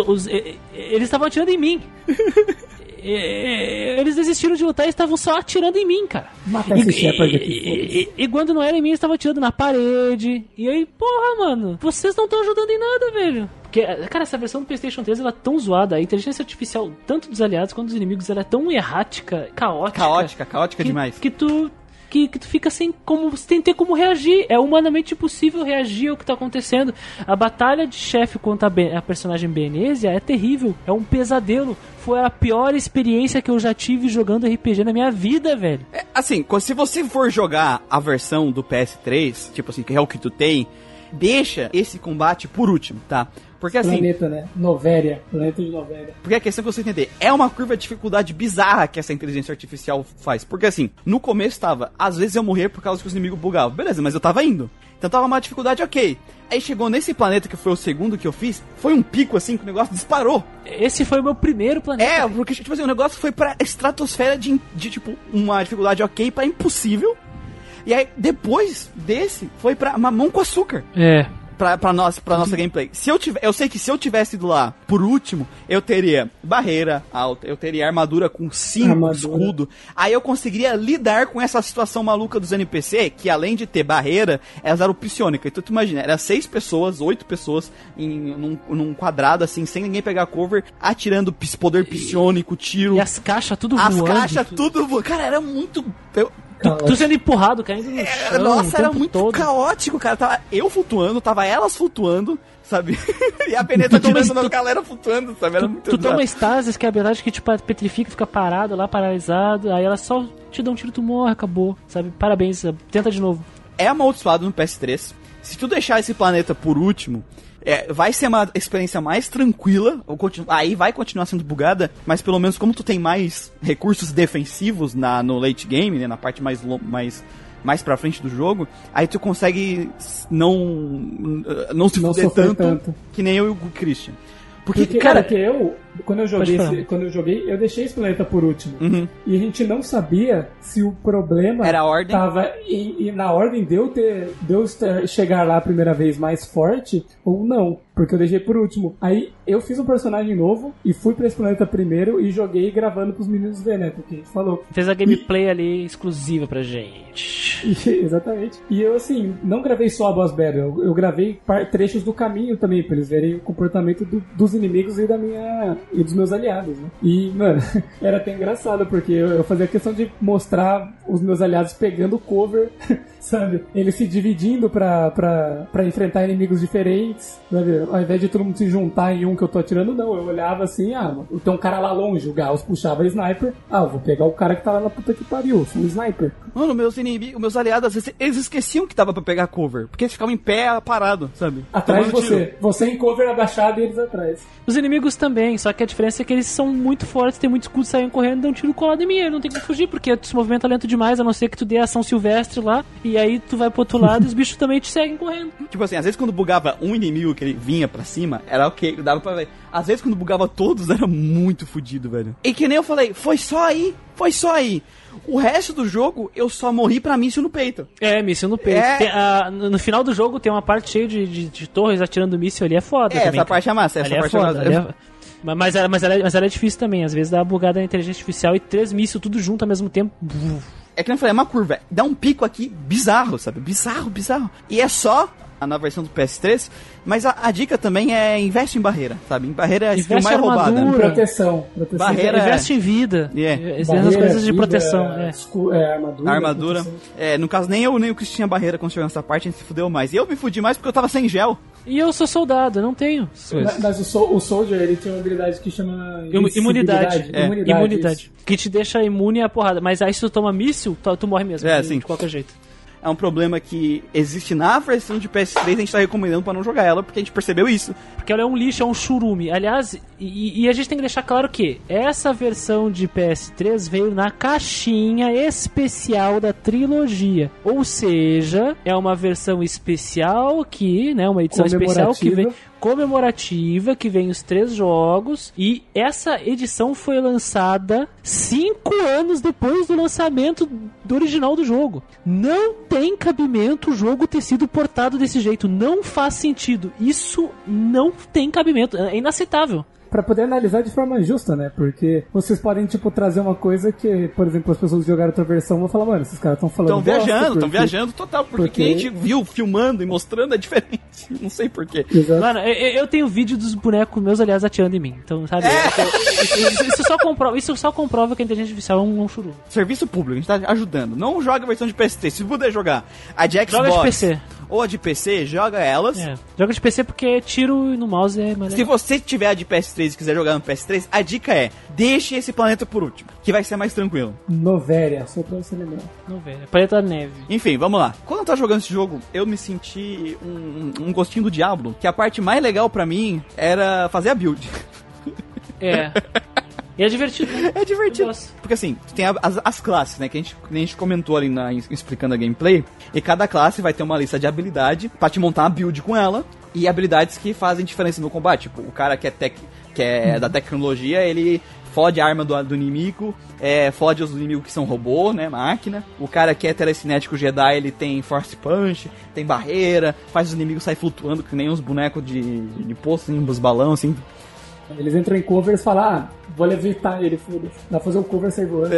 eles estavam atirando em mim. E- e- Eles desistiram de lutar e estavam só atirando em mim, cara. Mata esse Shepard aqui, E, e- e quando não era em mim, eles estavam atirando na parede. E aí, porra, mano, vocês não estão ajudando em nada, velho. Porque, cara, essa versão do PlayStation 3 ela é tão zoada. A inteligência artificial, tanto dos aliados quanto dos inimigos, ela é tão errática, caótica. Caótica, caótica que, demais. Que tu. Que, que tu fica sem como. Sem ter como reagir. É humanamente impossível reagir ao que tá acontecendo. A batalha de chefe contra a, Ben- a personagem Benezia é terrível. É um pesadelo. Foi a pior experiência que eu já tive jogando RPG na minha vida, velho. É, assim, se você for jogar a versão do PS3, tipo assim, que é o que tu tem, deixa esse combate por último, tá? Porque assim, Planeta, né? Novéria. Planeta de Novéria. Porque a questão que você entender, é uma curva de dificuldade bizarra que essa inteligência artificial faz. Porque assim, no começo tava, às vezes eu morria por causa que os inimigos bugavam. Beleza, mas eu tava indo. Então tava uma dificuldade ok. Aí chegou nesse planeta que foi o segundo que eu fiz, foi um pico assim que o negócio disparou. Esse foi o meu primeiro planeta. É, porque tipo assim, o negócio foi pra estratosfera de, de tipo, uma dificuldade ok pra impossível. E aí, depois desse, foi pra mamão com açúcar É. pra, pra, nós, pra nossa gameplay. Se eu tiver, eu sei que se eu tivesse ido lá por último, eu teria barreira alta, eu teria armadura com 5 Armadura. escudo. Aí eu conseguiria lidar com essa situação maluca dos NPC, que além de ter barreira, elas eram psionicas. Então tu imagina, era seis pessoas, oito pessoas em, num, num quadrado assim, sem ninguém pegar cover, atirando poder psionico, tiro. E as caixas tudo As voando. caixas, tudo. tudo. vo- Cara, era muito. eu- Tu sendo empurrado, caindo no É, chão. o Nossa, era muito todo. caótico, cara. Tava eu flutuando, tava elas flutuando, sabe? e a Peneta tirando na galera flutuando, sabe? Era Tu, muito tu toma estasis, que é a habilidade que tipo, petrifica, fica parado lá, paralisado. Aí ela só te dá um tiro, tu morre, acabou. Sabe? Parabéns, tenta de novo. é amaldiçoado no PS3. Se tu deixar esse planeta por último, é, vai ser uma experiência mais tranquila. Aí vai continuar sendo bugada, mas pelo menos como tu tem mais recursos defensivos na, no late game, né, na parte mais, mais, mais pra frente do jogo, aí tu consegue não, não se Não fuder tanto, tanto. que nem eu e o Christian. Porque, Porque, cara, porque eu, quando eu joguei, esse- quando eu joguei, eu deixei esse planeta por último. Uhum. E a gente não sabia se o problema Era a ordem? tava em- em- na ordem de eu, ter, de eu estar- chegar lá a primeira vez mais forte ou não. Porque eu deixei por último. Aí eu fiz um personagem novo e fui pra esse planeta primeiro e joguei gravando pros meninos ver, né? Porque a gente falou. Fez a gameplay ali exclusiva pra gente. E- exatamente. E eu, assim, não gravei só a boss battle, eu, eu gravei trechos do caminho também, pra eles verem o comportamento do- dos inimigos e da minha. E dos meus aliados, né? E, mano, era até engraçado, porque eu, eu fazia questão de mostrar os meus aliados pegando cover, sabe? Eles se dividindo pra, pra, pra enfrentar inimigos diferentes, sabe? Ao invés de todo mundo se juntar em um que eu tô atirando, não. Eu olhava assim, ah, tem um cara lá longe, o Gauss puxava sniper, ah, eu vou pegar o cara que tá lá na puta que pariu, sou um sniper. mano, meus inimigos, meus aliados, às vezes, eles esqueciam que tava pra pegar cover. Porque eles ficavam em pé, parado, sabe? Atrás de Tomando tiro. você. Você em cover abaixado e eles atrás. Os inimigos também, só que a diferença é que eles são muito fortes, tem muito escudo, saem correndo e dão um tiro colado em mim. Ele não tem como fugir, porque tu se movimenta lento demais, a não ser que tu dê ação silvestre lá, e aí tu vai pro outro lado e os bichos também te seguem correndo. Tipo assim, às vezes quando bugava um inimigo que ele vinha pra cima, era ok, dava pra ver. Às vezes quando bugava todos, era muito fudido, velho. E que nem eu falei, foi só aí, foi só aí. O resto do jogo, eu só morri pra míssil no peito. É, míssil no peito. É. Tem, ah, no final do jogo tem uma parte cheia de, de, de torres atirando míssil ali, é foda. É, também, essa parte é massa, essa Ali é parte é foda. massa. é- Mas, mas, ela, mas, ela, é- mas ela é difícil também. Às vezes dá uma bugada na inteligência artificial e três mísseis tudo junto ao mesmo tempo. É que eu falei, é uma curva. Dá um pico aqui bizarro, sabe? Bizarro, bizarro. E é só na versão do PS3, mas a, a dica também é investe em barreira, sabe? Em barreira é Investe mais em roubada. armadura. Proteção. proteção. Barreira- Era- Investe em vida. É. Essas coisas de vida, proteção. É. é, armadura. Armadura. É, no caso, nem eu nem o Chris tinha barreira quando chegou nessa parte, a gente se fudeu mais. E eu me fudi mais porque eu tava sem gel. E eu sou soldado, eu não tenho. Mas, mas o, Sol- o Soldier, ele tinha uma habilidade que chama... Imu- Imunidade. invencibilidade. É. Imunidade. Imunidade. Que te deixa imune à porrada. Mas aí se tu toma míssil, tu, tu morre mesmo. É, de, sim. De qualquer jeito. É um problema que existe na versão de PS3, a gente tá recomendando pra não jogar ela, porque a gente percebeu isso. Porque ela é um lixo, é um churume. Aliás, e, e a gente tem que deixar claro que essa versão de PS3 veio na caixinha especial da trilogia. Ou seja, é uma versão especial que, né, uma edição especial que vem Comemorativa. comemorativa que vem os três jogos e essa edição foi lançada cinco anos depois do lançamento do original do jogo. Não tem cabimento o jogo ter sido portado desse jeito. Não faz sentido. Isso não tem cabimento. É inaceitável. Pra poder analisar de forma justa, né? Porque vocês podem, tipo, trazer uma coisa que, por exemplo, as pessoas que jogaram outra versão vão falar, mano, esses caras estão falando Estão viajando, estão porque- viajando total, porque, porque- quem a gente viu filmando e mostrando é diferente. Não sei porquê. Mano, eu, eu tenho vídeo dos bonecos meus, aliás, atirando em mim. Então, sabe? Isso, isso- isso só comprova, isso só comprova que a inteligência artificial é um, um churume. Serviço público, a gente tá ajudando. Não joga a versão de PS3. Se puder jogar a de Xbox Joga de PC. Ou a de PC, joga elas. É. Joga de PC porque tiro no mouse é mais Se você tiver a de PS3 e quiser jogar no PS3, a dica é: deixe esse planeta por último, que vai ser mais tranquilo. Novéria, só pra você lembrar. É Planeta Neve. Enfim, vamos lá. Quando eu tava jogando esse jogo, eu me senti um, um gostinho do Diablo, que a parte mais legal pra mim era fazer a build. É. E é divertido. né? É divertido. Porque assim, tem as, as classes, né? Que a gente, que a gente comentou ali na, explicando a gameplay. E cada classe vai ter uma lista de habilidade pra te montar uma build com ela. E habilidades que fazem diferença no combate. Tipo, o cara que é, tec, que é da tecnologia, ele fode a arma do, do inimigo, é, fode os inimigos que são robô, né? Máquina. O cara que é telecinético Jedi, ele tem Force Punch, tem barreira, faz os inimigos sair flutuando, que nem uns bonecos de, de poço, assim, dos balões, assim. Eles entram em covers e falam, ah, vou levitar ele, foda-se. Dá pra fazer um cover sair voando.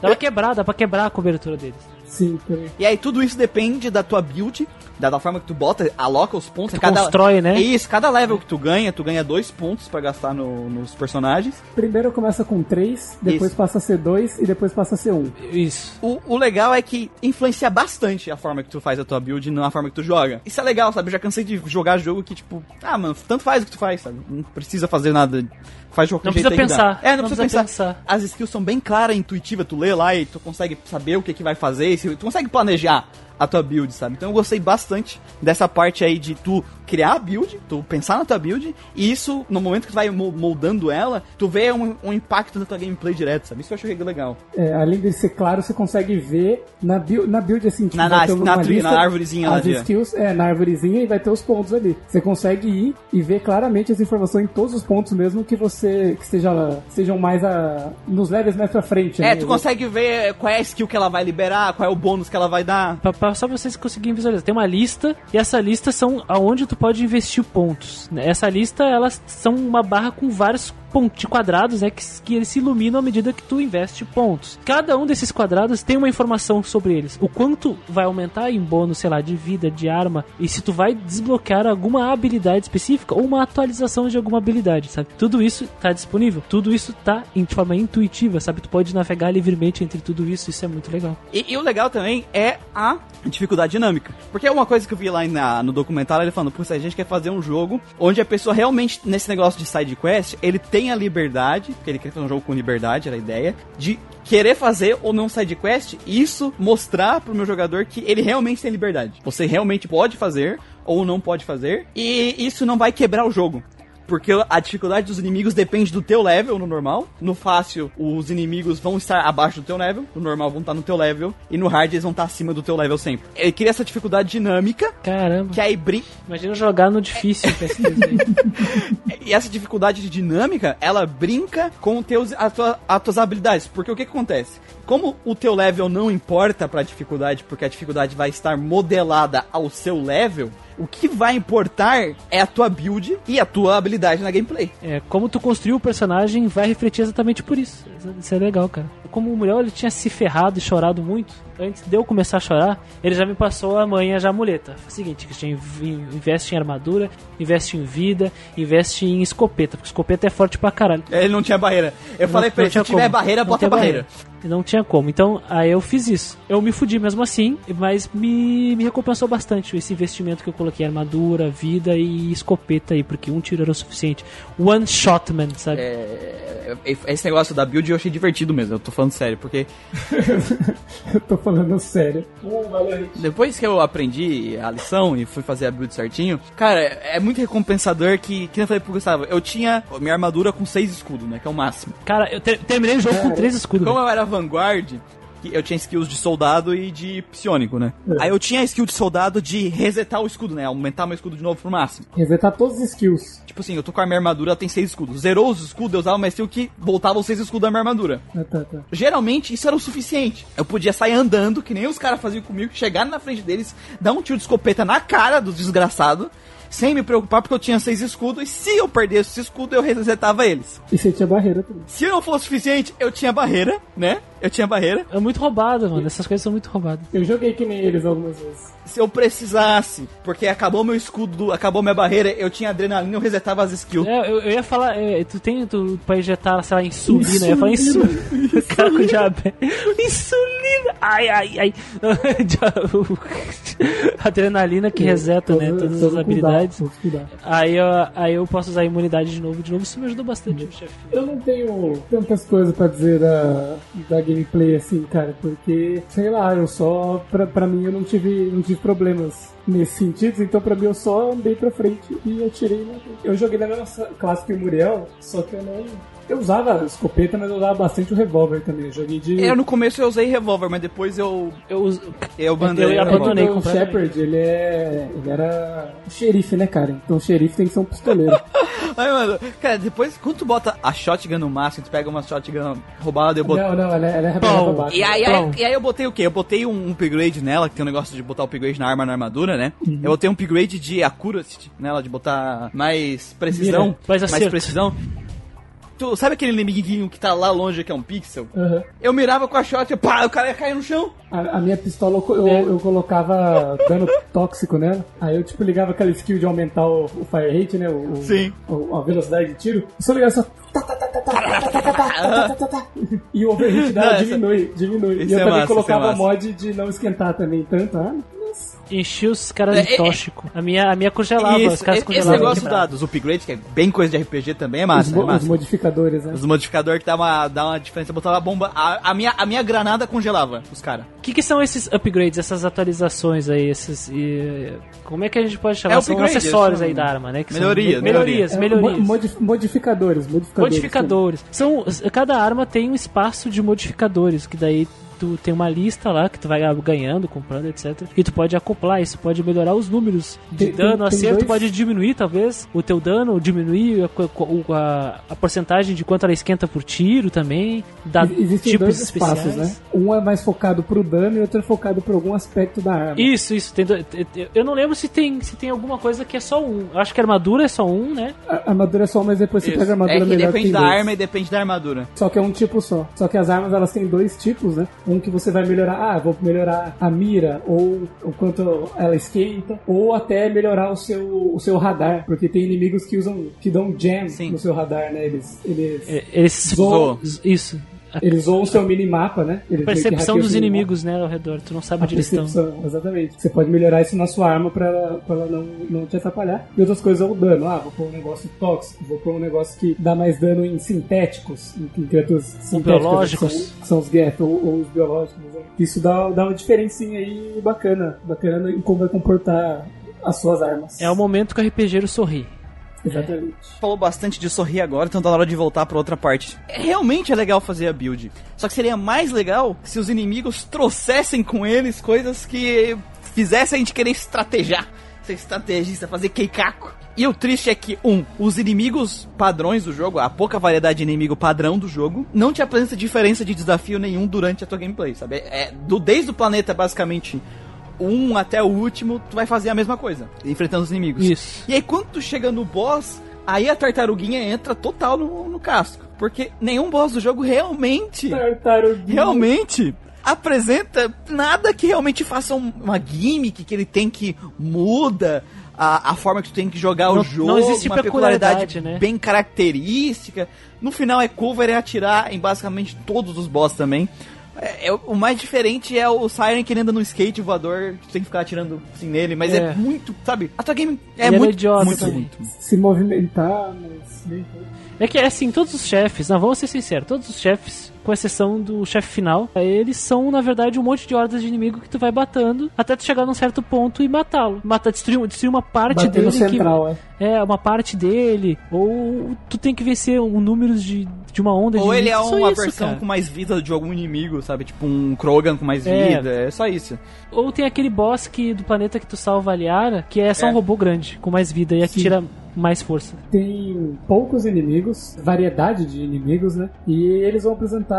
Dá pra quebrar, dá pra quebrar a cobertura deles. Sim, também. E aí tudo isso depende da tua build, da, da forma que tu bota, aloca os pontos. Tu constrói, né? Isso, cada level que tu ganha, tu ganha dois pontos pra gastar no- nos personagens. Primeiro começa com 3, depois Isso. passa a ser 2 e depois passa a ser 1. Isso. O, o legal é que influencia bastante a forma que tu faz a tua build na forma que tu joga. Isso é legal, sabe? Eu já cansei de jogar jogo que, tipo, ah, mano, tanto faz o que tu faz, sabe? Não precisa fazer nada. Faz jogo Não do jeito precisa dá. pensar. É, não, Não precisa, precisa pensar. pensar. As skills são bem claras, intuitivas, tu lê lá e tu consegue saber o que, que vai fazer, tu consegue planejar a tua build, sabe? Então eu gostei bastante dessa parte aí de tu criar a build, tu pensar na tua build, e isso, no momento que tu vai mo- moldando ela, tu vê um, um impacto na tua gameplay direto, sabe? Isso eu achei legal. É, além de ser claro, você consegue ver na build, na build assim, tipo, Na- vai na- ter uma na tri- lista, na arvorezinha lá skills, é, na arvorezinha e vai ter os pontos ali. Você consegue ir e ver claramente as informações em todos os pontos, mesmo que você que esteja sejam mais a, nos levels mais pra frente. É, né? tu consegue ver qual é a skill que ela vai liberar, qual é o bônus que ela vai dar. Pra, pra- só vocês conseguirem visualizar. Tem uma lista, e essa lista são aonde tu pode investir pontos. né? Essa lista, elas são uma barra com vários pontos quadrados, né? Que, que eles se iluminam à medida que tu investe pontos. Cada um desses quadrados tem uma informação sobre eles. O quanto vai aumentar em bônus, sei lá, de vida, de arma, e se tu vai desbloquear alguma habilidade específica ou uma atualização de alguma habilidade, sabe? Tudo isso tá disponível. Tudo isso tá de forma intuitiva, sabe? Tu pode navegar livremente entre tudo isso, isso é muito legal. E, e o legal também é a dificuldade dinâmica. Porque é uma coisa que eu vi lá na- no documentário, ele falando, putz, a gente quer fazer um jogo onde a pessoa realmente, nesse negócio de side quest, ele tem a liberdade, porque ele quer fazer um jogo com liberdade, era a ideia, de querer fazer ou não side quest, isso mostrar pro meu jogador que ele realmente tem liberdade. Você realmente pode fazer ou não pode fazer, e isso não vai quebrar o jogo. Porque a dificuldade dos inimigos depende do teu level no normal. No fácil, os inimigos vão estar abaixo do teu level. No normal, vão estar no teu level. E no hard, eles vão estar acima do teu level sempre. Ele cria essa dificuldade dinâmica, Caramba. que aí brinca. Imagina jogar no difícil PS3 aí. E essa dificuldade de dinâmica, ela brinca com teus, a tua, as tuas habilidades. Porque o que, que acontece? Como o teu level não importa pra dificuldade, porque a dificuldade vai estar modelada ao seu level, o que vai importar é a tua build e a tua habilidade na gameplay. É, como tu construiu o personagem vai refletir exatamente por isso. Isso- é legal, cara. Como o Muriel ele tinha se ferrado e chorado muito, antes de eu começar a chorar, ele já me passou a manha já a muleta. O seguinte, Christian, inv- investe em armadura, investe em vida, investe em escopeta, porque escopeta é forte pra caralho. Ele não tinha barreira. Eu falei pra ele, se tiver como. barreira, Não bota barreira. E Não tinha como. Então, aí eu fiz isso. Eu me fudi mesmo assim, mas me, me recompensou bastante esse investimento que eu coloquei em armadura, vida e escopeta aí, porque um tiro era o suficiente. One shot, man, sabe? É, esse negócio da build eu achei divertido mesmo, eu tô falando sério, porque Eu tô falando sério. Depois que eu aprendi a lição e fui fazer a build certinho, cara, é muito recompensador que, que eu falei pro Gustavo, eu tinha minha armadura com seis escudos, né, que é o máximo. Cara, eu ter- terminei o jogo com três escudos. Como velho. eu era vanguard, eu tinha skills de soldado e de psionico, né? Aí eu tinha a skill de soldado de resetar o escudo, né? Aumentar meu escudo de novo pro máximo. Resetar todos os skills. Tipo assim, eu tô com a minha armadura, ela tem seis escudos. Zerou os escudos, eu usava uma skill que voltava os seis escudos da minha armadura. Ah, tá, tá. Geralmente isso era o suficiente. Eu podia sair andando, que nem os caras faziam comigo, chegar na frente deles, dar um tiro de escopeta na cara do desgraçado, sem me preocupar, porque eu tinha seis escudos, e se eu perdesse esse escudo, eu resetava eles. E você tinha barreira também. Se não fosse suficiente, eu tinha barreira, né? Eu tinha barreira. É muito roubado, mano. Essas coisas são muito roubadas. Eu joguei que nem eles algumas vezes. Se eu precisasse, porque acabou meu escudo, acabou minha barreira, eu tinha adrenalina, eu resetava as skills. É, eu, eu ia falar, é, tu tem tu, pra injetar, sei lá, insulina. Eu ia falar insulina. Cara com diabetes. Insulina! Ai, ai, ai. Adrenalina que reseta, né? Todas as habilidades. Aí eu, aí eu posso usar a imunidade de novo. De novo, isso me ajudou bastante, chefe. Eu não tenho tantas coisas pra dizer da, da gameplay assim, cara, porque, sei lá, eu só, pra, pra mim eu não tive, não tive problemas nesse sentido, então pra mim eu só andei pra frente e atirei na. Eu joguei na mesma classe que o Muriel, só que eu não. Eu usava escopeta, mas eu usava bastante o revólver também. Eu joguei de. Eu no começo eu usei revólver, mas depois eu Eu eu abandonei Eu o revólver. abandonei o. Shepard, ele é. Ele era xerife, né, cara? Então o xerife tem que ser um pistoleiro. Aí, mano, cara, depois, quando tu bota a shotgun no máximo, tu pega uma shotgun roubada, eu botei. não, não, ela, é- ela é baixo. E aí, aí, e aí eu botei o quê? Eu botei um upgrade nela, que tem um negócio de botar upgrade na arma na armadura, né? Eu botei um upgrade de accuracy nela, de botar mais precisão. Mira, mais precisão. Tu sabe aquele inimiguinho que tá lá longe, que é um pixel? Uhum. Eu mirava com a shot e pá, o cara ia cair no chão. A, a minha pistola eu, eu, eu colocava dano tóxico nela. Aí eu tipo ligava aquela skill de aumentar o, o fire rate, né? O, Sim. O, a velocidade de tiro. Só ligava só. E o overheat dela diminui, diminui. e eu também colocava mod de não esquentar também tanto. Ah, nossa. Enchi os caras É, de é, tóxico. A minha, a minha congelava, os Isso, caras esse congelavam. negócio quebrava. da, dos upgrades, que é bem coisa de RPG também, é Os, massa. mo- é massa. os modificadores, né? Os modificadores que dá uma, dá uma diferença, botava a bomba. A, a minha, a minha granada congelava os caras. O que, que são esses upgrades, essas atualizações aí, esses. e- como é que a gente pode chamar? É são upgrade, acessórios aí da arma, né? Que são melhorias, me- melhorias, É, melhorias. modif- modificadores, modificadores. Modificadores. São, cada arma tem um espaço de modificadores, que daí tu tem uma lista lá que tu vai ganhando, comprando, etc. E tu pode acoplar isso, pode melhorar os números de Tem- dano, tem- tem acerto, dois- pode diminuir talvez o teu dano, diminuir a, a, a porcentagem de quanto ela esquenta por tiro também, dá Ex- Existem tipos dois especiais. espaços, né? Um é mais focado pro dano e outro é focado por algum aspecto da arma. Isso, isso. Tem do- eu não lembro se tem, se tem alguma coisa que é só um. Eu acho que a armadura é só um, né? A a armadura é só, mas depois você Isso. pega a armadura é que melhor depende tem da dois. arma e depende da armadura. Só que é um tipo só. Só que as armas elas têm dois tipos, né? Um que você vai melhorar, ah, vou melhorar a mira, ou o quanto ela esquenta, ou até melhorar o seu, o seu radar, porque tem inimigos que usam, que dão jam Sim. no seu radar, né? Eles, eles, É, Eles. Zoa. Isso. Eles zoam o seu minimapa, né? Eles percepção dos inimigos, né, ao redor. Tu não sabe A onde eles estão. exatamente. Você pode melhorar isso na sua arma pra ela, pra ela não, não te atrapalhar. E outras coisas é o dano. Ah, vou pôr um negócio tóxico, vou pôr um negócio que dá mais dano em sintéticos, em, em criaturas sintéticas. biológicos. Que são, que são os Geth ou, ou os biológicos. né? Isso dá, dá uma diferencinha aí bacana. Bacana em como vai comportar as suas armas. É o momento que o RPGero sorri. Exatamente. Falou bastante de sorrir agora, então tá na hora de voltar pra outra parte. É, Realmente é legal fazer a build. Só que seria mais legal se os inimigos trouxessem com eles coisas que fizessem a gente querer estratejar. Ser estrategista, fazer keikaku. E o triste é que, um, os inimigos padrões do jogo, a pouca variedade de inimigo padrão do jogo, não te apresenta diferença de desafio nenhum durante a tua gameplay, sabe? É, do, desde o planeta, basicamente, um até o último, tu vai fazer a mesma coisa, enfrentando os inimigos. Isso. E aí quando tu chega no boss, aí a tartaruguinha entra total no, no casco. Porque nenhum boss do jogo realmente, Tartaruguinha. realmente apresenta nada que realmente faça um- uma gimmick que ele tem que muda a, a forma que tu tem que jogar Não- o jogo, não existe uma peculiaridade, peculiaridade né? bem característica. No final é cover e atirar em basicamente todos os boss também. É, é o- mais diferente é o Siren que ele anda no skate voador, que tu tem que ficar atirando assim nele, mas é, É. muito, sabe? A tua game é Ele era muito, idiota muito, muito. Se movimentar, mas... É que, assim, todos os chefes, não, vamos ser sinceros, todos os chefes, com exceção do chefe final, eles são, na verdade, um monte de hordas de inimigo que tu vai batendo até tu chegar num certo ponto e matá-lo. Matar, destruir, destruir uma parte Bater dele no central, que... é. É, uma parte dele, ou tu tem que vencer um número de, de uma onda Ou de ele é uma isso, versão cara. com mais vida de algum inimigo, sabe? Tipo um Krogan com mais É. vida, é só isso. Ou tem aquele boss que, do planeta que tu salva a Liara, que é só É. um robô grande, com mais vida, e Sim. atira mais força. tem poucos inimigos, variedade de inimigos, né? E eles vão apresentar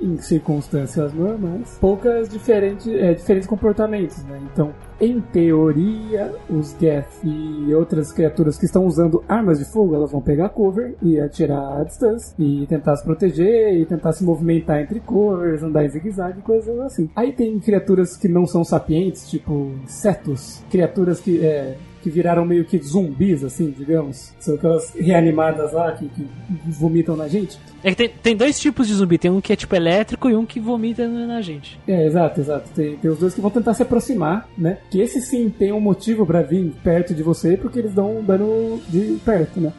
em circunstâncias normais poucas diferentes, é, diferentes comportamentos, né? Então, em teoria, os Geth e outras criaturas que estão usando armas de fogo, elas vão pegar cover e atirar à distância e tentar se proteger e tentar se movimentar entre covers, andar em zigue-zague, coisas assim. Aí tem criaturas que não são sapientes, tipo insetos, criaturas que é, que viraram meio que zumbis, assim, digamos. São aquelas reanimadas lá que, que vomitam na gente. É que tem, tem dois tipos de zumbi, tem um que é tipo elétrico e um que vomita na gente. É, exato, exato. Tem, tem os dois que vão tentar se aproximar, né? Que esse sim tem um motivo pra vir perto de você, porque eles dão um dano de perto, né?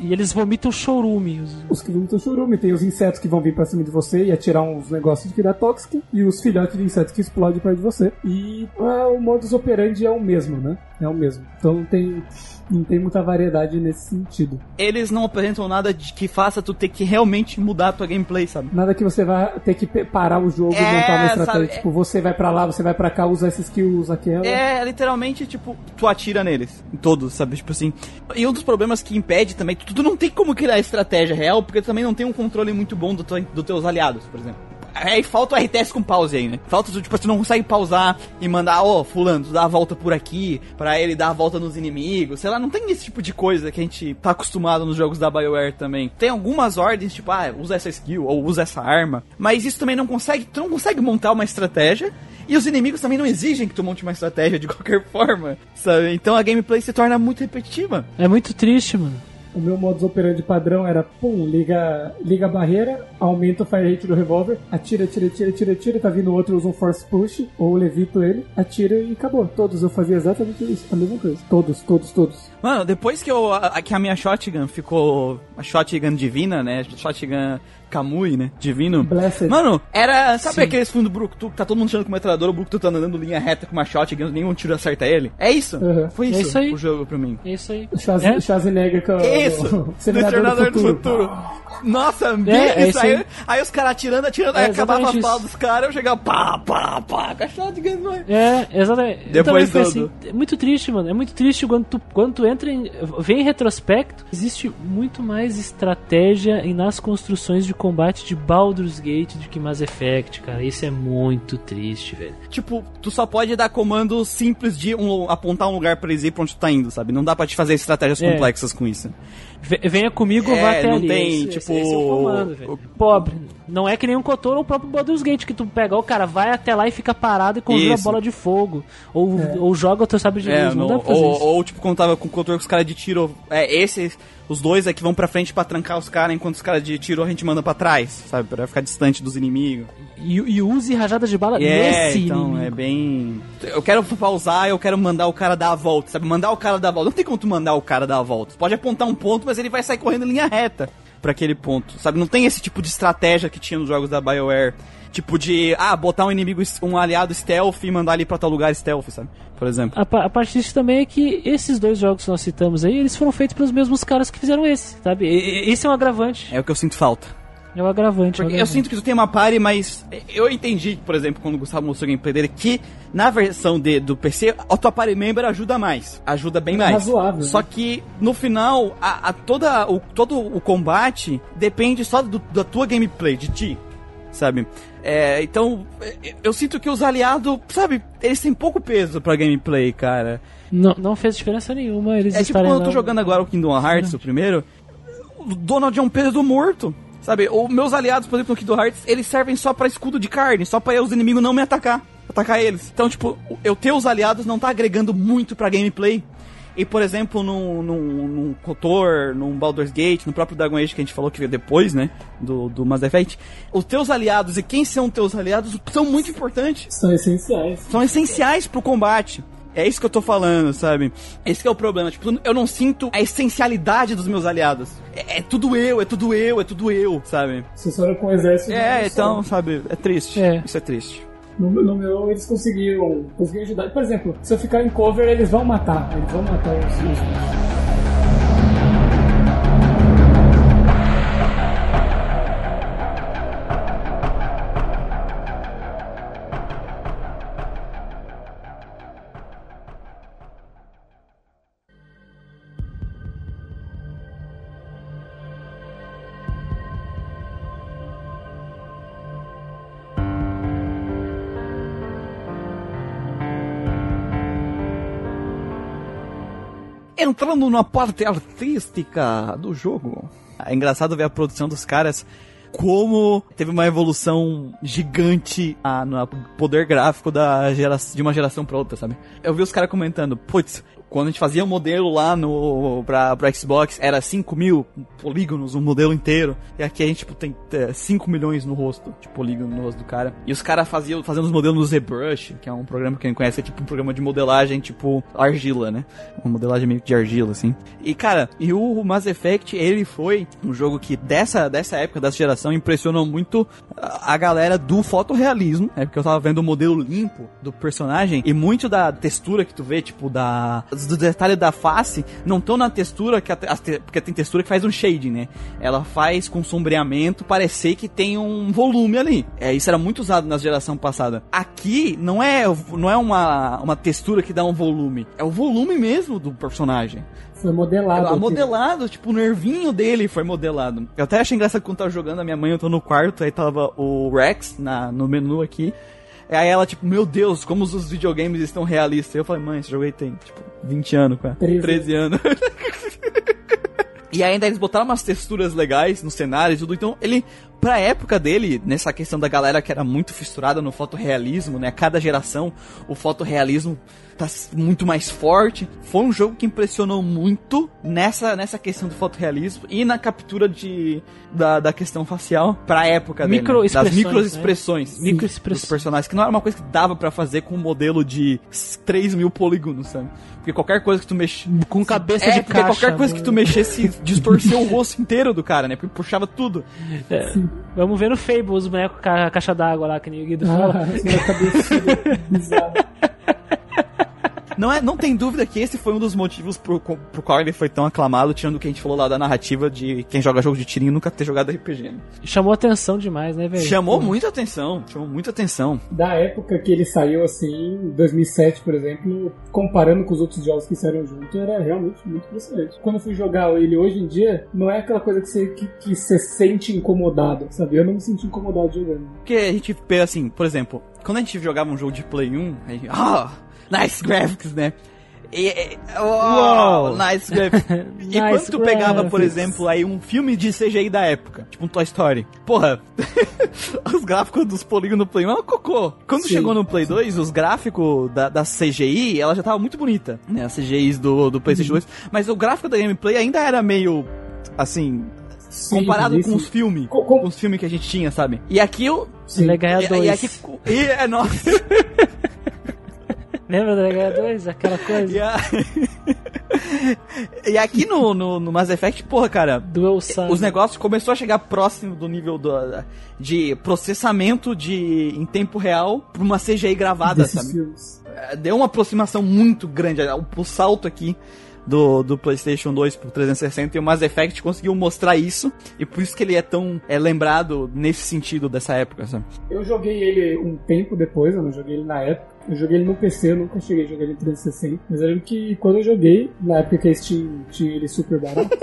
E eles vomitam chorume. os- Os que vomitam churume, tem os insetos que vão vir pra cima de você e atirar uns negócios que dá tóxico, e os filhotes de insetos que explodem perto de você. E ah, o modus operandi é o mesmo, né? É o mesmo. Então não tem, não tem muita variedade nesse sentido. Eles não apresentam nada de que faça tu ter que realmente mudar a tua gameplay, sabe? Nada que você vai ter que parar o jogo e É, montar uma estratégia. sabe, Tipo, você vai pra lá, você vai pra cá, usa essa skill, usa aquela. É, literalmente, tipo, tu atira neles. Em todos, sabe? Tipo assim. E um dos problemas que impede também, tu, tu não tem como criar estratégia real, porque tu também não tem um controle muito bom do dos teus aliados, por exemplo. Aí falta o RTS com pause aí, né? Falta, tipo, você não consegue pausar e mandar, ó, fulano, tu dá a volta por aqui, pra ele dar a volta nos inimigos. Sei lá, não tem esse tipo de coisa que a gente tá acostumado nos jogos da BioWare também. Tem algumas ordens, tipo, ah, usa essa skill ou usa essa arma. Mas isso também não consegue, tu não consegue montar uma estratégia. E os inimigos também não exigem que tu monte uma estratégia de qualquer forma, sabe? Então a gameplay se torna muito repetitiva. É muito triste, mano. O meu modus operandi padrão era, pum, liga, liga a barreira, aumenta o fire rate do revólver, atira, atira, atira, atira, atira, tá vindo outro, usa um force push, ou levito ele, atira e acabou. Todos eu fazia exatamente isso, a mesma coisa. Todos, todos, todos. Mano, depois que, eu, a, que a minha shotgun ficou a shotgun divina, né? Shotgun Kamui, né? Divino. Blessed. Mano, era. Sabe Sim. aqueles filmes do que tá todo mundo achando com metralhadora, o Brucutu tá andando linha reta com uma shotgun, nenhum tiro acerta ele? É isso. Uhum. Foi isso, É isso aí. o jogo pra mim. É isso aí. O Schwarz- É? Schwarzenegger com o- Isso! o Exterminador do Futuro. Nossa, É, é isso isso aí. aí. Aí os caras atirando, atirando, É aí acabava a bala isso. dos caras, eu chegava pá, pá, pá, com a shotgun. não é? É, exatamente. Eu Depois foi assim. É muito triste, mano. É muito triste quando tu, quando tu entra em. Vem em retrospecto, existe muito mais estratégia nas construções de combate de Baldur's Gate do que Mass Effect, cara. Isso é muito triste, velho. Tipo, tu só pode dar comando simples de um- apontar um lugar pra eles ir pra onde tu tá indo, sabe? Não dá pra te fazer estratégias É. complexas com isso. Ve- Venha comigo, É, vá até não ali. tem, Esse- tipo, esse- esse é o comando, velho. o- Pobre. Não é que nem um Kotor ou o próprio Baldur's Gate, que tu pega, o cara vai até lá e fica parado e conjura a Isso. bola de fogo. Ou, ou joga o teu sabre de É, luz. Não, não- dá pra fazer ou, isso. ou, tipo, quando tava com o controle com os caras de tiro. É, esses, os dois é que vão pra frente pra trancar os caras, enquanto os caras de tiro a gente manda pra trás, sabe? Pra ficar distante dos inimigos. E, e use rajada de bala É, nesse então inimigo. é bem. Eu quero pausar, eu quero mandar o cara dar a volta, sabe? Mandar o cara dar a volta. Não tem como tu mandar o cara dar a volta. Pode apontar um ponto, mas ele vai sair correndo em linha reta pra aquele ponto, sabe? Não tem esse tipo de estratégia que tinha nos jogos da BioWare. Tipo de, ah, botar um inimigo, um aliado stealth e mandar ele pra tal lugar stealth, sabe? Por exemplo. A, a parte disso também é que esses dois jogos que nós citamos aí, eles foram feitos pelos mesmos caras que fizeram esse, sabe? E- Esse é um agravante. É o que eu sinto falta. É um agravante. é um Porque eu agravante. sinto que tu tem uma party, mas eu entendi, por exemplo, quando o Gustavo mostrou o gameplay dele, que na versão de, do PC, a tua party member ajuda mais. Ajuda bem mais. razoável, Só né? que no final, a, a toda, o, todo o combate depende só do- da tua gameplay, de ti. Sabe? É, então, eu sinto que os aliados, sabe, eles têm pouco peso pra gameplay, cara. Não, não fez diferença nenhuma eles É tipo quando eu tô jogando agora o Kingdom Hearts, o primeiro, o Donald é um peso morto. Sabe, os meus aliados, por exemplo, no Kingdom Hearts, eles servem só pra escudo de carne, só pra os inimigos não me atacar, atacar eles. Então, tipo, eu ter os aliados não tá agregando muito pra gameplay. E, por exemplo, num, num, num KOTOR, num Baldur's Gate, no próprio Dragon Age que a gente falou que veio depois, né, do, do Mass Effect, os teus aliados e quem são teus aliados são muito importantes São essenciais. são essenciais pro combate. É isso que eu tô falando, sabe? Esse que é o problema. Tipo, eu não sinto a essencialidade dos meus aliados. É, é tudo eu, é tudo eu, é tudo eu, sabe? Vocês foram com o exército. É, então, só. sabe? É triste. É. Isso é triste. No, no meu, eles conseguiram, conseguiram ajudar. Por exemplo, se eu ficar em cover, eles vão matar. Eles vão matar os, os Entrando na parte artística do jogo. É engraçado ver a produção dos caras. Como teve uma evolução gigante ah, no poder gráfico da gera de uma geração pra outra, sabe? Eu vi os caras comentando, putz, quando a gente fazia o modelo lá no pra, pra Xbox, era 5 mil polígonos, um modelo inteiro. E aqui a gente tipo, tem é, 5 milhões no rosto, de polígono no rosto do cara. E os caras faziam fazendo os modelos no ZBrush, que é um programa que quem conhece, é tipo um programa de modelagem, tipo argila, né? Uma modelagem meio de argila, assim. E cara, e o Mass Effect, ele foi um jogo que dessa, dessa época, dessa geração, impressionou muito a a galera do fotorrealismo, é porque eu tava vendo o modelo limpo do personagem e muito da textura que tu vê, tipo, da, do detalhe da face não estão na textura, que a, a, porque tem textura que faz um shading, né? Ela faz com sombreamento parecer que tem um volume ali. É, isso era muito usado na geração passada. Aqui não é, não é uma, uma textura que dá um volume, é o volume mesmo do personagem. Foi modelado. É, modelado, tipo, o nervinho dele foi modelado. Eu até achei engraçado quando tava jogando a minha mãe, eu tô no quarto, aí tava o Rex na, no menu aqui. Aí ela, tipo, meu Deus, como os videogames estão realistas. Eu falei, mãe, esse jogo aí tem, tipo, 20 anos, cara. 13, 13 anos. e ainda eles botaram umas texturas legais no cenário e tudo. Então, ele, pra época dele, nessa questão da galera que era muito fissurada no fotorrealismo, né? Cada geração, o fotorrealismo tá muito mais forte. Foi um jogo que impressionou muito nessa, nessa questão do fotorrealismo e na captura de, da, da questão facial pra época micro dele, né? Das microexpressões né? micro dos personagens, que não era uma coisa que dava para fazer com um modelo de 3 mil polígonos, sabe? Porque qualquer coisa que tu mexe. Com cabeça é, de caixa, qualquer coisa que tu mexesse distorceu o rosto inteiro do cara, né? Porque puxava tudo. É, vamos ver no Fable os bonecos com a caixa d'água lá, que nem o Guido ah, fala. Não, é, não tem dúvida que esse foi um dos motivos pro, pro qual ele foi tão aclamado, tirando o que a gente falou lá da narrativa de quem joga jogo de tirinho nunca ter jogado RPG. Né? Chamou atenção demais, né, velho? Chamou muita atenção, chamou muita atenção. Da época que ele saiu, assim, 2007, por exemplo, comparando com os outros jogos que saíram junto, era realmente muito impressionante. Quando eu fui jogar ele hoje em dia, não é aquela coisa que você, que, que você sente incomodado, sabe? Eu não me senti incomodado jogando. Porque a gente pega assim, por exemplo, quando a gente jogava um jogo de Play 1, a gente, ah, nice graphics, né? E, e, oh, nice graphics. E Nice quando tu pegava, por graphics. exemplo, aí um filme de CGI da época, tipo um Toy Story. Porra, os gráficos dos polígonos do Play 1 é um cocô. Quando Sim. chegou no Play 2, os gráficos da, da CGI, ela já tava muito bonita, né? As CGIs do, do PlayStation 2. Mas o gráfico da gameplay ainda era meio, assim... Comparado com os filmes, Com- com- com os filmes que a gente tinha, sabe? E aqui eu. Sim. Legaia E, 2. e aqui. E, é, nossa. Lembra da Legaia 2? Aquela coisa. E, a- e aqui no, no, no Mass Effect, porra, cara, Dual Sun. os negócios começou a chegar próximo do nível do, de processamento de em tempo real pra uma CGI gravada, desses sabe? filmes. É, Deu uma aproximação muito grande. O, o salto aqui do, do PlayStation 2 pro 360 e o Mass Effect conseguiu mostrar isso. E por isso que ele é tão é, lembrado nesse sentido dessa época, sabe? Eu joguei ele um tempo depois, eu não joguei ele na época. Eu joguei ele no PC, eu nunca cheguei a jogar ele em 360. Mas eu lembro que quando eu joguei, na época que a Steam tinha ele super barato,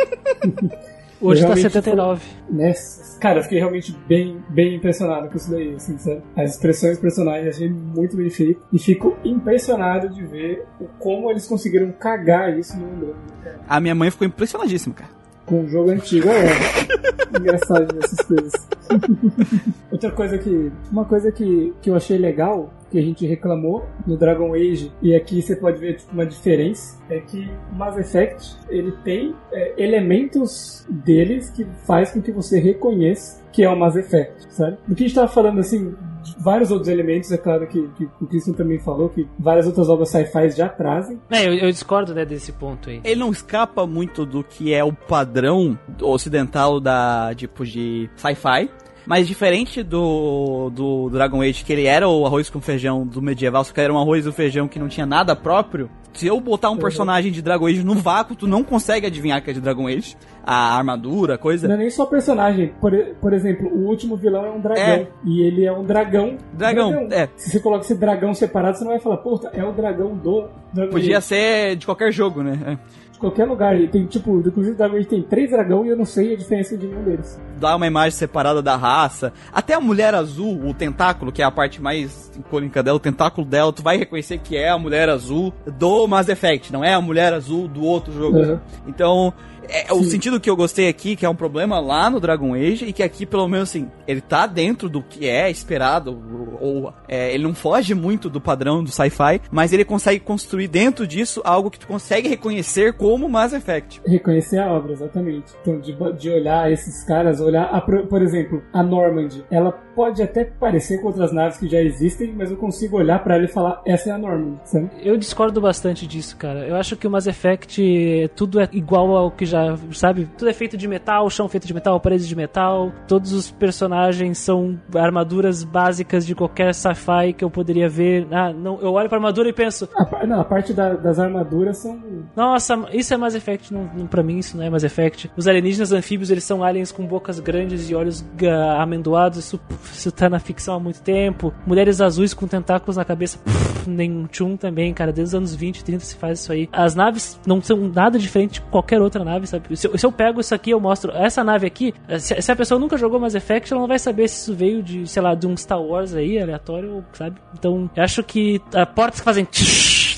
Hoje Eu tá realmente 79. né? Cara, eu fiquei realmente bem, bem impressionado com isso daí, assim, sabe? As expressões personagens achei muito bem feito. E fico impressionado de ver o- como eles conseguiram cagar isso no Android, cara. A minha mãe ficou impressionadíssima, cara. Com o jogo antigo, é. Engraçado essas coisas. Outra coisa que. Uma coisa que, que eu achei legal, que a gente reclamou no Dragon Age, e aqui você pode ver tipo, uma diferença, é que Mass Effect ele tem é, elementos deles que faz com que você reconheça que é o Mass Effect, sabe? Do que a gente tava falando assim, vários outros elementos, é claro que, que o Christian também falou que várias outras obras sci-fi já trazem. É, eu, eu discordo né, desse ponto aí. Ele não escapa muito do que é o padrão ocidental da tipo de sci-fi. Mas diferente do, do Dragon Age, que ele era o arroz com feijão do medieval, só que era um arroz e feijão que não tinha nada próprio. Se eu botar um personagem de Dragon Age no vácuo, tu não consegue adivinhar que é de Dragon Age. A armadura, a coisa. Não é nem só personagem. Por, por exemplo, o último vilão é um dragão. É. E ele é um dragão. Dragão, é. Se você coloca esse dragão separado, você não vai falar, puta, é o dragão do Dragon Podia Age. ser de qualquer jogo, né? É. Qualquer lugar. E tem, tipo, inclusive Dragon Age tem três dragões e eu não sei a diferença de nenhum deles. Dá uma imagem separada da raça. Até a mulher azul, o tentáculo, que é a parte mais icônica dela, o tentáculo dela, tu vai reconhecer que é a mulher azul do Mass Effect, não é a mulher azul do outro jogo. Uhum. Então, é, o sentido que eu gostei aqui, que é um problema lá no Dragon Age, e que aqui, pelo menos, assim, ele tá dentro do que é esperado, ou, ou, é, ele não foge muito do padrão do sci-fi, mas ele consegue construir dentro disso algo que tu consegue reconhecer como Mass Effect. Reconhecer a obra, exatamente. Então, de, de olhar esses caras, olhar, a, por por exemplo, a Normandy, ela pode até parecer com outras naves que já existem, mas eu consigo olhar pra ela e falar, essa é a Norman, sabe? Eu discordo bastante disso, cara. Eu acho que o Mass Effect tudo é igual ao que já, sabe? Tudo é feito de metal, chão feito de metal, paredes de metal. Todos os personagens são armaduras básicas de qualquer sci-fi que eu poderia ver. Ah, não, eu olho pra armadura e penso, A, não, a parte da- das armaduras são. nossa, isso é Mass Effect, não, não, pra mim isso não é Mass Effect. Os alienígenas anfíbios, eles são aliens com bocas grandes e olhos ga- amendoados, isso, isso tá na ficção há muito tempo. Mulheres azuis com tentáculos na cabeça, pff, nem Chum também, cara, desde os anos 20, 30 se faz isso aí. As naves não são nada diferente de qualquer outra nave, sabe? Se eu, se eu pego isso aqui, eu mostro essa nave aqui, se, se a pessoa nunca jogou Mass Effect, ela não vai saber se isso veio de, sei lá, de um Star Wars aí, aleatório, sabe? Então, eu acho que a portas que fazem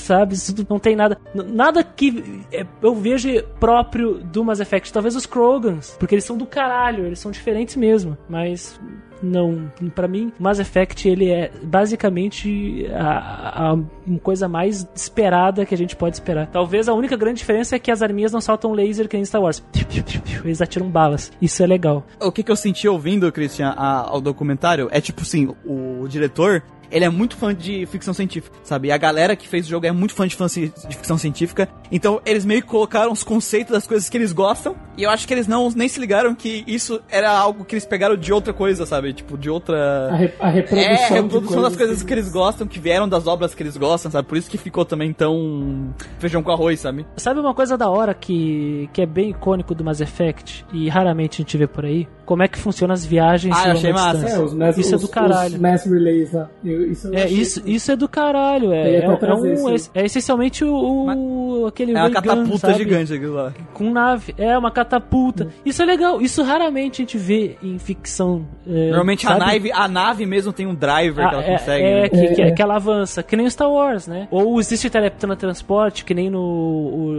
sabe? Isso não tem nada. Nada que é, eu vejo próprio do Mass Effect. Talvez os Krogans, porque eles são do caralho, eles são diferentes mesmo. Mas não, Pra mim, Mass Effect ele é basicamente a, a- coisa mais esperada que a gente pode esperar. Talvez a única grande diferença é que as arminhas não soltam laser que nem Star Wars. Eles atiram balas. Isso é legal. O que, que eu senti ouvindo, Christian, a- ao documentário é tipo assim, o diretor. Ele é muito fã de ficção científica, sabe? E a galera que fez o jogo é muito fã de, fã de ficção científica. Então, eles meio que colocaram os conceitos das coisas que eles gostam. E eu acho que eles não nem se ligaram que isso era algo que eles pegaram de outra coisa, sabe? Tipo, de outra. A, re- a reprodução, É, a reprodução das coisas que eles gostam, que vieram das obras que eles gostam, sabe? Por isso que ficou também tão feijão com arroz, sabe? Sabe uma coisa da hora que, que é bem icônico do Mass Effect e raramente a gente vê por aí? Como é que funcionam as viagens Ah, achei massa. É, os mass, Isso é os- do caralho. Os mass relays lá. Eu- isso É, isso, isso é do caralho. É, é, é um, é, é essencialmente o, o- aquele É uma catapulta sabe? gigante aquilo lá. Com nave. É, uma catapulta. Hum. Isso é legal. Isso raramente a gente vê em ficção. é, Normalmente a nave, a nave mesmo tem um driver Ah, que ela é, consegue. é, né? que, que, É, que ela avança, que nem o Star Wars, né? Ou existe teletransporte, que nem no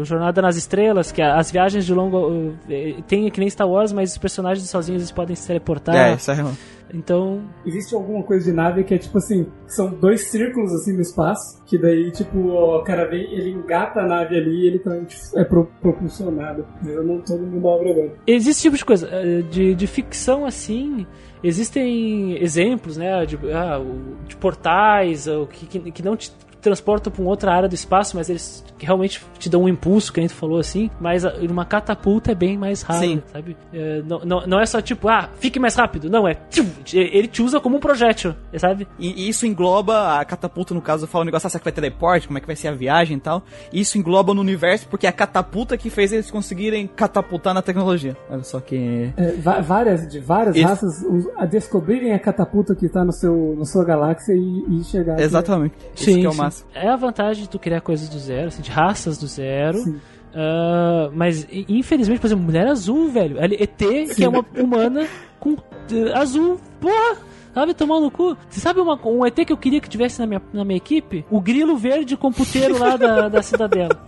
o Jornada nas Estrelas, que as viagens de longo. eh, Tem que nem Star Wars, mas os personagens sozinhos eles podem se teleportar. É, isso é real. Então, Existe alguma coisa de nave que é tipo assim, são dois círculos assim no espaço, que daí tipo, o cara vem, ele engata a nave ali e ele também tipo, é pro- propulsionado. Eu não tô no manobra agora. existe tipo de coisa. eh, De, de ficção assim. Existem exemplos, né? De, ah, o- de portais ou que, que, que não te transportam para uma outra área do espaço, mas eles realmente te dão um impulso, que a gente falou assim. Mas uma catapulta é bem mais raro, Sim. sabe? É, não, não, não é só tipo, ah, fique mais rápido. Não, é. tchum, ele te usa como um projétil, sabe? E e isso engloba a catapulta, no caso, eu falo um negócio, ah, será que vai teleporte? Como é que vai ser a viagem e tal? Isso engloba no universo porque é a catapulta que fez eles conseguirem catapultar na tecnologia. Olha só que. É, várias, de várias Isso. raças a descobrirem a catapulta que tá no seu, na sua galáxia e, e chegar. aqui. Exatamente. isso que é o máximo. É a vantagem de tu criar coisas do zero, assim, de raças do zero. Sim. Ah, mas infelizmente, por exemplo, mulher azul, velho. ET, que é uma humana com eh, azul, porra! Sabe, tomar no cu. Você sabe uma- um ET que eu queria que tivesse na minha, na minha equipe? O grilo verde computeiro lá da, da cidadela.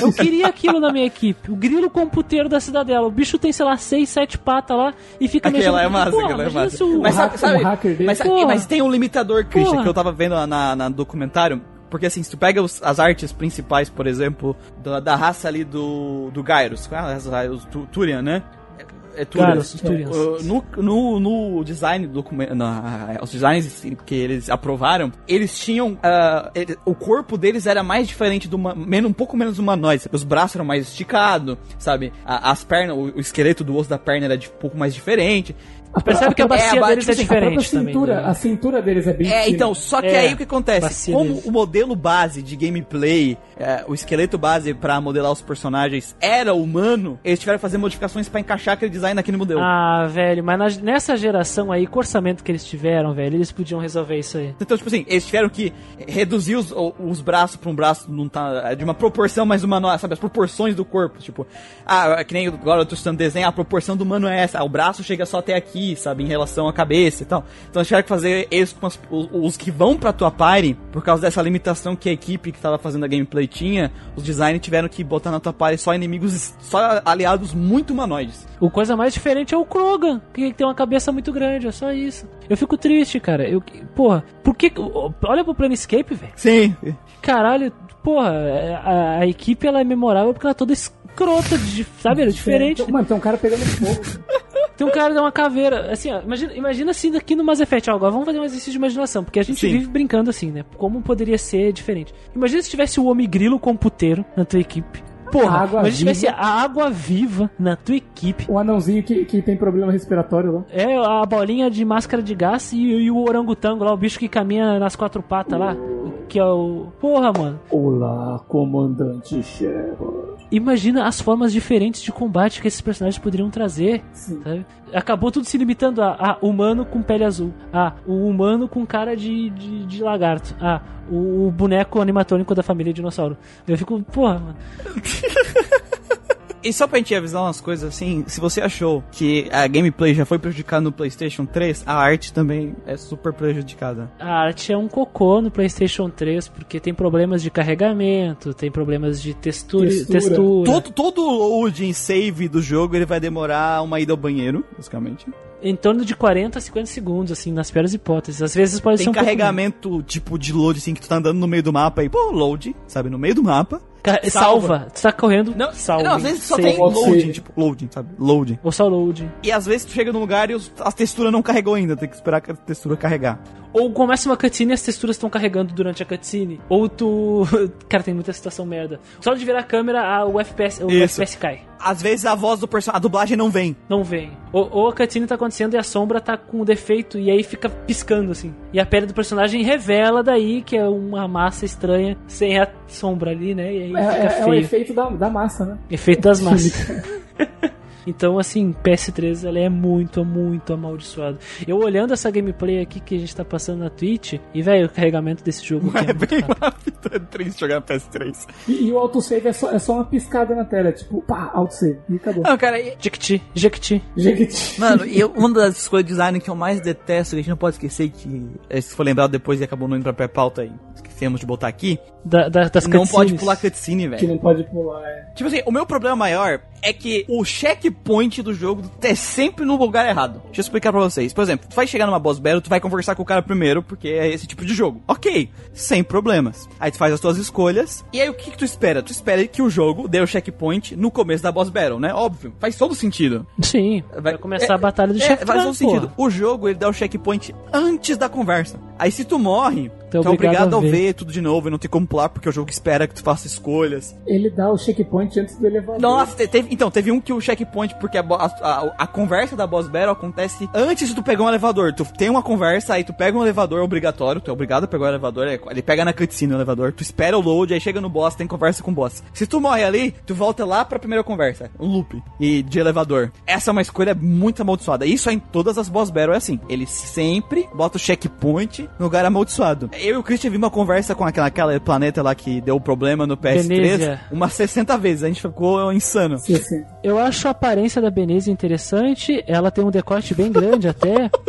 Eu queria aquilo na minha equipe. O grilo computeiro da cidadela. O bicho tem, sei lá, seis, sete patas lá e fica Aquela mexendo. é massa, Porra, aquela é massa. o- Mas sabe, um hacker dele. mas, sabe- Porra. mas tem um limitador, Christian, Porra. que eu tava vendo na, na documentário. Porque assim, se tu pega os- as artes principais, por exemplo, da, da raça ali do, do Gyros, é? Os Tu- Turian, né? É, é Turians. Turians. Uh, No, no, no design do documento, os designs que eles aprovaram, eles tinham, ah, ele- o corpo deles era mais diferente do menos, um pouco menos humanoide, os braços eram mais esticados, sabe? A- as pernas, o, o esqueleto do osso da perna era de- um pouco mais diferente. Percebe que a bacia É, a- deles tipo é assim, A diferente também. cintura, né? a cintura deles é bem É, fina. então, só que É, aí o que acontece? Como deles. o modelo base de gameplay, é, o esqueleto base pra modelar os personagens era humano, eles tiveram que fazer modificações pra encaixar aquele design naquele modelo. Ah, velho, mas na- nessa geração aí, com o orçamento que eles tiveram, velho, eles podiam resolver isso aí. Então, tipo assim, eles tiveram que reduzir os, os braços pra um braço não tá, de uma proporção mais humanoide, sabe? As proporções do corpo. Tipo, ah, é que nem agora eu tô estudando desenho, a proporção do humano é essa. Ah, o braço chega só até aqui, sabe? Em relação à cabeça e tal. Então eles tiveram que fazer eles com as- os, os que vão pra tua party, por causa dessa limitação que a equipe que tava fazendo a gameplay tinha, os designers tiveram que botar na tua party só inimigos, só aliados muito humanoides. O coisa mais diferente é o Krogan, que tem uma cabeça muito grande, é só isso. Eu fico triste, cara. Eu, porra, por que. Olha pro Planescape, velho. Sim. Caralho, porra, a, a equipe ela é memorável porque ela é toda escrota, de, sabe? Ela é diferente. Mano, tem um cara pegando fogo. Tem um cara dá uma caveira. Assim, ó, imagina, imagina assim daqui no Mass Effect. Ó, agora vamos fazer um exercício de imaginação, porque a gente Sim. vive brincando assim, né? Como poderia ser diferente? Imagina se tivesse o Homem Grilo com puteiro na tua equipe. Porra, A água se tivesse viva. a água viva na tua equipe. O anãozinho que, que tem problema respiratório lá. É, a bolinha de máscara de gás e, e o orangotango lá, o bicho que caminha nas quatro patas lá. Que é o. Porra, mano. Olá, comandante Shepard. Imagina as formas diferentes de combate que esses personagens poderiam trazer. Acabou tudo se limitando a, a humano com pele azul. Ah, o humano com cara de, de, de lagarto. Ah, o, o boneco animatrônico da família dinossauro. Eu fico, porra, mano. E só pra gente avisar umas coisas assim, se você achou que a gameplay já foi prejudicada no PlayStation 3, a arte também é super prejudicada. A arte é um cocô no PlayStation 3 porque tem problemas de carregamento, tem problemas de textura. Textura. textura. Todo, todo loading save do jogo ele vai demorar uma ida ao banheiro, basicamente. Em torno de 40 a 50 segundos, assim, nas piores hipóteses. Às vezes pode ser Tem um pouco carregamento tipo de load, assim, que tu tá andando no meio do mapa e, pô, load, sabe, no meio do mapa. Ca- salva. Tu tá correndo, Não, salva. não às vezes só Save. tem loading, tipo, loading, sabe, loading. Ou só load. E às vezes tu chega num lugar e a textura não carregou ainda, tem que esperar que a textura carregar. Ou começa uma cutscene e as texturas estão carregando durante a cutscene. Ou tu. Cara, tem muita situação merda. Só de virar a câmera, a- o FPS, o Isso. FPS cai. Às vezes a voz do personagem, a dublagem não vem. Não vem. Ou, ou a cutscene tá acontecendo e a sombra tá com defeito e aí fica piscando assim. E a pele do personagem revela daí que é uma massa estranha sem a sombra ali, né? E aí É, fica é- é o feio. efeito da, da massa, né? Efeito das massas. Então, assim, PS3 ela é muito, muito amaldiçoado. Eu olhando essa gameplay aqui que a gente tá passando na Twitch, e velho, o carregamento desse jogo aqui é, É muito bem rápido. rápido, é triste jogar no PS3. E, e o autosave é só, é só uma piscada na tela, tipo, pá, autosave. E acabou. Não, cara, e- Jequiti, Jequiti. Jequiti. Mano, e eu- uma das coisas de design que eu mais detesto, que a gente não pode esquecer, que se for lembrado depois e acabou não indo pra pré-pauta aí, esquecemos de botar aqui, Da, da, das não pode pular cutscene, Que velho. não pode pular, é. Tipo assim, o meu problema maior é que o checkpoint do jogo é sempre no lugar errado. Deixa eu explicar pra vocês. Por exemplo, tu vai chegar numa boss battle, tu vai conversar com o cara primeiro, porque é esse tipo de jogo. Ok, sem problemas. Aí tu faz as tuas escolhas, e aí o que, que tu espera? Tu espera que o jogo dê o checkpoint no começo da boss battle, né? Óbvio, faz todo sentido. Sim, vai, começar a batalha do é, chefe. Faz todo sentido. O jogo, ele dá o checkpoint antes da conversa. Aí se tu morre, Tu é é obrigado obrigado a ver. Ver tudo de novo e não tem como pular, porque o jogo espera que tu faça escolhas. Ele dá o checkpoint antes do elevador. Nossa, te- teve, então, teve um que o checkpoint, porque a, a, a- conversa da boss battle acontece antes de tu pegar um elevador. Tu tem uma conversa, aí tu pega um elevador é obrigatório, tu é obrigado a pegar o elevador, é- ele pega na cutscene o elevador, tu espera o load, aí chega no boss, tem conversa com o boss. Se tu morre ali, tu volta lá pra primeira conversa, um loop, e de elevador. Essa é uma escolha muito amaldiçoada. Isso é em todas as boss battle é assim. Ele sempre bota o checkpoint no lugar amaldiçoado. Eu e o Christian vimos uma conversa com aquela, aquela planeta lá que deu problema no PS3 Venezia. umas 60 vezes, a gente ficou insano. Sim, sim. Eu acho a aparência da Beneze interessante, ela tem um decote bem grande até.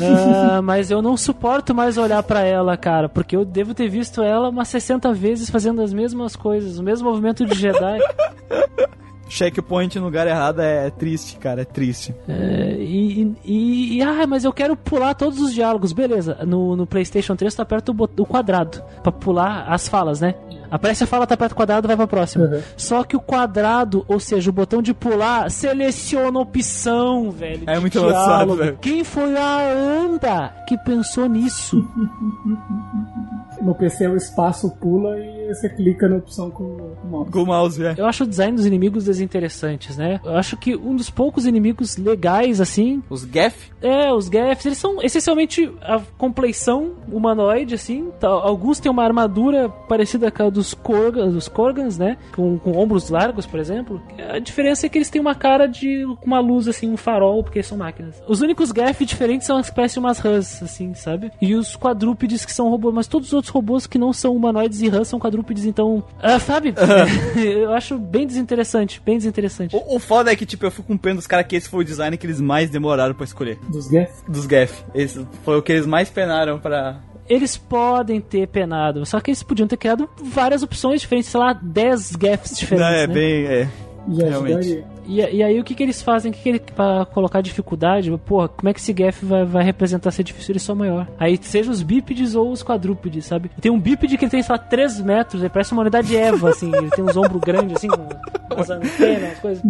Ah, mas eu não suporto mais olhar pra ela, cara, porque eu devo ter visto ela umas 60 vezes fazendo as mesmas coisas, o mesmo movimento de Jedi. Checkpoint no lugar errado é triste, cara, é triste. É, e, e, e- ah, mas eu quero pular todos os diálogos, beleza. No, no PlayStation 3 tu aperta o, bot- o quadrado pra pular as falas, né? Aparece a fala, tu aperta o quadrado vai pra próxima. Uhum. Só que o quadrado, ou seja, o botão de pular, seleciona a opção, velho. É muito diálogo. avançado, velho. Quem foi a Anda que pensou nisso? No PC o espaço pula e você clica na opção com o mouse. Com o mouse, é. Eu acho o design dos inimigos desinteressantes, né? Eu acho que um dos poucos inimigos legais, assim, Os Gaff, É, os Gaffs, eles são essencialmente a compleição humanoide, assim. Alguns têm uma armadura parecida com a dos, Korg, dos Korgans, né? Com, com ombros largos, por exemplo. A diferença é que eles têm uma cara de com uma luz, assim, um farol, porque são máquinas. Os únicos Gaff diferentes são as que parecem umas Hus, assim, sabe? E os quadrúpedes que são robôs, mas todos os outros robôs que não são humanoides e Hus são quadrúpedes, então. Ah, sabe? eu acho bem desinteressante, bem desinteressante. O, o foda é que, tipo, eu fico com pena dos caras que esse foi o design que eles mais demoraram pra escolher. Dos Gaff. Dos Gaff. Esse foi o que eles mais penaram pra. Eles podem ter penado, só que eles podiam ter criado várias opções diferentes, sei lá, 10 gaffs diferentes. Não, é né? bem. É. Já Realmente. ajudaria. E, e aí o que, que eles fazem? O que, que ele, pra colocar dificuldade? Porra, como é que esse Geth vai, vai representar ser difícil ele só maior? Aí seja os bípedes ou os quadrúpedes, sabe? Tem um bípede que ele tem, sei lá, 3 metros, ele parece uma unidade Eva, assim, ele tem uns ombros grandes, assim, com umas antenas, umas coisas.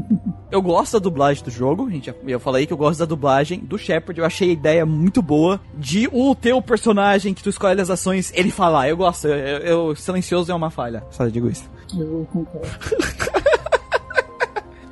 Eu gosto da dublagem do jogo, gente. Eu falei que eu gosto da dublagem do Shepard. Eu achei a ideia muito boa de o teu personagem que tu escolhe as ações, ele falar. Eu gosto. Eu, eu- silencioso é uma falha. Só digo isso. Eu concordo.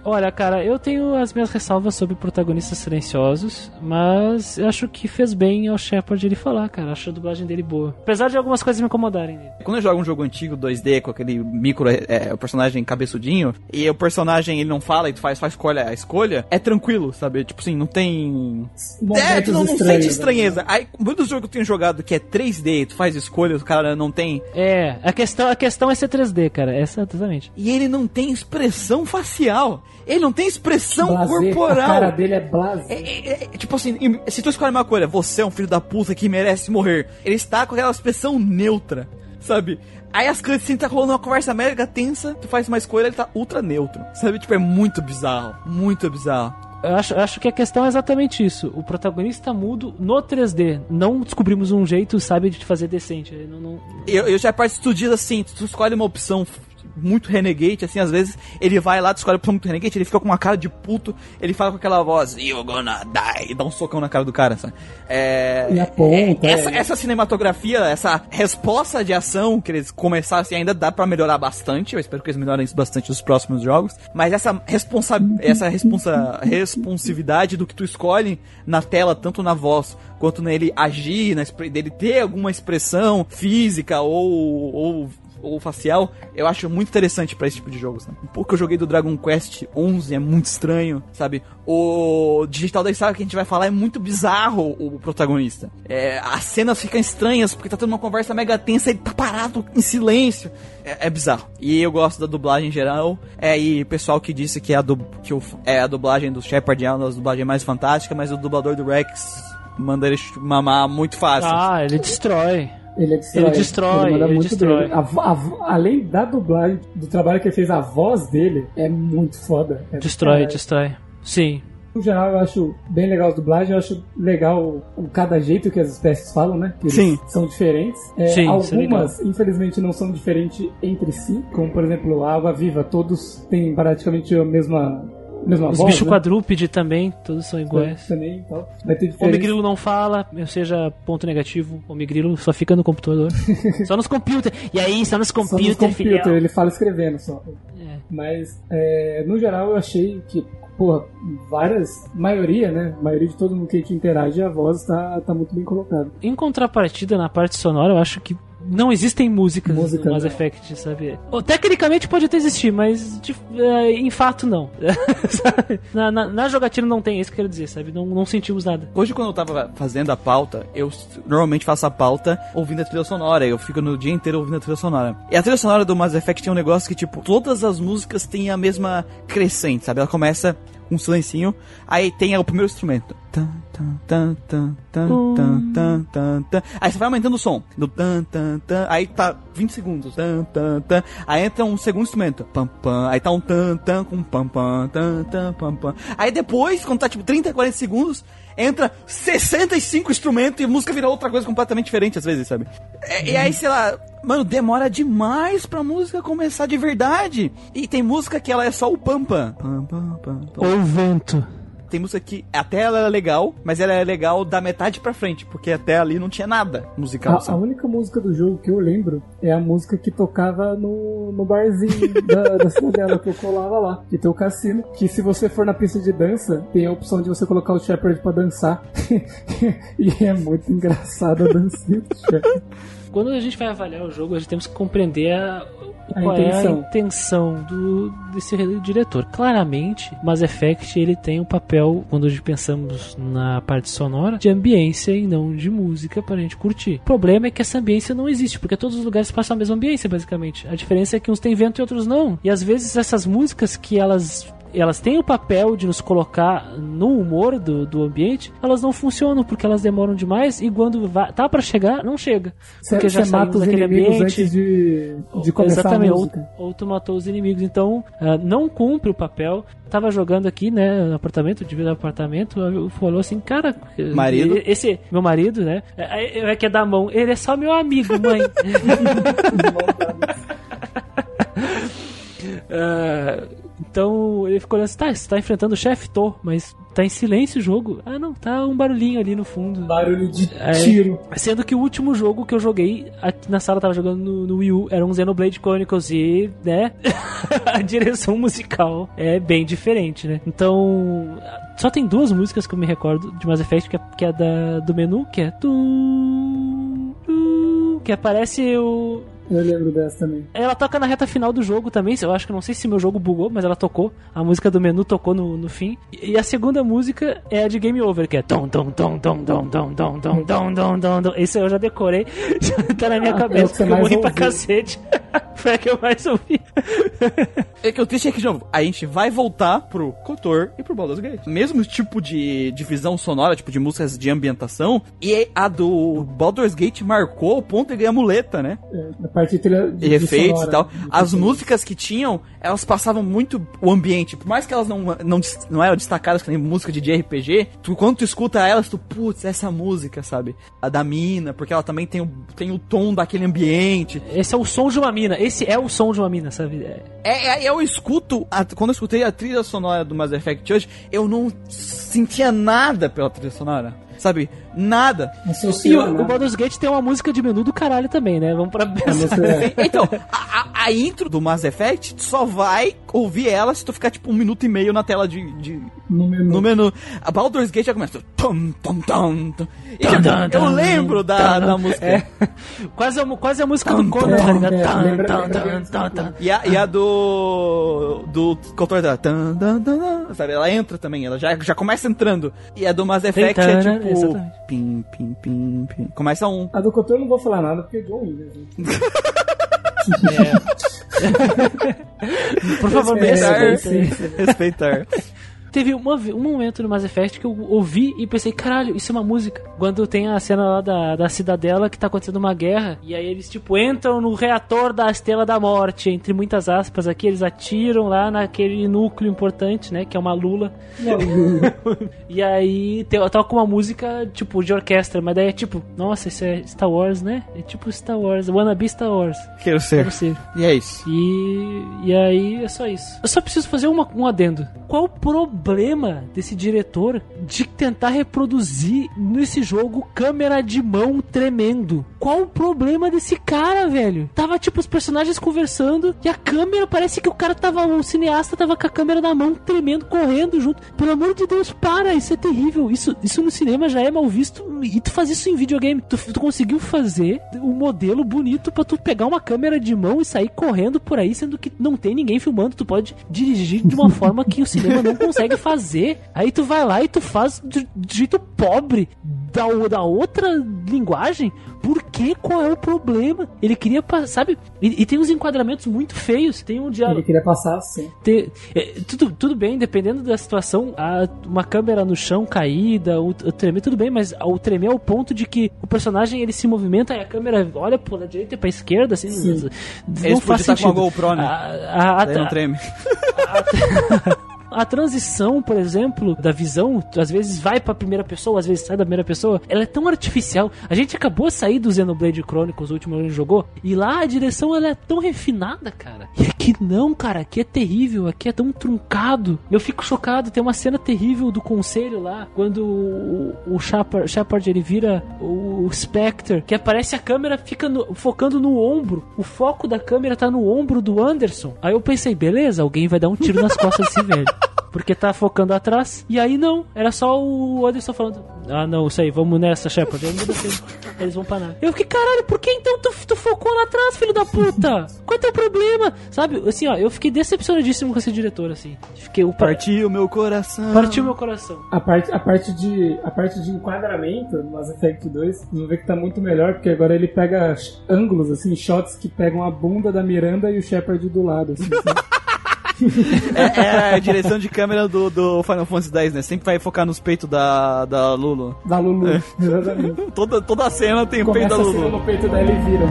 Olha, cara, eu tenho as minhas ressalvas sobre protagonistas silenciosos, mas eu acho que fez bem ao Shepard ele falar, cara. Acho a dublagem dele boa. Apesar de algumas coisas me incomodarem dele. Quando eu jogo um jogo antigo 2D com aquele micro é, o personagem cabeçudinho e o personagem ele não fala e tu faz, faz escolha, a escolha, é tranquilo, sabe? Tipo assim, não tem. É, tu não, não sente né? estranheza. Aí, muitos jogos que eu tenho jogado que é 3D e tu faz escolha, o cara não tem. É, a questão, a questão é ser 3D, cara. Essa exatamente. E ele não tem expressão facial. Ele não tem expressão Blazer, corporal. A cara dele é blazer. É, é, é, tipo assim, se tu escolhe uma coisa, você é um filho da puta que merece morrer. Ele está com aquela expressão neutra, sabe? Aí as cutscenes tá rolando uma conversa mega tensa, tu faz uma escolha, ele tá ultra neutro. Sabe? Tipo, é muito bizarro. Muito bizarro. Eu acho, eu acho que a questão é exatamente isso. O protagonista mudo no 3D. Não descobrimos um jeito, sabe, de fazer decente. Não, não- Eu, eu já participo dias assim, tu escolhe uma opção muito renegade, assim, às vezes ele vai lá, escolhe a opção muito renegade, ele fica com uma cara de puto, ele fala com aquela voz, you're gonna die, e dá um socão na cara do cara, sabe? É, E aponta, é, essa, é. essa cinematografia, essa resposta de ação que eles começaram assim, ainda dá pra melhorar bastante, eu espero que eles melhorem isso bastante nos próximos jogos, mas essa responsa essa responsa responsividade do que tu escolhe na tela, tanto na voz quanto nele agir, na, dele ter alguma expressão física ou, ou, ou facial, eu acho muito interessante pra esse tipo de jogo. Sabe? Um pouco que eu joguei do Dragon Quest 11 é muito estranho, sabe? O Digital da Saga que a gente vai falar é muito bizarro o protagonista. É, as cenas ficam estranhas porque tá tendo uma conversa mega tensa e ele tá parado em silêncio. É, é bizarro. E eu gosto da dublagem em geral. É, e o pessoal que disse que, a, du que o, é, a dublagem do Shepard é uma das dublagens mais fantásticas, mas o dublador do Rex manda ele mamar muito fácil. Ah, ele destrói. Ele destrói. Ele destrói, ele muito destrói. A a além da dublagem, do trabalho que ele fez, a voz dele é muito foda. É Destrói, destrói. Sim. No geral, eu acho bem legal a dublagem, eu acho legal o cada jeito que as espécies falam, né? Que Sim. São diferentes. É, Sim, é algumas, infelizmente, não são diferentes entre si. Como, por exemplo, a água viva, todos têm praticamente a mesma, mesma Os bichos né? quadrúpede também, todos são iguais. Também, então. Vai ter O diferença. Migrilo não fala, ou seja, ponto negativo. O Migrilo só fica no computador. só nos computers. E aí, só nos Só nos computer, filhão. ele fala escrevendo só. É. Mas, é, no geral, eu achei que, porra, várias, maioria, né? A maioria de todo mundo que gente interage, a voz tá, tá muito bem colocada. Em contrapartida, na parte sonora, eu acho que não existem músicas Música, no Mass não. Effect, sabe? Ou, tecnicamente pode até existir, mas de- é, em fato não. Na, na, na jogatina não tem, é isso que eu quero dizer, sabe? Não, não sentimos nada. Hoje, quando eu tava fazendo a pauta, eu normalmente faço a pauta ouvindo a trilha sonora. Eu fico no dia inteiro ouvindo a trilha sonora. E a trilha sonora do Mass Effect tem um negócio que, tipo, todas as músicas têm a mesma crescente, sabe? Ela começa com um silencinho. Aí tem o primeiro instrumento. Aí você vai aumentando o som. Aí tá 20 segundos. Aí entra um segundo instrumento. Pam, pam. Aí tá um tan, tan com pam, pam, tan, tan, pam, pam. Aí depois, quando tá tipo 30, 40 segundos, entra 65 instrumentos e a música vira outra coisa completamente diferente às vezes, sabe? É, E aí, sei lá, mano, demora demais pra música começar de verdade. E tem música que ela é só o pam pam. Pam. Ou vento. Tem música que até ela é legal, mas ela é legal da metade pra frente, porque até ali não tinha nada musical. A, a única música do jogo que eu lembro é a música que tocava no, no barzinho da, da cidadela que eu colava lá, que tem o cassino. Que se você for na pista de dança, tem a opção de você colocar o Shepard pra dançar. e é muito engraçada a dancinha do Shepard. Quando a gente vai avaliar o jogo, a gente temos que compreender a, o- A qual é a intenção. intenção do, desse re- diretor. Claramente, Mass Effect ele tem um papel, quando a gente pensamos na parte sonora, de ambiência e não de música pra gente curtir. O problema é que essa ambiência não existe, porque todos os lugares passam a mesma ambiência, basicamente. A diferença é que uns têm vento e outros não. E às vezes essas músicas que elas elas têm o papel de nos colocar no humor do, do ambiente, elas não funcionam porque elas demoram demais e quando vai, tá para chegar, não chega. Porque já mata os daquele inimigos ambiente. antes de, de começar Exatamente, a ou, música. ou tu matou os inimigos. Então, ah, não cumpre o papel. Tava jogando aqui, né, no apartamento, dividido apartamento, eu- falou assim, cara, Marido? esse meu marido, né, é, é que é da mão, ele é só meu amigo, mãe. Ah, então ele ficou olhando assim, tá, você tá enfrentando o chefe? Tô, mas tá em silêncio o jogo. Ah, não, tá um barulhinho ali no fundo. Barulho de É. tiro. Sendo que o último jogo que eu joguei aqui na sala, tava jogando no, no Wii U, era um Xenoblade Chronicles e, né, a direção musical é bem diferente, né? Então, só tem duas músicas que eu me recordo de Mass Effect, que é, que é da, do menu, que é tu, tu, que aparece o, Eu lembro dessa também. ela toca na reta final do jogo também. Eu acho que não sei se meu jogo bugou, mas ela tocou. A música do menu tocou no, no fim. E a segunda música é a de Game Over, que é tom tom tom tom tom tom tom tom tom tom tom tom. Esse eu já decorei, já tá na minha Ah, é cabeça, eu morri pra cacete. Foi a que eu mais ouvi. É que o triste é que, de novo, a gente vai voltar pro Cotor e pro Baldur's Gate. Mesmo tipo de divisão sonora, tipo de músicas de ambientação, e a do Baldur's Gate marcou o ponto de ganhar muleta, né? É, parte de, trilha- de E efeitos sonora, e tal. As músicas que tinham, elas passavam muito o ambiente. Por mais que elas não, não, não eram destacadas nem música de RPG, tu, quando tu escuta elas, tu, putz, essa música, sabe? A da mina, porque ela também tem o, tem o tom daquele ambiente. Esse é o som de uma mina. Esse é o som de uma mina, sabe? É- É, é, eu escuto, a- quando eu escutei a trilha sonora do Mass Effect hoje, eu não sentia nada pela trilha sonora. Sabe? Nada. E Associa, o, né? o Baldur's Gate tem uma música de menu do caralho também, né? Vamos pra A pensar. é- Então, a, a- a intro do Mass Effect, tu só vai ouvir ela se tu ficar tipo um minuto e meio na tela de, de- no menu. no menu. A Baldur's Gate já começa. Tum, tum, tum, tum. E Tum, já- tum, eu tum, lembro da, tum. da música. É. Quase, a, quase a música do Conan, tá ligado? é. E a, e a do. Do da. tan, tan, Sabe? Ela entra também, ela já, já começa entrando. E a do Mass Effect é Tentana, tipo. exatamente. Pim, pim, pim, pim. Começa um. A do Cotor eu não vou falar nada porque é John Williams. né? Por favor, me É, respeita. sim, sim. Respeitar. Teve uma um momento no Mass Effect que eu ouvi e pensei, caralho, isso é uma música. Quando tem a cena lá da, da cidadela que tá acontecendo uma guerra, e aí eles, tipo, entram no reator da Estrela da Morte, entre muitas aspas aqui, eles atiram lá naquele núcleo importante, né, que é uma lula. E aí tem, toca uma música, tipo, de orquestra, mas daí é tipo, nossa, isso é Star Wars, né? É tipo Star Wars, wannabe Star Wars. Quero ser. Quero ser. E é isso. E, e aí é só isso. Eu só preciso fazer uma, um adendo. Qual o problema desse diretor de tentar reproduzir nesse jogo câmera de mão tremendo? Qual o problema desse cara, velho? Tava tipo os personagens conversando e a câmera parece que o cara tava, o cineasta tava com a câmera na mão tremendo, correndo junto. Pelo amor de Deus, para, isso é terrível. Isso, isso no cinema já é mal visto e tu faz isso em videogame. Tu, tu conseguiu fazer um modelo bonito pra tu pegar uma câmera de mão e sair correndo por aí, sendo que não tem ninguém filmando. Tu pode dirigir de uma forma que o cinema não consegue fazer. Aí tu vai lá e tu faz de, de jeito pobre da, da outra linguagem. Por que? Qual é o problema? Ele queria, sabe? E, e tem uns enquadramentos muito feios. Tem um diálogo. Ele queria passar assim. Ter- é, tudo, tudo bem, dependendo da situação, a- uma câmera no chão caída, o, o tremer, tudo bem, mas o tremer é o ponto de que o personagem ele se movimenta e a câmera olha pra direita e pra esquerda, assim. Sim. Não, Eles faz podiam estar com sentido. uma GoPro, né? A, a- Daí não a- treme. a transição, por exemplo, da visão, às vezes vai pra primeira pessoa, às vezes sai da primeira pessoa, ela é tão artificial. A gente acabou de sair do Xenoblade Chronicles, o último que a gente jogou, e lá a direção ela é tão refinada, cara. E aqui não, cara, aqui é terrível, aqui é tão truncado. Eu fico chocado, tem uma cena terrível do conselho lá, quando o, o Shepard, Shepard ele vira o, o Spectre, que aparece a câmera fica no- focando no ombro, o foco da câmera tá no ombro do Anderson. Aí eu pensei, beleza, alguém vai dar um tiro nas costas desse velho. Porque tá focando atrás. E aí não, era só o Anderson falando: Ah, não, isso aí, vamos nessa, Shepard. Assim, eles vão pra nada. Eu fiquei, caralho, por que então tu, tu focou lá atrás, filho da puta? Qual é teu problema? Sabe, assim, ó, eu fiquei decepcionadíssimo com esse diretor, assim. Fiquei, o par... Partiu meu coração. partiu meu coração. A parte, a parte de a parte de enquadramento no Mass Effect 2, vocês vão ver que tá muito melhor, porque agora ele pega ângulos, assim, shots que pegam a bunda da Miranda e o Shepard do lado, assim, sabe? É, é a direção de câmera do, do Final Fantasy X, né? Sempre vai focar nos peitos da, da Lulu. Da Lulu, É. Toda, toda a cena tem o peito da a cena Lulu. no peito dela e vira.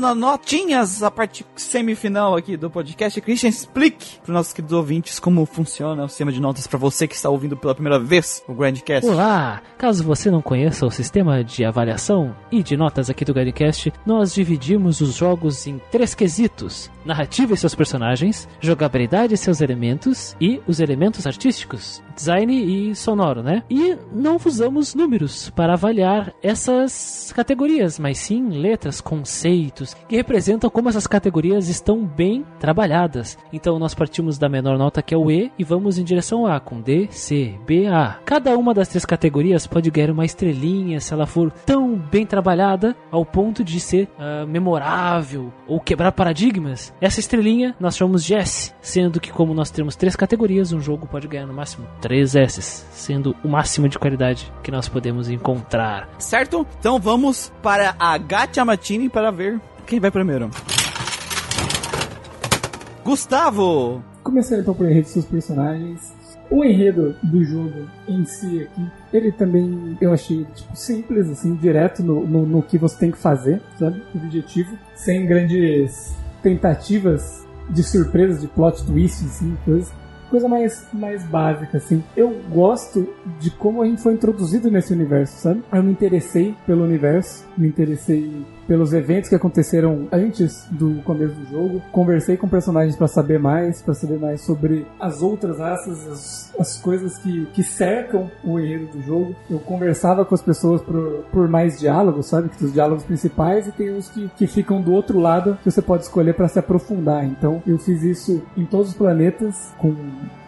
Entrando na notinhas, a parte semifinal aqui do podcast, Christian, explique para os nossos queridos ouvintes como funciona o sistema de notas para você que está ouvindo pela primeira vez o Grandcast. Olá! Caso você não conheça o sistema de avaliação e de notas aqui do Guidecast, nós dividimos os jogos em três quesitos: narrativa e seus personagens, jogabilidade e seus elementos e os elementos artísticos, design e sonoro, né? E não usamos números para avaliar essas categorias, mas sim letras, conceitos que representam como essas categorias estão bem trabalhadas. Então nós partimos da menor nota que é o E e vamos em direção A com D, C, B, A. Cada uma das três categorias pode ganhar uma estrelinha se ela for tão bem trabalhada ao ponto de ser ah, memorável ou quebrar paradigmas. Essa estrelinha nós chamamos de S, sendo que como nós temos três categorias, um jogo pode ganhar no máximo três S, sendo o máximo de qualidade que nós podemos encontrar. Certo? Então vamos para a Gacha Matini para ver quem vai primeiro. Gustavo! Começando então por enredo dos seus personagens. O enredo do jogo em si aqui, ele também eu achei tipo, simples, assim, direto no, no, no que você tem que fazer, sabe? O objetivo, sem grandes tentativas de surpresas, de plot twists, assim, coisas. Coisa mais, mais básica, assim. Eu gosto de como a gente foi introduzido nesse universo, sabe? Eu me interessei pelo universo, me interessei pelos eventos que aconteceram antes do começo do jogo. Conversei com personagens para saber mais, para saber mais sobre as outras raças, as, as coisas que, que cercam o enredo do jogo. Eu conversava com as pessoas por, por mais diálogos, sabe? Que tem os diálogos principais e tem os que, que ficam do outro lado que você pode escolher para se aprofundar. Então eu fiz isso em todos os planetas com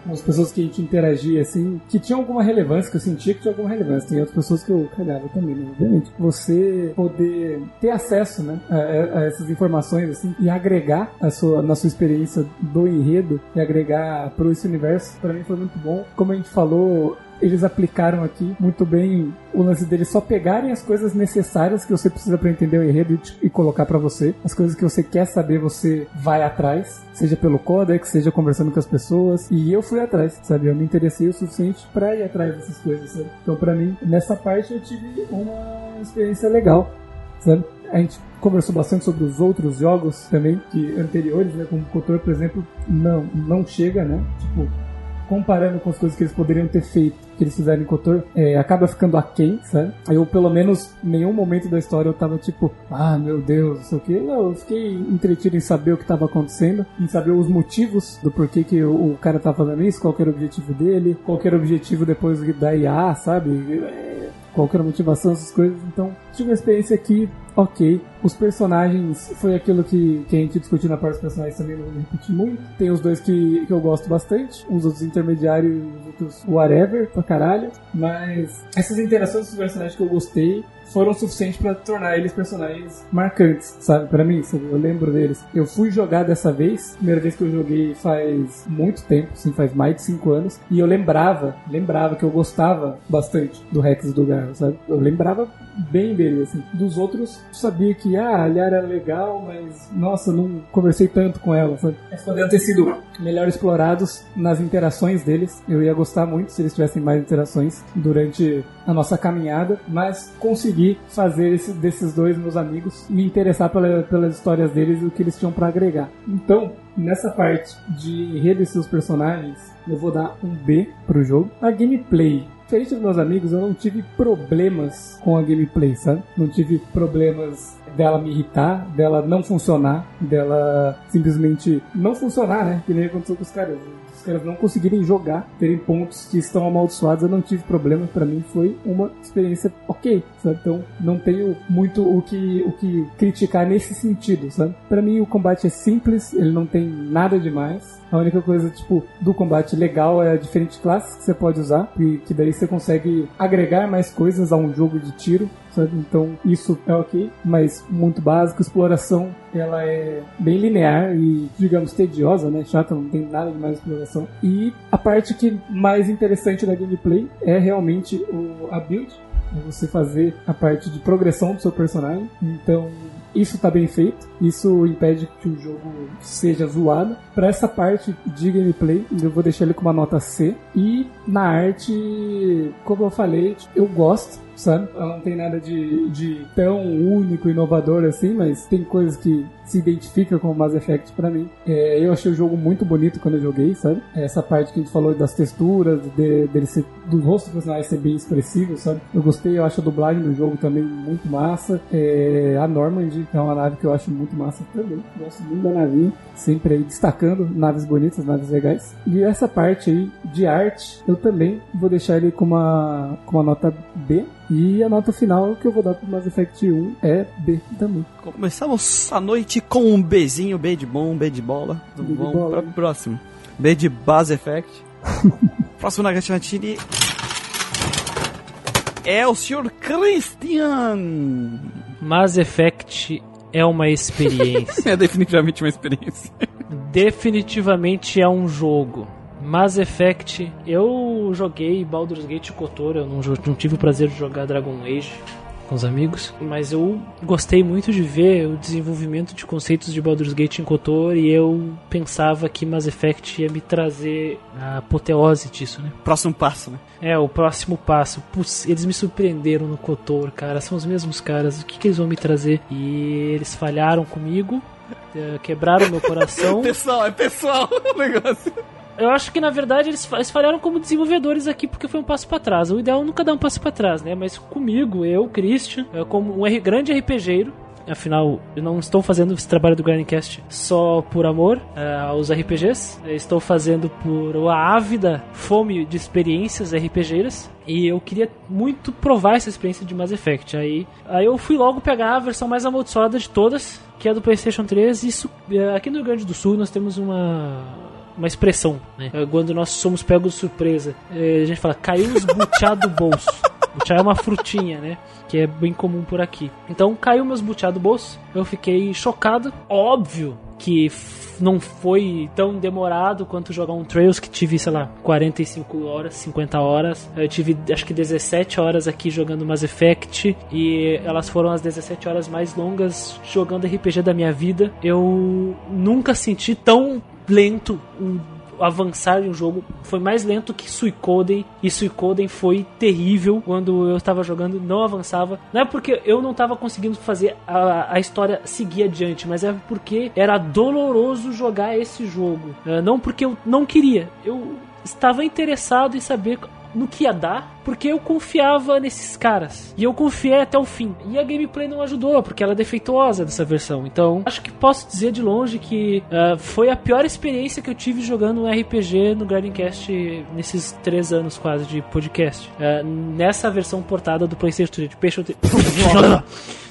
com as pessoas que a gente interagia, assim, que tinham alguma relevância, que eu sentia que tinha alguma relevância. Tem outras pessoas que eu cagava também, né? obviamente. Você poder ter acesso, né, a, a essas informações, assim, e agregar a sua, na sua experiência do enredo e agregar para esse universo, para mim foi muito bom. Como a gente falou, eles aplicaram aqui muito bem o lance deles só pegarem as coisas necessárias que você precisa para entender o enredo e, e colocar para você. As coisas que você quer saber, você vai atrás, seja pelo codex, seja conversando com as pessoas. E eu fui atrás, sabe? Eu me interessei o suficiente para ir atrás dessas coisas, sabe? Então, para mim, nessa parte eu tive uma experiência legal, sabe? A gente conversou bastante sobre os outros jogos também, que anteriores, né? Como o Kotor, por exemplo, não, não chega, né? Tipo, comparando com as coisas que eles poderiam ter feito, que eles fizeram em Kotor, é, acaba ficando aquém, sabe? Eu, pelo menos, em nenhum momento da história eu tava tipo, ah, meu Deus, não sei o que. Não, eu fiquei entretido em saber o que tava acontecendo, em saber os motivos do porquê que o, cara tá fazendo isso, qual que era o objetivo dele, qual que era o objetivo depois da IA, sabe? É, Qual que era a motivação, essas coisas. Então, tive uma experiência aqui, ok. Os personagens, foi aquilo que, que a gente discutiu na parte dos personagens também, não repetir muito. Tem os dois que, que eu gosto bastante, uns outros intermediários os outros whatever, caralho. Mas essas interações dos personagens que eu gostei foram suficientes pra tornar eles personagens marcantes, sabe? Pra mim, sabe? Eu lembro deles. Eu fui jogar dessa vez, primeira vez que eu joguei faz muito tempo, assim, faz mais de 5 anos, e eu lembrava, lembrava que eu gostava bastante do Rex e do Garro, sabe? Eu lembrava bem dele, assim. Dos outros, sabia que, ah, a Liara era legal, mas, nossa, não conversei tanto com ela, sabe? Eles poderiam ter sido melhor explorados nas interações deles. Eu ia gostar muito se eles tivessem mais interações durante a nossa caminhada, mas consegui fazer esse, desses dois meus amigos me interessar pela- pelas histórias deles e o que eles tinham pra agregar. Então, nessa parte de enredo e seus personagens, eu vou dar um B pro jogo. A gameplay. Diferente dos meus amigos, eu não tive problemas com a gameplay, sabe? Não tive problemas dela me irritar, dela não funcionar, dela simplesmente não funcionar, né? Que nem aconteceu com os caras. Os caras não conseguirem jogar, terem pontos que estão amaldiçoados, eu não tive problema. Pra mim foi uma experiência ok, sabe? Então não tenho muito o que, o que criticar nesse sentido, sabe? Pra mim o combate é simples, ele não tem nada demais. A única coisa, tipo, do combate legal é a diferente classe que você pode usar, e que daí você consegue agregar mais coisas a um jogo de tiro, sabe? Então isso é ok, mas muito básico. Exploração, ela é bem linear e, digamos, tediosa, né? Chata, não tem nada de mais exploração. E a parte que mais interessante da gameplay é realmente o, a build, é você fazer a parte de progressão do seu personagem. Então, isso tá bem feito, isso impede que o jogo seja zoado. Para essa parte de gameplay, eu vou deixar ele com uma nota C. E na arte, como eu falei, eu gosto, sabe? Ela não tem nada de, de tão único, inovador assim, mas tem coisas que se identifica com o Mass Effect pra mim. É, eu achei o jogo muito bonito quando eu joguei, sabe? Essa parte que a gente falou das texturas, de, dele ser, do rosto do personagem ser bem expressivo, sabe? Eu gostei, eu acho a dublagem do jogo também muito massa. É, a Normand é uma nave que eu acho muito massa também. Gosto muito da navinha, sempre aí destacando naves bonitas, naves legais. E essa parte aí de arte, eu também vou deixar ele com uma, com uma nota B. E a nota final que eu vou dar pro Mass Effect 1 é B também. Começamos a noite com um Bzinho, B de bom, B de bola. B de Vamos bola. para o próximo. B de Base Effect. próximo na Gatinatini é o Sr. Christian. Mass Effect é uma experiência. É definitivamente uma experiência. Definitivamente é um jogo. Mass Effect, eu joguei Baldur's Gate Kotor, eu não, não tive o prazer de jogar Dragon Age com os amigos, mas eu gostei muito de ver o desenvolvimento de conceitos de Baldur's Gate em Kotor e eu pensava que Mass Effect ia me trazer a apoteose disso, né? Próximo passo, né? É, o próximo passo. Putz, eles me surpreenderam no Kotor, cara. São os mesmos caras. O que, que eles vão me trazer? E eles falharam comigo, eh, quebraram meu coração. Pessoal, é pessoal o negócio. Eu acho que na verdade eles, eles falharam como desenvolvedores aqui porque foi um passo pra trás. O ideal é nunca dar um passo pra trás, né? Mas comigo, eu, Christian, eu como um grande RPGeiro, afinal, eu não estou fazendo esse trabalho do Grindcast só por amor eh, aos RPGs. Eu estou fazendo por uma ávida fome de experiências RPGeiras. E eu queria muito provar essa experiência de Mass Effect. Aí, aí eu fui logo pegar a versão mais amaldiçoada de todas, que é do PlayStation 3. Isso, eh, aqui no Rio Grande do Sul nós temos uma uma expressão, né? É Quando nós somos pegos de surpresa, é, a gente fala, caiu os butiá do bolso. Butiá é uma frutinha, né? Que é bem comum por aqui. Então, caiu meus butiá do bolso, eu fiquei chocado. Óbvio que não foi tão demorado quanto jogar um Trails que tive, sei lá, 45 horas, 50 horas. Eu tive acho que 17 horas aqui jogando Mass Effect e elas foram as 17 horas mais longas jogando RPG da minha vida. Eu nunca senti tão lento o avançar em um jogo foi mais lento que Suicoden e Suicoden foi terrível quando eu estava jogando não avançava. Não é porque eu não estava conseguindo fazer a, a história seguir adiante mas é porque era doloroso jogar esse jogo. É, não porque eu não queria. Eu estava interessado em saber no que ia dar, porque eu confiava nesses caras. E eu confiei até o fim. E a gameplay não ajudou, porque ela é defeituosa dessa versão. Então, acho que posso dizer de longe que ah, foi a pior experiência que eu tive jogando um RPG no Grindcast nesses três anos quase de podcast. Ah, nessa versão portada do PlayStation 3. de PlayStation 3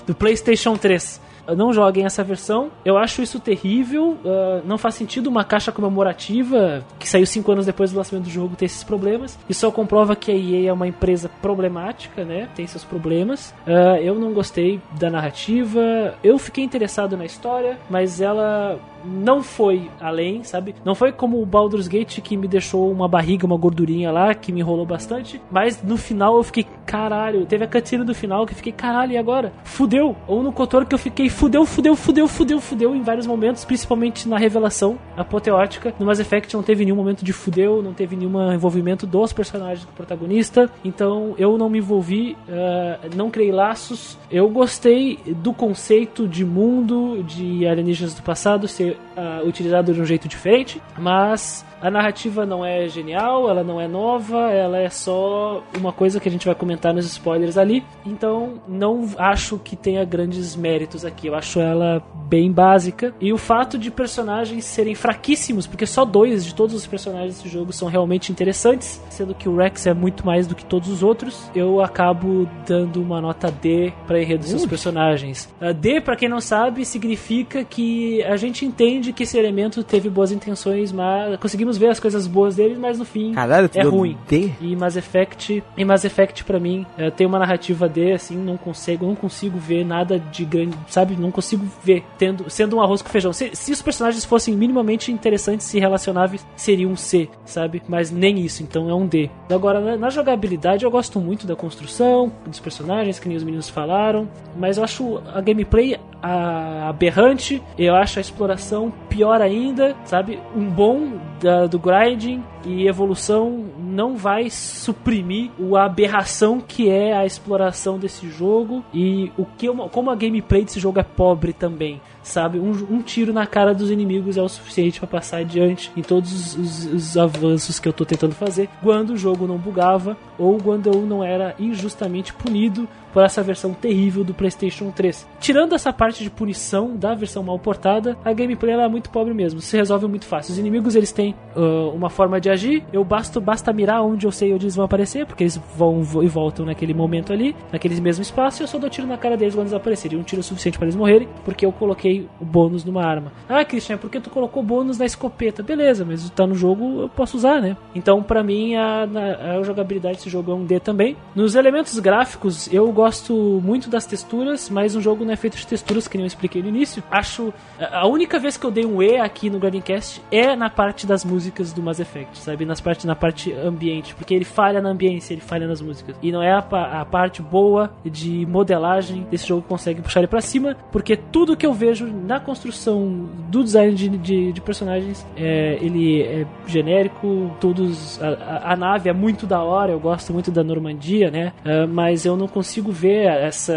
do PlayStation 3. Não joguem essa versão. Eu acho isso terrível. ah, não faz sentido uma caixa comemorativa que saiu cinco anos depois do lançamento do jogo ter esses problemas. Isso só comprova que a EA é uma empresa problemática, né? Tem seus problemas. Ah, eu não gostei da narrativa. Eu fiquei interessado na história, mas ela não foi além, sabe? Não foi como o Baldur's Gate que me deixou uma barriga, uma gordurinha lá, que me enrolou bastante. Mas no final eu fiquei, caralho. Teve a cutscene do final que eu fiquei, caralho, e agora? Fudeu. Ou no Kotor que eu fiquei, fudeu, fudeu, fudeu, fudeu, fudeu em vários momentos, principalmente na revelação apoteótica. No Mass Effect não teve nenhum momento de fudeu, não teve nenhum envolvimento dos personagens do protagonista. Então eu não me envolvi, ah, não criei laços. Eu gostei do conceito de mundo de alienígenas do passado ser ah, utilizado de um jeito diferente, mas a narrativa não é genial, ela não é nova, ela é só uma coisa que a gente vai comentar nos spoilers ali. Então não acho que tenha grandes méritos aqui. eu acho ela bem básica. E o fato de personagens serem fraquíssimos, porque só dois de todos os personagens desse jogo são realmente interessantes, sendo que o Rex é muito mais do que todos os outros, eu acabo dando uma nota D para enredo dos seus personagens. A D, para quem não sabe, significa que a gente entende que esse elemento teve boas intenções, mas conseguimos ver as coisas boas dele, mas no fim Caralho, é ruim. D? E Mass Effect, e Mass Effect para mim eh, tem uma narrativa D, assim, não consigo, não consigo ver nada de grande, sabe? Não consigo ver tendo, sendo um arroz com feijão. Se, se os personagens fossem minimamente interessantes e relacionáveis, seria um C, sabe? Mas nem isso, então é um D. Agora, na, na jogabilidade, eu gosto muito da construção, dos personagens, que nem os meninos falaram, mas eu acho a gameplay a- aberrante, eu acho a exploração pior ainda, sabe? Um bom da- do grinding e evolução não vai suprimir a aberração que é a exploração desse jogo e o que como a gameplay desse jogo é pobre também. Sabe, um, um tiro na cara dos inimigos é o suficiente para passar adiante em todos os, os- os avanços que eu tô tentando fazer. Quando o jogo não bugava ou quando eu não era injustamente punido por essa versão terrível do PlayStation 3. Tirando essa parte de punição da versão mal portada, a gameplay é muito pobre mesmo. Se resolve muito fácil. Os inimigos eles têm ah, uma forma de agir. Eu basto basta mirar onde eu sei onde eles vão aparecer, porque eles vão e voltam naquele momento ali, naquele mesmo espaço. E eu só dou tiro na cara deles quando eles aparecerem. Um tiro suficiente para eles morrerem, porque eu coloquei o bônus numa arma. Ah, Christian, por que tu colocou bônus na escopeta? Beleza, mas tá no jogo, eu posso usar, né? Então, pra mim, a, a jogabilidade desse jogo é um D também. Nos elementos gráficos, eu gosto muito das texturas, mas um jogo não é feito de texturas, que nem eu expliquei no início. Acho. A única vez que eu dei um E aqui no Grandcast é na parte das músicas do Mass Effect, sabe? Nas parte, na parte ambiente, porque ele falha na ambiência, ele falha nas músicas. E não é a, a parte boa de modelagem desse jogo que consegue puxar ele pra cima, porque tudo que eu vejo na construção do design de, de, de personagens, é, ele é genérico, todos. A, a- a nave é muito da hora, eu gosto muito da Normandia, né? Ah, mas eu não consigo ver essa,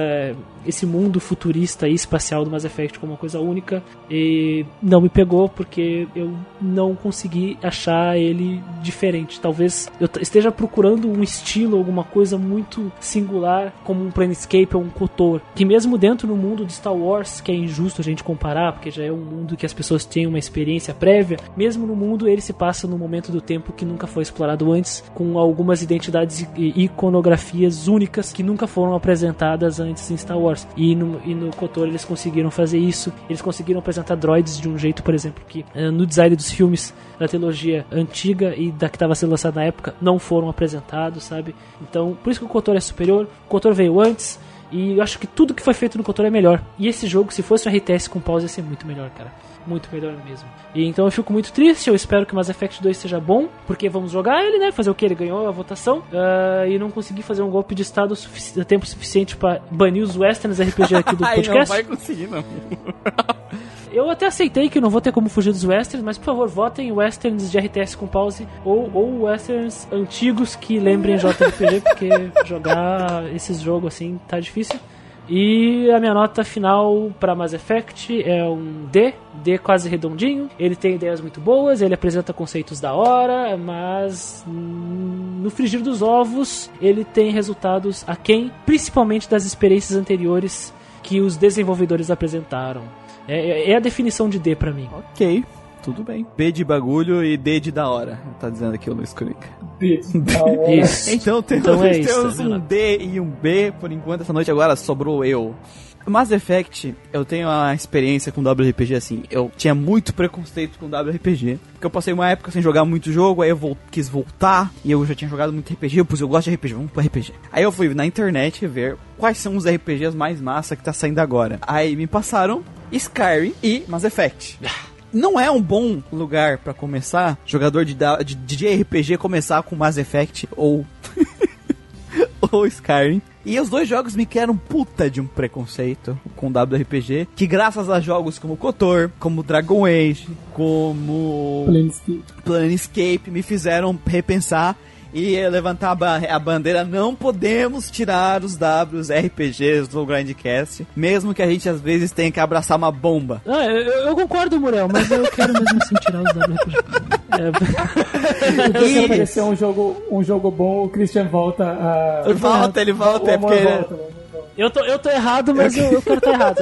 esse mundo futurista e espacial do Mass Effect como uma coisa única e não me pegou porque eu não consegui achar ele diferente. Talvez eu esteja procurando um estilo, alguma coisa muito singular, como um Planescape ou um Kotor, que mesmo dentro do mundo de Star Wars, que é injusto a gente comparar, porque já é um mundo que as pessoas têm uma experiência prévia, mesmo no mundo ele se passa num momento do tempo que nunca foi explorado antes, com algumas identidades e iconografias únicas que nunca foram apresentadas antes em Star Wars. E no, e no KOTOR eles conseguiram fazer isso. Eles conseguiram apresentar droids de um jeito, por exemplo, que eh, no design dos filmes da trilogia antiga e da que estava sendo lançada na época não foram apresentados, sabe? Então, por isso que o KOTOR é superior. O KOTOR veio antes. E eu acho que tudo que foi feito no KOTOR é melhor. E esse jogo, se fosse um RTS com pause, ia ser muito melhor, cara. Muito melhor mesmo. E então eu fico muito triste. Eu espero que o Mass Effect 2 seja bom. Porque vamos jogar ele, né? Fazer o que? Ele ganhou a votação. ah, e não consegui fazer um golpe de estado sufici- tempo suficiente para banir os westerns RPG aqui do Ai, não podcast. vai conseguir, não. Eu até aceitei que não vou ter como fugir dos westerns, mas por favor, votem em westerns de RTS com pause ou, ou westerns antigos que lembrem JRPG, porque jogar esses jogos assim tá difícil. E a minha nota final para Mass Effect é um D, D quase redondinho. Ele tem ideias muito boas, ele apresenta conceitos da hora, mas no frigir dos ovos ele tem resultados aquém, principalmente das experiências anteriores que os desenvolvedores apresentaram. É, é- é a definição de D pra mim. Ok, tudo bem. B de bagulho e D de da hora. Tá dizendo aqui o Luiz Curica. Isso. Então temos, Então é isso, temos tá um? D e um B por enquanto. Essa noite agora sobrou eu. Mass Effect, eu tenho uma experiência com WRPG assim. Eu tinha muito preconceito com WRPG. Porque eu passei uma época sem jogar muito jogo, aí eu vol- quis voltar. E eu já tinha jogado muito RPG. Eu pus, eu gosto de RPG, vamos pro RPG. Aí eu fui na internet ver quais são os RPGs mais massa que tá saindo agora. Aí me passaram Skyrim e Mass Effect. Não é um bom lugar pra começar, jogador de, de, de RPG começar com Mass Effect ou ou Skyrim. E os dois jogos me criaram puta de um preconceito com WRPG, que graças a jogos como KOTOR, como Dragon Age, como Planescape. Planescape me fizeram repensar e levantar a, ba- a bandeira. Não podemos tirar os Ws RPGs do Grindcast, mesmo que a gente às vezes tenha que abraçar uma bomba. Ah, eu, eu concordo, Muriel, mas eu quero mesmo assim tirar os WRPG. É, Se aparecer um jogo, um jogo bom, o Christian volta a. Ele volta, ele volta, é porque- volta, volta. Eu tô, eu tô errado, mas eu, eu quero estar errado.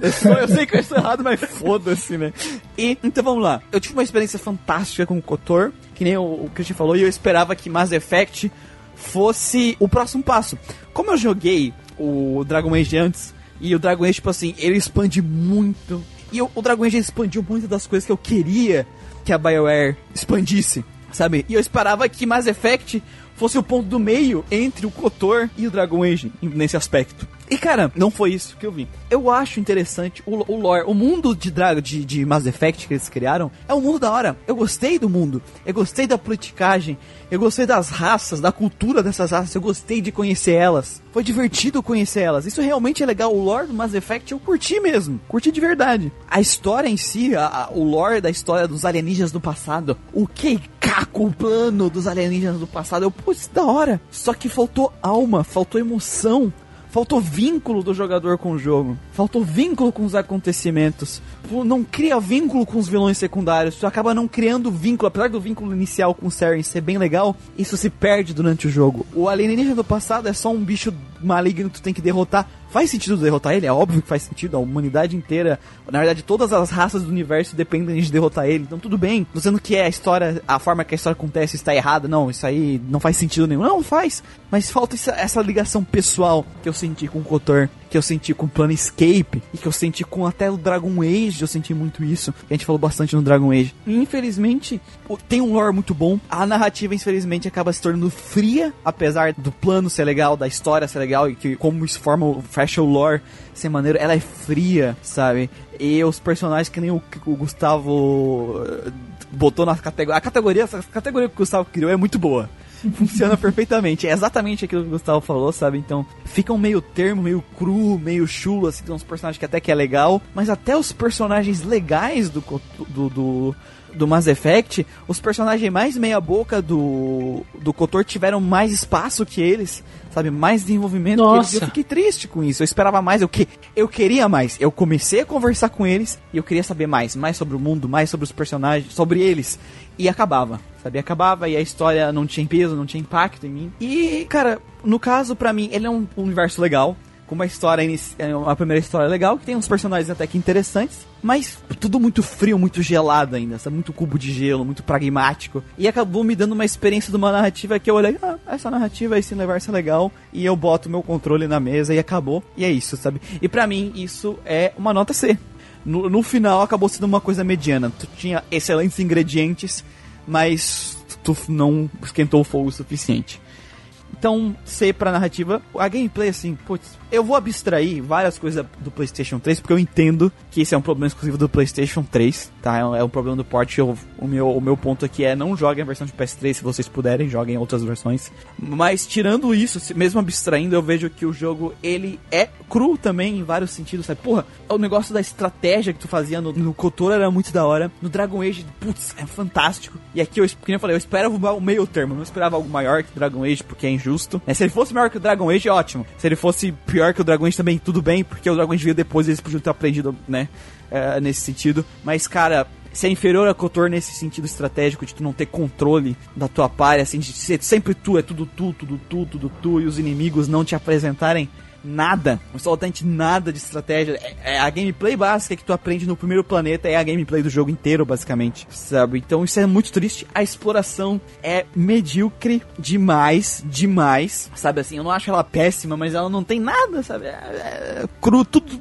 Eu, sou- eu sei que eu estou errado, mas foda-se, né? E, então vamos lá. Eu tive uma experiência fantástica com o Kotor, que nem o, o Christian falou, e eu esperava que Mass Effect fosse o próximo passo. Como eu joguei o Dragon Age antes, e o Dragon Age, tipo assim, ele expande muito. E o, o Dragon Age expandiu muitas das coisas que eu queria que a BioWare expandisse, sabe? E eu esperava que Mass Effect fosse o ponto do meio entre o Kotor e o Dragon Age nesse aspecto. E cara, não foi isso que eu vi. Eu acho interessante o, o lore, o mundo de Dragon de, de Mass Effect que eles criaram é um mundo da hora. Eu gostei do mundo, eu gostei da politicagem, eu gostei das raças, da cultura dessas raças, eu gostei de conhecer elas. Foi divertido conhecer elas. Isso realmente é legal. O lore do Mass Effect eu curti mesmo, curti de verdade. A história em si, a- a- o lore da história dos alienígenas do passado, o Keikaku, o plano dos alienígenas do passado, eu, putz, da hora. Só que faltou alma, faltou emoção. Faltou vínculo do jogador com o jogo. Faltou vínculo com os acontecimentos. Pô, Não cria vínculo com os vilões secundários. Tu acaba não criando vínculo. Apesar do vínculo inicial com o Saren ser bem legal, isso se perde durante o jogo. O alienígena do passado é só um bicho maligno que tu tem que derrotar. Faz sentido derrotar ele? É óbvio que faz sentido. A humanidade inteira, na verdade, todas as raças do universo dependem de derrotar ele. Então tudo bem. Tô dizendo que é a história, a forma que a história acontece está errada. Não, isso aí não faz sentido nenhum. Não, faz. Mas falta essa, essa ligação pessoal que eu senti com o Kotor, que eu senti com Planescape e que eu senti com até o Dragon Age. Eu senti muito isso. A gente falou bastante no Dragon Age. Infelizmente, tem um lore muito bom. A narrativa, infelizmente, acaba se tornando fria, apesar do plano ser legal, da história ser legal e que como isso forma o o lore ser maneiro, ela é fria, sabe? E os personagens que nem o, o Gustavo eh, botou na categoria. A categoria, essa categoria que o Gustavo criou é muito boa. Funciona perfeitamente. É exatamente aquilo que o Gustavo falou, sabe? Então, fica um meio termo, meio cru, meio chulo, assim, tem uns personagens que até que é legal. Mas até os personagens legais do, do, do, do Mass Effect, os personagens mais meia boca do, do Kotor tiveram mais espaço que eles, sabe? Mais desenvolvimento que eles. Nossa. E Eu fiquei triste com isso. Eu esperava mais, eu, que, eu queria mais. Eu comecei a conversar com eles e eu queria saber mais. Mais sobre o mundo, mais sobre os personagens, sobre eles. E acabava, sabe? Acabava e a história não tinha peso, não tinha impacto em mim. E, cara, no caso, pra mim, ele é um universo legal. Com uma história, é uma primeira história legal, que tem uns personagens até que interessantes, mas tudo muito frio, muito gelado ainda, sabe? Muito cubo de gelo, muito pragmático. E acabou me dando uma experiência de uma narrativa que eu olhei, ah, essa narrativa, esse universo é legal, e eu boto meu controle na mesa e acabou. E é isso, sabe? E pra mim, isso é uma nota C. No, no final acabou sendo uma coisa mediana. Tu tinha excelentes ingredientes, mas tu não esquentou o fogo o suficiente. Então, C pra narrativa. A gameplay, assim, putz, eu vou abstrair várias coisas do PlayStation 3, porque eu entendo que esse é um problema exclusivo do PlayStation 3, tá? É um, é um problema do port. Eu, o, meu, o meu ponto aqui é não joguem a versão de PS3 se vocês puderem, joguem outras versões. Mas, tirando isso, mesmo abstraindo, eu vejo que o jogo, ele é cru também em vários sentidos, sabe? Porra, o negócio da estratégia que tu fazia no, no Kotor era muito da hora. No Dragon Age, putz, é fantástico. E aqui, eu, como eu falei, eu esperava o meio termo, eu não esperava algo maior que Dragon Age, porque é injusto. né? Se ele fosse maior que o Dragon Age, ótimo. Se ele fosse pior que o Dragon Age também, tudo bem, porque o Dragon Age veio depois, eles podiam ter aprendido, né, é, nesse sentido. Mas, cara, se é inferior a Kotor nesse sentido estratégico de tu não ter controle da tua party, assim, de ser sempre tu, é tudo tu, tudo tu, tudo tu, e os inimigos não te apresentarem nada, absolutamente nada de estratégia. É, é a gameplay básica que tu aprende no primeiro planeta, é a gameplay do jogo inteiro, basicamente, sabe? Então isso é muito triste. A exploração é medíocre demais, demais, sabe assim? Eu não acho ela péssima, mas ela não tem nada, sabe? É, é cru, tudo.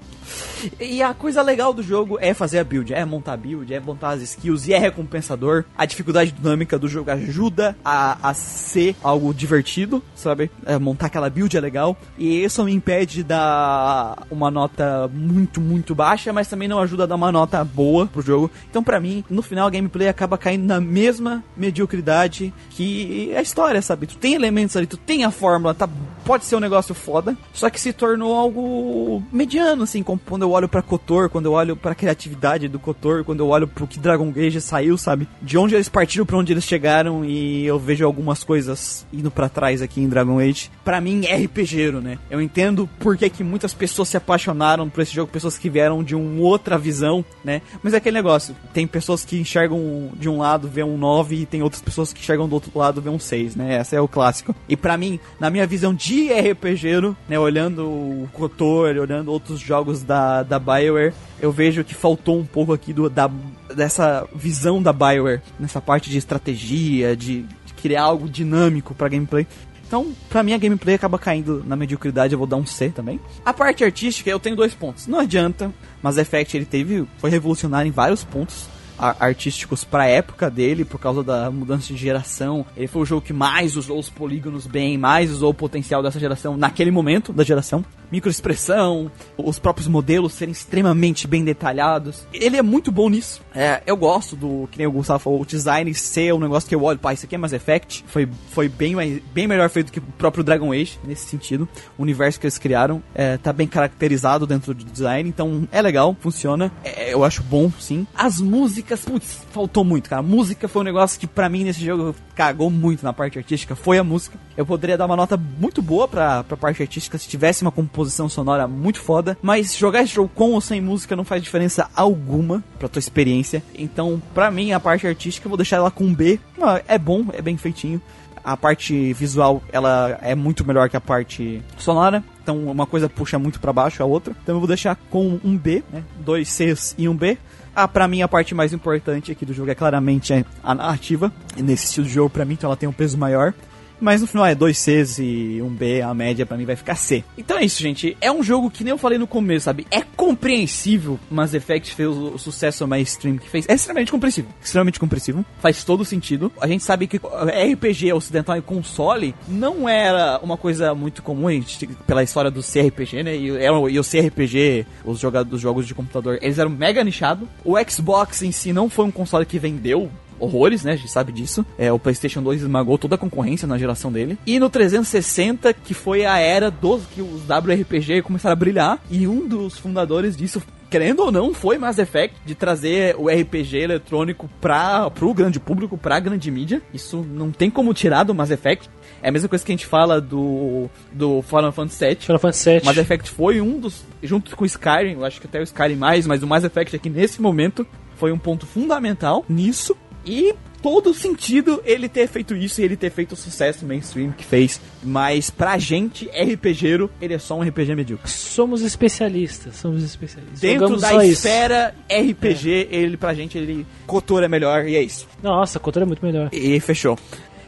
E a coisa legal do jogo é fazer a build, é montar a build, é montar as skills e é recompensador. A dificuldade dinâmica do jogo ajuda a, a ser algo divertido, sabe? É, montar aquela build é legal. E isso me impede de dar uma nota muito, muito baixa, mas também não ajuda a dar uma nota boa pro jogo. Então, pra mim, no final, a gameplay acaba caindo na mesma mediocridade que a história, sabe? Tu tem elementos ali, tu tem a fórmula, tá? Pode ser um negócio foda, só que se tornou algo mediano, assim, com- quando eu olho pra Kotor, quando eu olho pra criatividade do Kotor, quando eu olho pro que Dragon Age saiu, sabe? De onde eles partiram pra onde eles chegaram e eu vejo algumas coisas indo pra trás aqui em Dragon Age. Pra mim é RPGero, né? Eu entendo por que, que muitas pessoas se apaixonaram por esse jogo, pessoas que vieram de uma outra visão, né? Mas é aquele negócio, tem pessoas que enxergam de um lado, vê um 9 e tem outras pessoas que enxergam do outro lado, vê um 6, né? Esse é o clássico. E pra mim, na minha visão de RPGero, né, olhando o Kotor, olhando outros jogos da, da BioWare, eu vejo que faltou um pouco aqui do, da, dessa visão da BioWare, nessa parte de estratégia, de, de criar algo dinâmico pra gameplay. Então, pra mim, a gameplay acaba caindo na mediocridade, eu vou dar um C também. A parte artística, eu tenho dois pontos. Não adianta, mas Effect ele teve, foi revolucionário em vários pontos artísticos pra época dele, por causa da mudança de geração. Ele foi o jogo que mais usou os polígonos bem, mais usou o potencial dessa geração naquele momento da geração. Microexpressão, os próprios modelos serem extremamente bem detalhados. Ele é muito bom nisso. É, eu gosto do, que nem o Gustavo falou, o design ser um negócio que eu olho, pá, isso aqui é Mass Effect. Foi, foi bem, bem melhor feito que o próprio Dragon Age, nesse sentido. O universo que eles criaram é, tá bem caracterizado dentro do design, então é legal, funciona. É, eu acho bom, sim. As músicas, putz, faltou muito, cara. A música foi um negócio que pra mim nesse jogo cagou muito na parte artística, foi a música. Eu poderia dar uma nota muito boa pra, pra parte artística se tivesse uma composição sonora muito foda, mas jogar esse jogo com ou sem música não faz diferença alguma pra tua experiência. Então, pra mim, a parte artística eu vou deixar ela com B. É bom, é bem feitinho. A parte visual, ela é muito melhor que a parte sonora. Então, uma coisa puxa muito pra baixo a outra. Então, eu vou deixar com um B, né? Dois Cs e um B. Ah, pra mim, a parte mais importante aqui do jogo é claramente a narrativa. E nesse estilo de jogo, pra mim, então ela tem um peso maior. Mas no final é dois Cs e um B, a média pra mim vai ficar C. Então é isso, gente. É um jogo que nem eu falei no começo, sabe? É compreensível, Mass Effect fez o, o sucesso mainstream que fez. É extremamente compreensível. Extremamente compreensível. Faz todo sentido. A gente sabe que RPG ocidental em console não era uma coisa muito comum, gente, pela história do CRPG, né? E, era- e o CRPG, os jogadores dos jogos de computador, eles eram mega nichados. O Xbox em si não foi um console que vendeu horrores, né? A gente sabe disso. É, o PlayStation 2 esmagou toda a concorrência na geração dele. E no 360, que foi a era dos que os WRPG começaram a brilhar. E um dos fundadores disso querendo ou não, foi Mass Effect de trazer o RPG eletrônico para pro grande público, pra grande mídia. Isso não tem como tirar do Mass Effect. É a mesma coisa que a gente fala do, do Final Fantasy VII. Final Fantasy VII. Mass Effect foi um dos, junto com o Skyrim, eu acho que até o Skyrim mais, mas o Mass Effect aqui nesse momento foi um ponto fundamental nisso. E todo sentido ele ter feito isso e ele ter feito o sucesso mainstream que fez. Mas pra gente, RPGero, ele é só um RPG medíocre. Somos especialistas, somos especialistas. Dentro Jogamos da só isso. esfera RPG, ele pra gente, ele Kotor é melhor e é isso. Nossa, cultura é muito melhor. E fechou.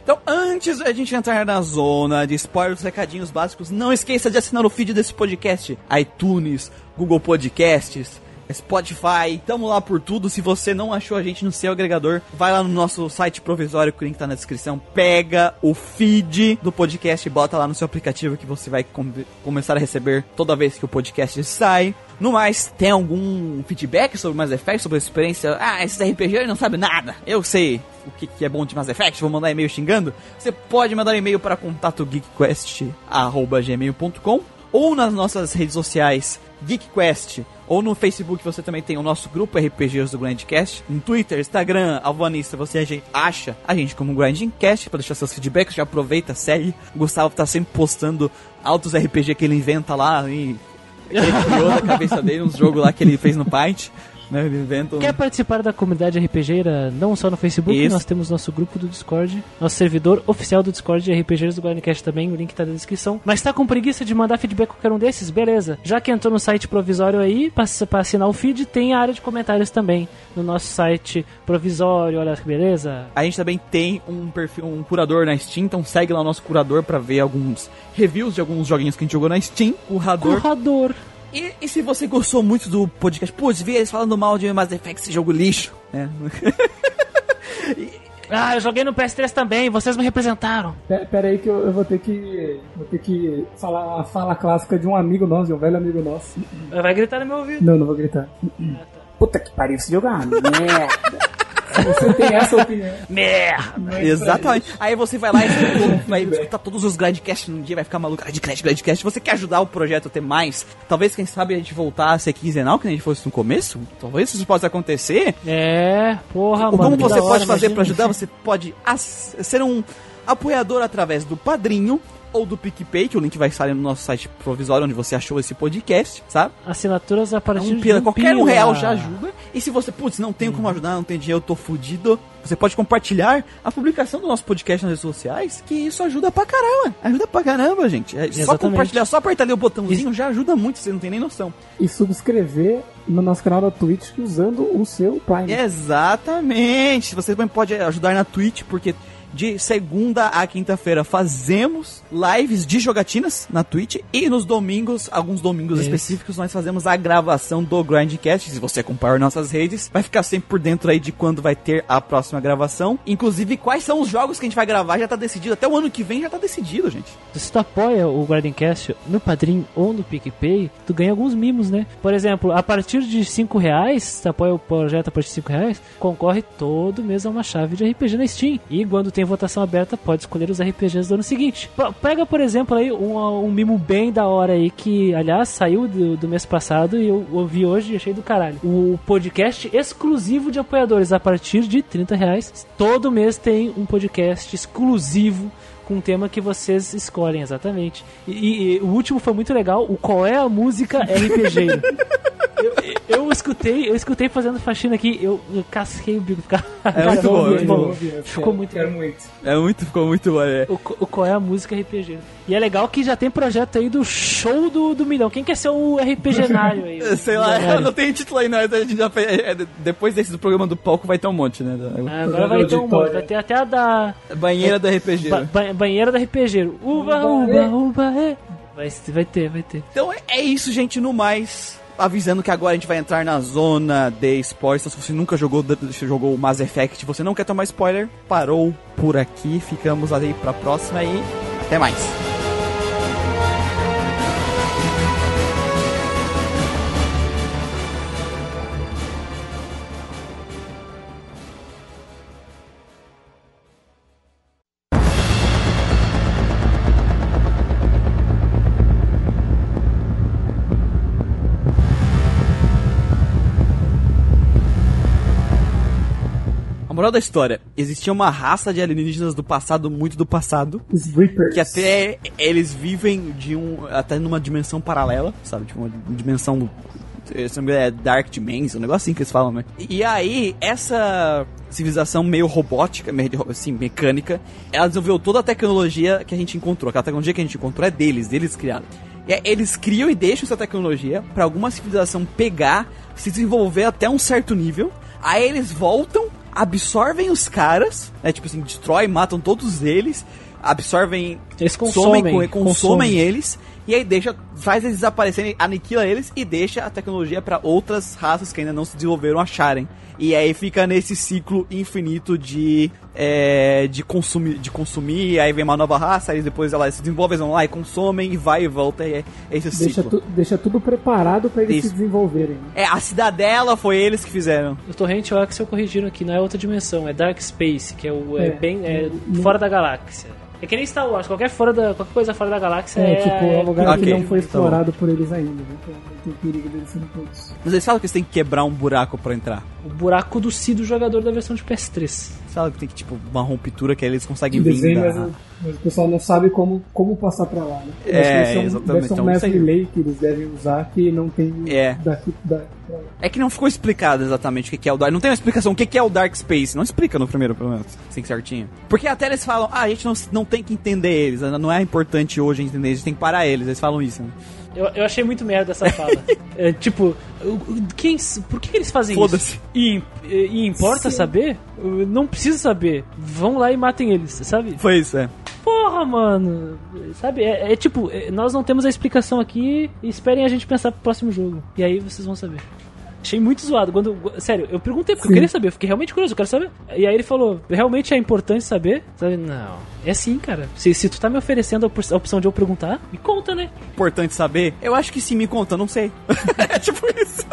Então, antes da gente entrar na zona de spoilers, recadinhos básicos, não esqueça de assinar o feed desse podcast, iTunes, Google Podcasts, Spotify, tamo lá por tudo. Se você não achou a gente no seu agregador, vai lá no nosso site provisório, que o link tá na descrição. Pega o feed do podcast e bota lá no seu aplicativo que você vai com- começar a receber toda vez que o podcast sai. No mais, tem algum feedback sobre Mass Effect, sobre a experiência? Ah, esses RPG não sabe nada. Eu sei o que, que é bom de Mass Effect, vou mandar e-mail xingando. Você pode mandar e-mail para contato geekquest.gmail.com ou nas nossas redes sociais GeekQuest ou no Facebook você também tem o nosso grupo RPGs do Grandcast. No Twitter, Instagram, Alvanista, você acha a gente como Grandcast para deixar seus feedbacks. Já aproveita, segue. O Gustavo tá sempre postando altos RPG que ele inventa lá e ele criou da cabeça dele uns jogos lá que ele fez no Paint. Né? Quer participar da comunidade RPGeira não só no Facebook, Isso. nós temos nosso grupo do Discord, nosso servidor oficial do Discord de RPGs do Guarnicast também, o link tá na descrição. Mas tá com preguiça de mandar feedback qualquer um desses? Beleza. Já que entrou no site provisório aí, pra, pra assinar o feed, tem a área de comentários também no nosso site provisório, olha que beleza. A gente também tem um perfil, um curador na Steam, então segue lá o nosso curador pra ver alguns reviews de alguns joguinhos que a gente jogou na Steam. Curador. Currador. E, e se você gostou muito do podcast, putz, vi eles falando mal de Mass Effect, esse jogo lixo, né? Ah, eu joguei no PS3 também, vocês me representaram. Pe- Pera aí que eu, eu vou ter que. Vou ter que falar a fala clássica de um amigo nosso, de um velho amigo nosso. Vai gritar no meu ouvido. Não, não vou gritar. Puta que pariu, esse jogo é uma merda. Você tem essa opinião. Merda! Exatamente. Aí você vai lá e vai escutar todos os Grindcasts num dia, vai ficar maluco. Grindcast, Grindcast. Você quer ajudar o projeto a ter mais? Talvez, quem sabe, a gente voltar a ser quinzenal, que nem a gente fosse no começo? Talvez isso possa acontecer. É, porra, Ou mano. como você da hora, pode fazer pra ajudar? Você pode ser um apoiador através do Padrinho ou do PicPay, que o link vai estar no nosso site provisório onde você achou esse podcast, sabe? Assinaturas a partir Um de pila, um qualquer um pila. real já ajuda. E se você, putz, não tenho como ajudar, não tenho dinheiro, eu tô fudido, você pode compartilhar a publicação do nosso podcast nas redes sociais, que isso ajuda pra caramba. Ajuda pra caramba, gente. É só compartilhar, só apertar ali o botãozinho já ajuda muito, você não tem nem noção. E subscrever no nosso canal da Twitch usando o seu Prime. Exatamente. Você também pode ajudar na Twitch, porque de segunda a quinta-feira fazemos lives de jogatinas na Twitch e nos domingos, alguns domingos Isso. específicos, nós fazemos a gravação do Grindcast. Se você acompanhar nossas redes, vai ficar sempre por dentro aí de quando vai ter a próxima gravação. Inclusive, quais são os jogos que a gente vai gravar já tá decidido. Até o ano que vem já tá decidido, gente. Se tu apoia o Gardencast no Padrim ou no PicPay, tu ganha alguns mimos, né? Por exemplo, a partir de 5 reais, se tu apoia o projeto a partir de 5 reais, concorre todo mês a uma chave de RPG na Steam. E quando tem votação aberta, pode escolher os RPGs do ano seguinte. P- Pega, por exemplo, aí um, um mimo bem da hora aí, que, aliás, saiu do, do mês passado e eu ouvi hoje e achei do caralho. O podcast exclusivo de apoiadores a partir de 30 reais. Todo mês tem um podcast exclusivo com um tema que vocês escolhem, exatamente. E, e- e o último foi muito legal, o Qual é a Música RPG. eu, eu escutei, eu escutei fazendo faxina aqui, eu, eu casquei o bico. Cara, É muito bom, muito muito bom. Ficou muito bom. muito. É muito, ficou muito bom. É. O, o Qual é a Música RPG. E é legal que já tem projeto aí do show do, do milhão. Quem quer ser o RPGnário aí? Sei lá, não tem título aí, não. A gente já fez, é, depois desse do programa do palco vai ter um monte, né? Ah, Agora vai ter um monte, vai ter até a da Banheira do RPG. ba- ba- banheira da RPG. Uba, uba, uba, é. Vai, vai ter, vai ter. Então é- é isso, gente. No mais, avisando que agora a gente vai entrar na zona de spoilers. Então, se você nunca jogou, jogou o Mass Effect, você não quer tomar spoiler, parou por aqui. Ficamos aí pra próxima e até mais. Moral da história, existia uma raça de alienígenas do passado, muito do passado, Os Reapers. que até eles vivem de um até numa dimensão paralela, sabe? Tipo uma dimensão se não me engano, é Dark Dimension, um negócio assim que eles falam, né? E aí, essa civilização meio robótica, meio assim, mecânica, ela desenvolveu toda a tecnologia que a gente encontrou. Aquela tecnologia que a gente encontrou é deles, deles criaram. E eles criam e deixam essa tecnologia pra alguma civilização pegar, se desenvolver até um certo nível. Aí eles voltam, absorvem os caras, né? Tipo assim, destrói, matam todos eles, absorvem Eles somem consomem, com- consomem consomem. eles e aí deixa faz eles desaparecerem, aniquila eles e deixa a tecnologia pra outras raças que ainda não se desenvolveram acharem. E aí fica nesse ciclo infinito de é, de consumir, de consumir, aí vem uma nova raça, aí depois ela se desenvolve, eles vão lá e consomem e vai e volta e é esse Deixa, ciclo. tu- deixa tudo preparado pra eles Isso. se desenvolverem. É, a cidadela foi eles que fizeram. O Torrent e o Axel corrigiram aqui, não é outra dimensão, é Dark Space, que é o é, É. bem é, fora da galáxia. É que nem Star Wars, qualquer, fora da, qualquer coisa fora da galáxia É, é. tipo, é um lugar ok, que não foi tá explorado por eles ainda. Né? Então, tem perigo deles serem todos. Mas eles falam que eles têm que quebrar um buraco pra entrar. o buraco do Si do jogador da versão de PS3. Eles falam que tem que, tipo, uma rompitura que aí eles conseguem vir da- mas, o- pessoal não sabe como, como passar pra lá, né? É, que esse exatamente, Deve ser então um sei. relay que eles devem usar que não tem É. daqui da, pra lá. É que não ficou explicado exatamente o que é o Dark. Não tem uma explicação o que é o Dark Space. Não explica no primeiro, pelo menos. Assim, certinho. Porque até eles falam, ah, a gente não, não tem que entender eles. Não é importante hoje entender, a gente tem que parar eles. Eles falam isso, né? Eu, eu achei muito merda essa fala. é, tipo, quem, por que, eles fazem isso? E, e- e importa Sim. saber? Não precisa saber. Vão lá e matem eles, sabe? Foi isso, é. Porra, mano. Sabe? É, é tipo, é, nós não temos a explicação aqui e esperem a gente pensar pro próximo jogo. E aí vocês vão saber. Achei muito zoado. Quando, sério, eu perguntei porque eu Sim. queria saber, eu fiquei realmente curioso, eu quero saber. E aí ele falou: realmente é importante saber? Sabe? Não. É sim, cara. Se, se tu tá me oferecendo a opção de eu perguntar, me conta, né? Importante saber. Eu acho que sim, me conta, não sei. é tipo isso.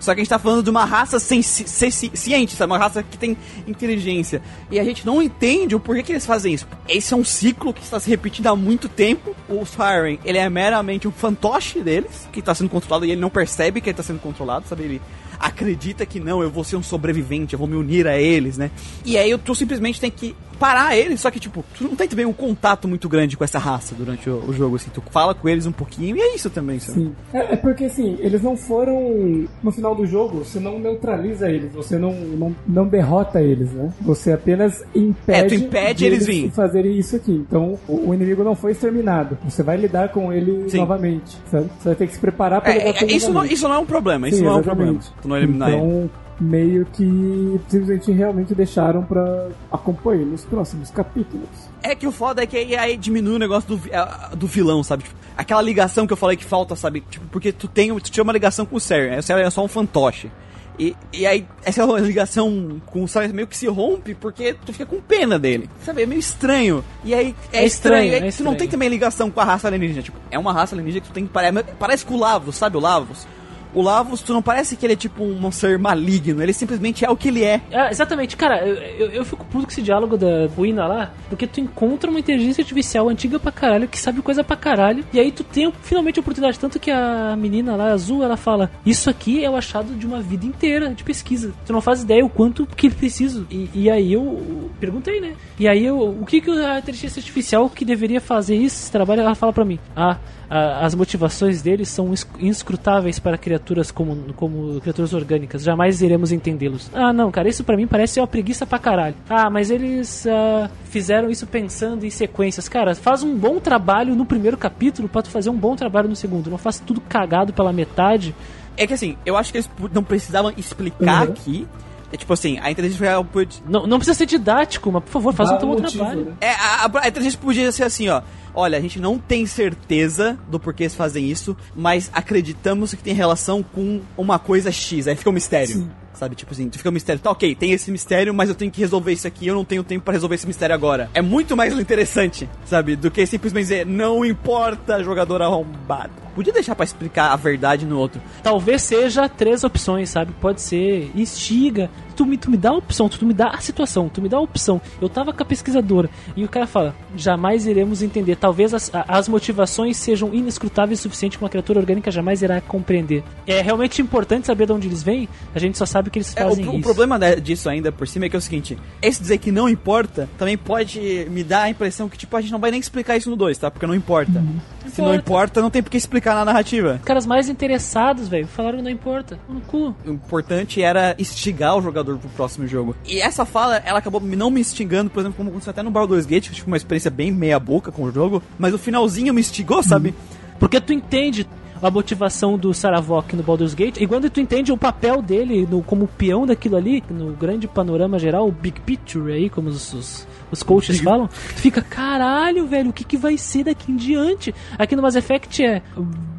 Só que a gente tá falando de uma raça sem, ci- ciente, sabe? Uma raça que tem inteligência. E a gente não entende o porquê que eles fazem isso. Esse é um ciclo que está se repetindo há muito tempo. O Siren, ele é meramente um fantoche deles, que tá sendo controlado e ele não percebe que ele tá sendo controlado, sabe? Ele acredita que não, eu vou ser um sobrevivente, eu vou me unir a eles, né? E aí tu simplesmente tem que parar eles, só que tipo, tu não tem também um contato muito grande com essa raça durante o, o jogo, assim, tu fala com eles um pouquinho e é isso também, sabe? Sim. É, é porque assim, eles não foram. No final do jogo, você não neutraliza eles, você não, não, não derrota eles, né? Você apenas impede, É, tu impede eles virem. fazerem isso aqui. Então o, o inimigo não foi exterminado. Você vai lidar com ele Sim. novamente. Sabe? Você vai ter que se preparar para É, é, isso, não, isso não é um problema, isso Sim, não é um exatamente. problema. Tu não eliminar ele. então, meio que simplesmente realmente deixaram pra acompanhar nos próximos capítulos. É que o foda é que aí, aí diminui o negócio do, ah, do vilão, sabe? Tipo, aquela ligação que eu falei que falta, sabe? Tipo, porque tu tem, tu tinha uma ligação com o Seren, o Seren é só um fantoche. E, e aí, essa ligação com o Seren meio que se rompe porque tu fica com pena dele. Sabe? É meio estranho. E aí, é, É estranho. estranho, é é que tu não tem também ligação com a raça alienígena. Tipo, é uma raça alienígena que tu tem que parar. Parece com o Lavos, sabe o Lavos? O Lavos, tu não parece que ele é tipo um ser maligno, ele simplesmente é o que ele é. Ah, exatamente, cara, eu, eu, eu fico puto com esse diálogo da ruína lá, porque tu encontra uma inteligência artificial antiga pra caralho, que sabe coisa pra caralho, e aí tu tem finalmente a oportunidade, tanto que a menina lá, azul, ela fala, isso aqui é o achado de uma vida inteira de pesquisa, tu não faz ideia o quanto que ele precisa, e, e aí eu, eu perguntei, né, e aí eu, o que que a inteligência artificial que deveria fazer isso, esse trabalho, ela fala pra mim, ah, a- as motivações deles são ins- inscrutáveis para criaturas como, como criaturas orgânicas. Jamais iremos entendê-los. Ah, não, cara, isso pra mim parece uma preguiça pra caralho. Ah, mas eles ah, fizeram isso pensando em sequências. Cara, faz um bom trabalho no primeiro capítulo pra tu fazer um bom trabalho no segundo. Não faz tudo cagado pela metade. É que assim, eu acho que eles não precisavam explicar Uhum. aqui. É tipo assim, a inteligência artificial pode. Não, não precisa ser didático, mas por favor, faz Dá um teu bom motivo, trabalho. né? É, a, a- a inteligência podia ser assim, ó. Olha, a gente não tem certeza do porquê eles fazem isso, mas acreditamos que tem relação com uma coisa X. Aí fica um mistério. Sabe, tipo assim, fica um mistério. Tá, ok, tem esse mistério, mas eu tenho que resolver isso aqui, eu não tenho tempo pra resolver esse mistério agora. É muito mais interessante, sabe, do que simplesmente dizer, não importa, jogador arrombado. Podia deixar pra explicar a verdade no outro. Talvez seja três opções, sabe? Pode ser instiga. Tu me, tu me dá a opção, tu, tu me dá a situação, tu me dá a opção. Eu tava com a pesquisadora e o cara fala: jamais iremos entender. Talvez as, as motivações sejam inescrutáveis o suficiente que uma criatura orgânica jamais irá compreender. É realmente importante saber de onde eles vêm, a gente só sabe que eles É, o, fazem o isso. problema né, disso ainda por cima é que é o seguinte: esse dizer que não importa também pode me dar a impressão que, tipo, a gente não vai nem explicar isso no 2, tá? Porque não importa. Se não Importa. importa, não tem por que explicar na narrativa. Os caras mais interessados, velho, falaram que não importa. No cu. O importante era instigar o jogador pro próximo jogo. E essa fala, ela acabou me- não me instigando, por exemplo, como aconteceu até no Baldur's Gate, que tive uma experiência bem meia-boca com o jogo, mas o finalzinho me instigou, sabe? Porque tu entende a motivação do Saravok no Baldur's Gate, e quando tu entende o papel dele no, como peão daquilo ali, no grande panorama geral, o big picture aí, como os, os, os coaches falam, tu fica, caralho, velho, o que, que vai ser daqui em diante? Aqui no Mass Effect é.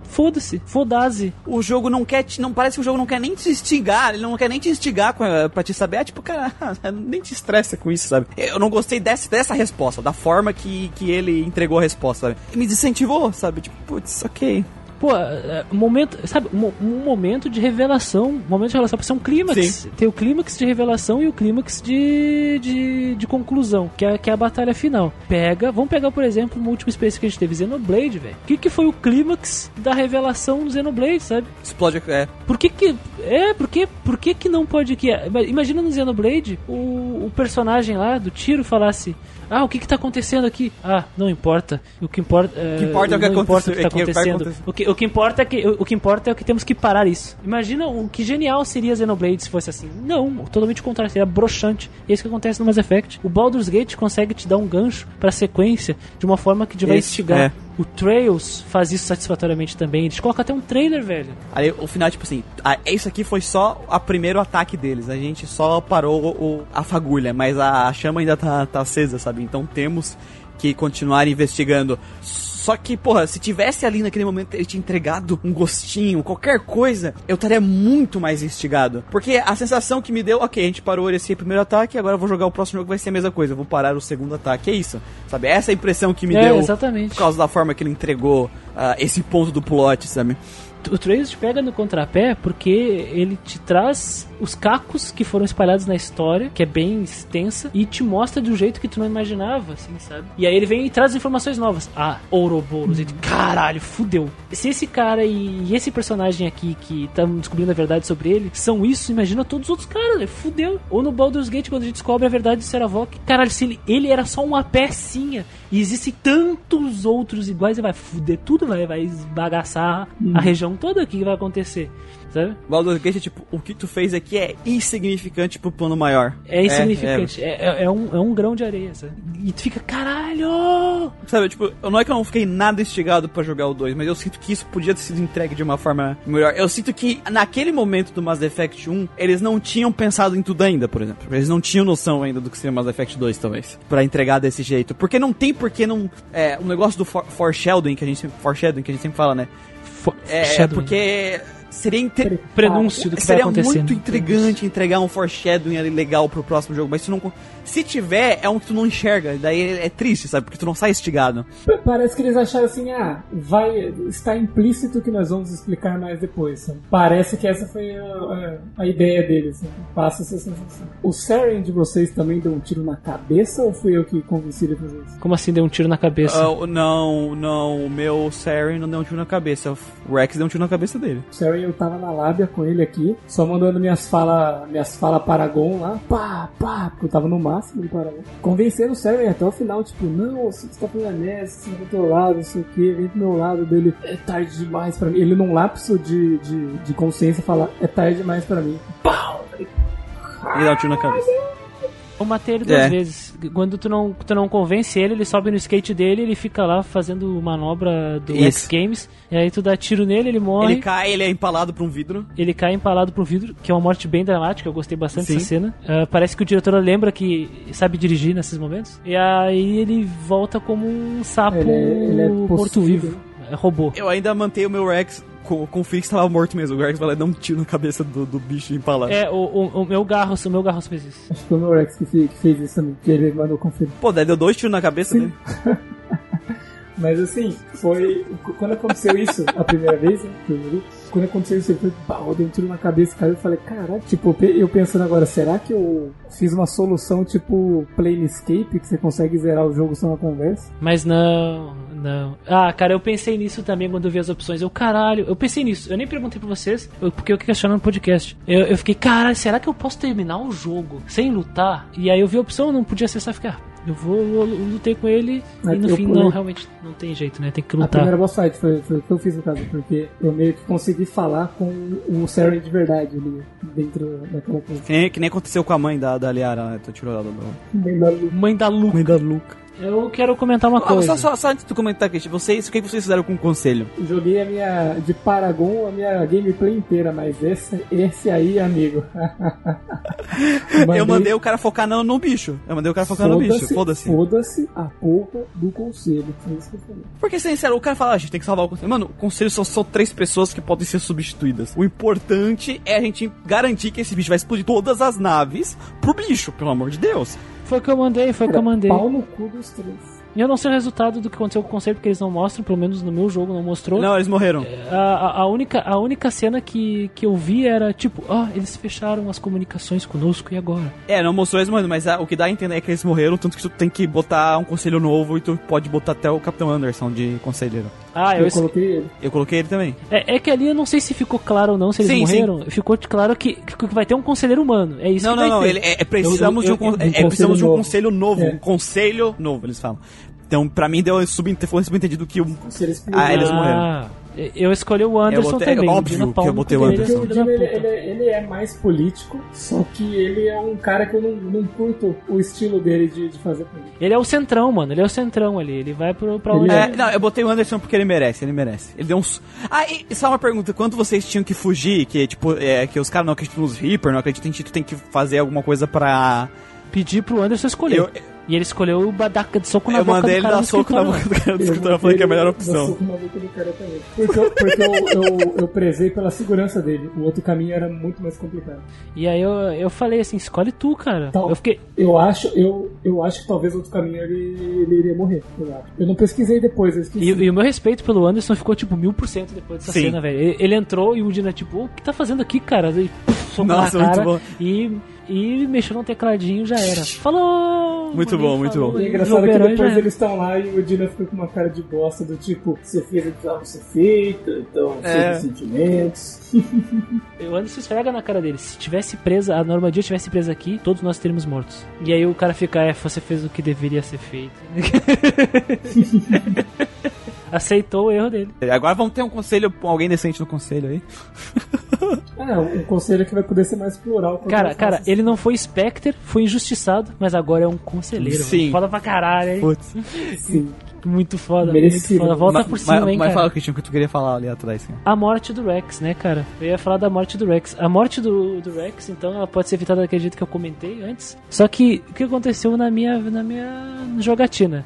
Foda-se, foda-se. O jogo não quer te, não parece que o jogo não quer nem te instigar, ele não quer nem te instigar com, eh, pra te saber, ah, tipo, cara, nem te estressa com isso, sabe? Eu não gostei dessa, dessa resposta, da forma que, que ele entregou a resposta, sabe? Me desincentivou, sabe? Tipo, putz, ok. Pô, é, um momento, sabe, um, um momento de revelação, um momento de revelação, pra ser um clímax. Sim. Tem o clímax de revelação e o clímax de, de, de conclusão, que é, que é a batalha final. Pega, vamos pegar, por exemplo, uma última experiência que a gente teve, Xenoblade, velho. O que, que foi o clímax da revelação do Xenoblade, sabe? Explode, é. Por que que... É, por que, por que que não pode... Que, imagina no Xenoblade, o, o personagem lá do tiro falasse... Ah, o que que tá acontecendo aqui? Ah, não importa. O que importa... É, que importa é o que importa o que tá é que acontecendo. acontecer. O que, o que importa é que o, o que importa é o que temos que parar isso. Imagina o que genial seria Xenoblade se fosse assim. Não, totalmente o contrário, seria broxante. E é isso que acontece no Mass Effect. O Baldur's Gate consegue te dar um gancho pra sequência de uma forma que te vai Esse, instigar. é. O Trails faz isso satisfatoriamente também. Eles colocam até um trailer, velho. Aí o final, tipo assim, isso aqui foi só o primeiro ataque deles. A gente só parou o, a fagulha, mas a chama ainda tá, tá acesa, sabe? Então temos que continuar investigando. Só que, porra, se tivesse ali naquele momento ele te entregado um gostinho, qualquer coisa, eu estaria muito mais instigado. Porque a sensação que me deu, ok, a gente parou esse primeiro ataque, agora eu vou jogar o próximo jogo, vai ser a mesma coisa, eu vou parar o segundo ataque. É isso, sabe? Essa é a impressão que me É, deu exatamente. por causa da forma que ele entregou ah, esse ponto do plot, sabe? O Trails te pega no contrapé porque ele te traz os cacos que foram espalhados na história, que é bem extensa, e te mostra de um jeito que tu não imaginava, assim, sabe? E aí ele vem e traz informações novas. Ah, Ouroboros. Tu, caralho, fudeu. Se esse cara e, esse personagem aqui que estamos descobrindo a verdade sobre ele são isso, imagina todos os outros caras, né? fudeu. Ou no Baldur's Gate, quando a gente descobre a verdade de Seravok. Caralho, se ele, ele era só uma pecinha e existem tantos outros iguais, e vai fuder tudo, vai, vai esbagaçar a região toda, o que vai acontecer? Sabe? Baldur's Gate é tipo, o que tu fez aqui é insignificante pro plano maior. É insignificante. É, é- é um, é um grão de areia, sabe? E tu fica, caralho! Sabe, tipo, eu- não é que eu não fiquei nada instigado pra jogar o 2, mas eu sinto que isso podia ter sido entregue de uma forma melhor. Eu sinto que naquele momento do Mass Effect 1, eles não tinham pensado em tudo ainda, por exemplo. Eles não tinham noção ainda do que seria Mass Effect 2, talvez. Pra entregar desse jeito. Porque não tem porque não. É, o negócio do for foreshadowing, que a gente sempre, foreshadowing, que a gente sempre fala, né? É, Shadow. porque seria inte- Prenúncio do que vai Seria acontecer. muito intrigante entregar um foreshadowing ali legal pro próximo jogo, mas se não. Se tiver, é um que tu não enxerga. Daí é triste, sabe? Porque tu não sai instigado. P- Parece que eles acharam assim, ah, vai, está implícito que nós vamos explicar mais depois. sabe? Parece que essa foi a, a- a ideia deles. sabe? Passa essa sensação. O Saren de vocês também deu um tiro na cabeça ou fui eu que convenci ele a fazer isso? Como assim deu um tiro na cabeça? Ah, não, não, o meu Saren não deu um tiro na cabeça. O Rex deu um tiro na cabeça dele. O Saren eu tava na lábia com ele aqui, só mandando minhas falas minhas fala Paragon lá, pá, pá, porque eu tava no máximo de Paragon. Convencendo o Saren até o final, tipo, não, você tá merda, você tá do teu lado, não sei o que, vem pro meu lado dele, é tarde demais pra mim. Ele num lapso de, de, de consciência fala, é tarde demais pra mim. Pau! E dá um tiro na cabeça. Eu matei ele duas É. vezes. Quando tu não, tu não convence ele, ele sobe no skate dele ele fica lá fazendo manobra do Isso. X Games. E aí tu dá tiro nele, ele morre. Ele cai, ele é empalado por um vidro. ele cai empalado pro vidro, que é uma morte bem dramática, eu gostei bastante Sim. dessa cena. Ah, parece que o diretor lembra que sabe dirigir nesses momentos. E aí ele volta como um sapo Ele é- ele é morto-vivo. É robô. Eu ainda mantenho o meu Rex com, com o Fix tava morto mesmo. O Rex vai lá e dar um tiro na cabeça do, do bicho empalado. É, o, o, o meu Garros, o meu Garros fez isso. Acho que foi o meu Rex que que fez isso também, que ele mandou conferir. Pô, daí deu dois tiros na cabeça dele. Mas assim, foi. Quando aconteceu isso a primeira vez, né? que vi, Quando aconteceu isso, eu falei, pá, eu dei um tiro na cabeça, cara. Eu falei, caralho, tipo, eu pensando agora, será que eu fiz uma solução tipo Planescape, que você consegue zerar o jogo só na conversa? Mas não, não. Ah, cara, eu pensei nisso também quando eu vi as opções. Eu, caralho, eu pensei nisso. Eu nem perguntei pra vocês, eu- porque eu questionando no podcast. Eu, eu fiquei, caralho, será que eu posso terminar o jogo sem lutar? E aí eu vi a opção, eu não podia acessar ficar. Eu vou, eu lutei com ele Mas e no fim, pulei. não, realmente não tem jeito, né? Tem que A lutar. primeira boss fight foi, foi o que eu fiz no caso, porque eu meio que consegui falar com o Saren de verdade ali, dentro daquela coisa. Que nem, que nem aconteceu com a mãe da, da Liara, né? Tu tirou ela do. Bem da luz. Mãe da Lu. Mãe da Luca. Eu quero comentar uma Ah, coisa. só, só, só antes de tu comentar, Cristian, vocês, o que vocês fizeram com o conselho? Joguei a minha de Paragon, a minha gameplay inteira, mas esse, esse aí, amigo. Eu mandei o cara focar no, no bicho. Eu mandei o cara focar no bicho. Foda-se. Foda-se a porra do conselho. Foi isso que eu falei. Porque, sincero, o cara fala, ah, a gente tem que salvar o conselho. Mano, o conselho são só três pessoas que podem ser substituídas. O importante é a gente garantir que esse bicho vai explodir todas as naves pro bicho, pelo amor de Deus. Foi o que eu mandei, foi o que eu mandei. Pau no cu dos três. E eu não sei o resultado do que aconteceu com o conceito, porque eles não mostram, pelo menos no meu jogo não mostrou. Não, eles morreram. A, a- a única, a única cena que, que eu vi era tipo, ah, eles fecharam as comunicações conosco e agora? É, não mostrou eles morrendo, mas ah, o que dá a entender é que eles morreram, tanto que tu tem que botar um conselho novo e tu pode botar até o Capitão Anderson de conselheiro. Ah, eu, Eu coloquei ele. Eu coloquei ele também. é, é que ali eu não sei se ficou claro ou não, se eles Sim, morreram. Ficou claro que, que vai ter um conselheiro humano. É isso não, que não, vai não, ter. ele, é, é precisamos, Eu- eu- de, um, é, um precisamos de um conselho conselho novo. É. Um conselho novo, eles falam. Então, pra mim, deu sub, foi subentendido que Se eles. Ah, eles morreram. Eu escolhi o Anderson botei- é também. óbvio que eu botei o Anderson. Porque o Dino, ele, ele- ele é mais político, só que ele é um cara que eu não, não curto o estilo dele de, de fazer política. Ele é o centrão, mano. Ele é o centrão ali. Ele vai pro, pra onde. É, não, eu botei o Anderson porque ele merece, ele merece. Ele deu uns. Ah, e só uma pergunta: quando vocês tinham que fugir, que tipo, é, que os caras não acreditam nos Reaper, não acreditam em ti, tu tem que fazer alguma coisa pra. Pedir pro Anderson escolher. Eu- E ele escolheu o badaca de soco na Eu boca mandei do ele cara dar no soco na boca do cara do Eu escritório, falei que é a melhor opção. soco na boca do cara também. Porque, eu, porque eu, eu, eu, eu prezei pela segurança dele. O outro caminho era muito mais complicado. E aí eu, eu falei assim, escolhe tu, cara. Então, eu fiquei. Eu acho, eu, eu acho que talvez outro caminho ele, ele iria morrer. Eu, acho. eu não pesquisei depois, eu esqueci. E, e o meu respeito pelo Anderson ficou tipo mil por cento depois dessa Sim. cena, velho. Ele, ele entrou e o Dina, tipo, o que tá fazendo aqui, cara? E, puf, soco Nossa, na muito cara bom. E, e mexeu no tecladinho já era. Falou! Muito bom, muito falou, bom. E é engraçado que depois eles estão lá e o Dina fica com uma cara de bosta do tipo, você fez o que precisava ser feito, então É. seus sentimentos. O Anderson esfrega na cara dele. Se tivesse presa, a Normandia tivesse presa aqui, todos nós teríamos mortos. E aí o cara fica, é, você fez o que deveria ser feito. Aceitou o erro dele. Agora vamos ter um conselho, alguém decente no conselho aí. É, um conselho que vai poder ser mais plural. Cara, cara, ele não foi Spectre, foi injustiçado, mas agora é um conselheiro. Sim. mano. Foda pra caralho, hein? Putz. Sim. Muito foda, Merecido. muito foda. Volta Ma- por cima, ma- hein, Mas cara. fala, Cristian, o que tu queria falar ali atrás. Sim. A morte do Rex, né, cara? Eu ia falar da morte do Rex. A morte do, do Rex, então, ela pode ser evitada daquele jeito que eu comentei antes. Só que o que aconteceu na minha, na minha jogatina?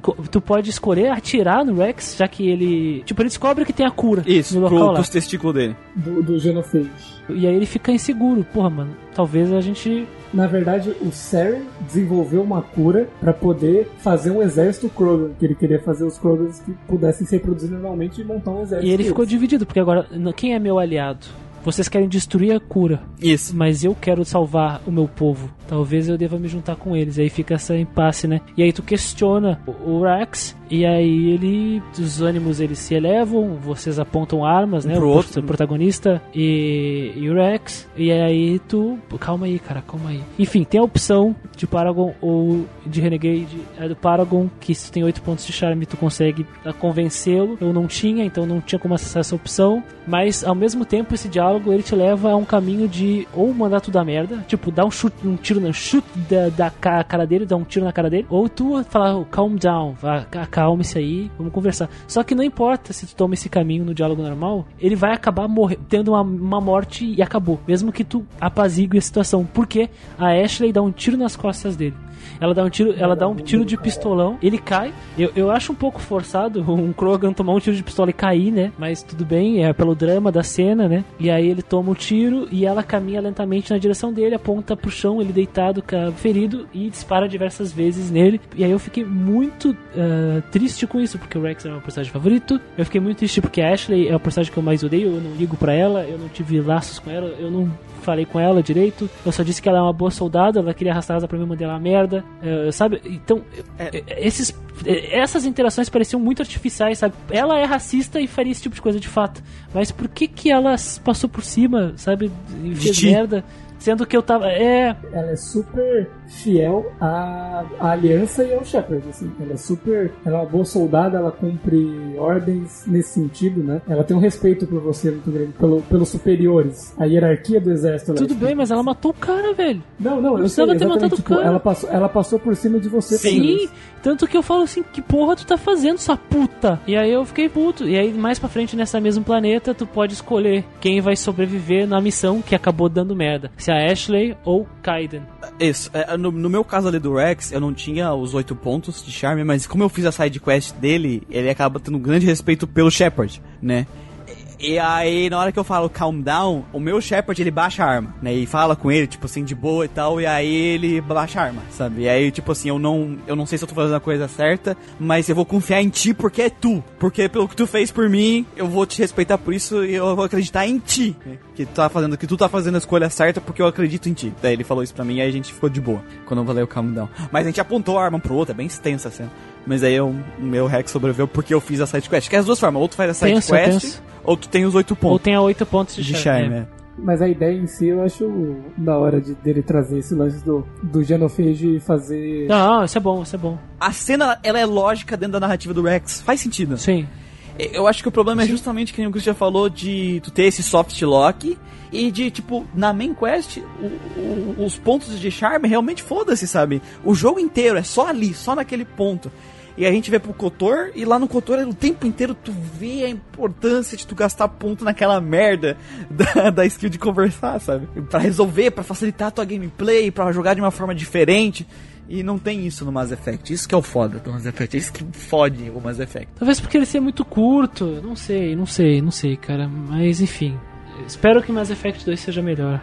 Co- tu pode escolher atirar no Rex, já que ele. Tipo, ele descobre que tem a cura Isso, no pro, local lá. pros testículos dele. Do, do Genophage. E aí ele fica inseguro. Porra, mano, talvez a gente. Na verdade, o Saren desenvolveu uma cura pra poder fazer um exército Krogan, que ele queria fazer os Krogans que pudessem se reproduzir normalmente e montar um exército. E ele ficou dividido, porque agora, quem é meu aliado? Vocês querem destruir a cura, Isso. mas eu quero salvar o meu povo. Talvez eu deva me juntar com eles. Aí fica essa impasse, né? E aí tu questiona o Rex, e aí ele. Os ânimos eles se elevam, vocês apontam armas, né? Pro o outro. pro- protagonista e, e o Rex. E aí tu. Calma aí, cara, calma aí. Enfim, tem a opção de Paragon ou de Renegade. É do Paragon, que se tu tem 8 pontos de charme, tu consegue ah, convencê-lo. Eu não tinha, então não tinha como acessar essa opção. Mas ao mesmo tempo, esse diálogo ele te leva a um caminho de ou mandar tudo a merda, tipo, dar um chute, um tiro no chute da, da ca- cara dele, dar um tiro na cara dele, ou tu falar, oh, calm down, acalme-se aí, vamos conversar. Só que não importa se tu toma esse caminho no diálogo normal, ele vai acabar morre- tendo uma, uma morte e acabou, mesmo que tu apazigue a situação, porque a Ashley dá um tiro nas costas dele. Ela dá um tiro, ela dá um tiro de pistolão, ele cai. Eu, eu acho um pouco forçado um Krogan tomar um tiro de pistola e cair, né? Mas tudo bem, é pelo drama da cena, né? E aí ele toma o tiro e ela caminha lentamente na direção dele, aponta pro chão, ele deitado, ferido, e dispara diversas vezes nele. E aí eu fiquei muito ah, triste com isso, porque o Rex é meu personagem favorito. Eu fiquei muito triste porque a Ashley é o personagem que eu mais odeio, eu não ligo pra ela, eu não tive laços com ela, eu não falei com ela direito. Eu só disse que ela é uma boa soldada, ela queria arrastar asa pra mim, mandei ela merda. É, sabe? Então, é, esses, é, essas interações pareciam muito artificiais, sabe? Ela é racista e faria esse tipo de coisa de fato. Mas por que que ela passou por cima, sabe? E fez merda? Sendo que eu tava. É. Ela é super fiel à, à aliança e ao Shepard, assim. Ela é super. Ela é uma boa soldada, ela cumpre ordens nesse sentido, né? Ela tem um respeito por você muito grande, pelo, pelos superiores. A hierarquia do exército. ela Tudo é- bem, mas ela matou o cara, velho. Não, não, eu sei, precisava ter exatamente, matado o tipo, cara. ela passou, ela passou por cima de você. Sim, tanto que eu falo assim, que porra tu tá fazendo, sua puta? E aí eu fiquei puto. E aí mais pra frente nessa mesmo planeta, tu pode escolher quem vai sobreviver na missão que acabou dando merda. Se a Ashley ou Kaiden. Isso. É, no, no meu caso ali do Rex, eu não tinha os oito pontos de charme, mas como eu fiz a side quest dele, ele acaba tendo um grande respeito pelo Shepard, né? E aí, na hora que eu falo calm down, o meu Shepard, ele baixa a arma, né? E fala com ele, tipo assim, de boa e tal, e aí ele baixa a arma, sabe? E aí, tipo assim, eu não, eu não sei se eu tô fazendo a coisa certa, mas eu vou confiar em ti porque é tu. Porque pelo que tu fez por mim, eu vou te respeitar por isso e eu vou acreditar em ti. né? Que tu tá fazendo, que tu tá fazendo a escolha certa porque eu acredito em ti. Daí ele falou isso pra mim e aí a gente ficou de boa quando eu falei o calm down. Mas a gente apontou a arma pro outro, é bem extensa a cena. Mas aí eu- o meu Rex sobreviveu porque eu fiz a side quest. Que é as duas formas, ou tu faz a side Tenso, quest, tenso. ou tu tem os oito Ou pontos tem a 8 pontos de, de charme. charme. é. é. Mas a ideia em si eu acho da hora de, dele trazer esse lance do, do Genophage e fazer. Não, isso é bom, isso é bom. A cena, ela é lógica dentro da narrativa do Rex. Faz sentido. Sim. Eu acho que o problema é justamente que o Chris já falou de tu ter esse soft lock e de, tipo, na main quest, o- o- os pontos de charme realmente foda-se, sabe? O jogo inteiro é só ali, só naquele ponto. E a gente vê pro Kotor, e lá no Kotor, o tempo inteiro tu vê a importância de tu gastar ponto naquela merda da, da skill de conversar, sabe? Pra resolver, pra facilitar a tua gameplay, pra jogar de uma forma diferente. E não tem isso no Mass Effect. Isso que é o foda do Mass Effect. É isso que fode o Mass Effect. Talvez porque ele seja muito curto. Não sei, não sei, não sei, cara. Mas enfim. Espero que Mass Effect 2 seja melhor.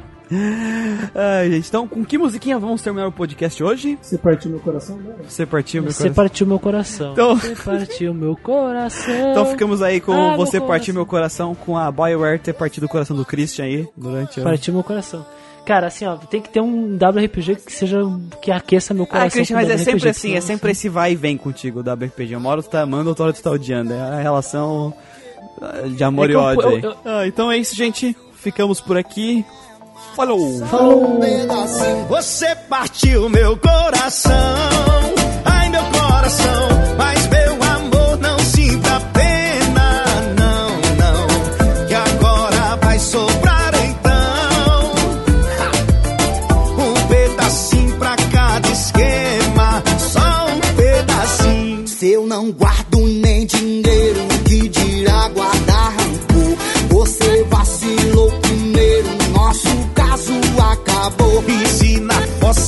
Ai, gente. Então, com que musiquinha vamos terminar o podcast hoje? Você partiu meu coração, né? Você partiu meu Você coração. partiu meu coração. Então- Você partiu meu coração. Então ficamos aí com Ah, você partir coração. meu coração, com a BioWare ter partido o coração do Christian aí durante a... Partiu meu coração. Cara, assim, ó, tem que ter um WRPG que seja. que aqueça meu coração. Ah, Christian, mas é WRPG, sempre assim, é sempre esse vai e vem contigo da BRPG. Uma hora tu tá amando, outra hora tu tá odiando. É a relação ah, de amor É e ódio aí. eu- eu- Ah, então é isso, gente. Ficamos por aqui. Falou! Você partiu meu coração, ai meu coração,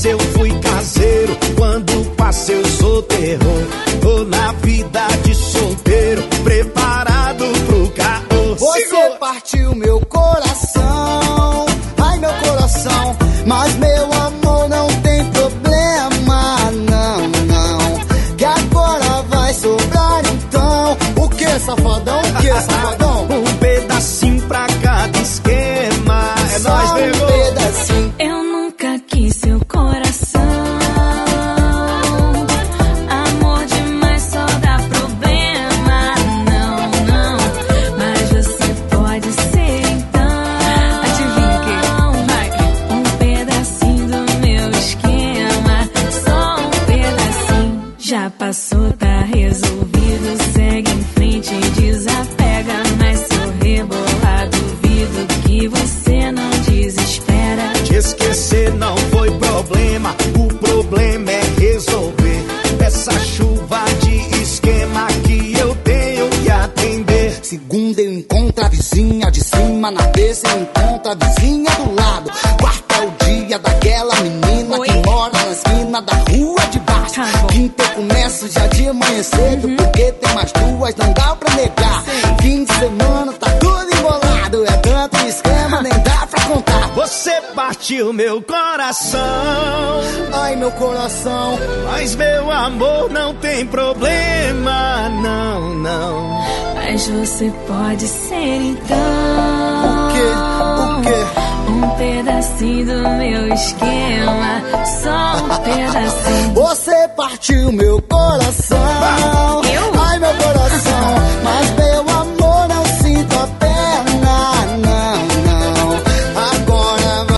fossa eu fui caseiro, quando passei eu sou terror. Tô na vida de solteiro, preparado pro caô. Você Segura! partiu meu coração, passou, tá resolvido. Segue em frente, desapega. Mas seu rebolar, duvido que você não desespera. Te esquecer não foi problema. O problema é resolver essa chuva de esquema que eu tenho que atender. Segunda eu encontro a vizinha de cima, na terça eu encontro a vizinha do lado. Quarta é o dia daquela menina Oi? que mora na esquina da rua de baixo. Tá. Quinta eu já de manhã cedo, porque tem mais duas, não dá pra negar. Fim de semana Você partiu meu coração. Ai, meu coração. Mas meu amor não tem problema, não, não. Mas você pode ser então. O quê? O quê? Um pedacinho do meu esquema. Só um pedacinho. Você partiu meu coração. Eu? Ai, meu coração. Mas meu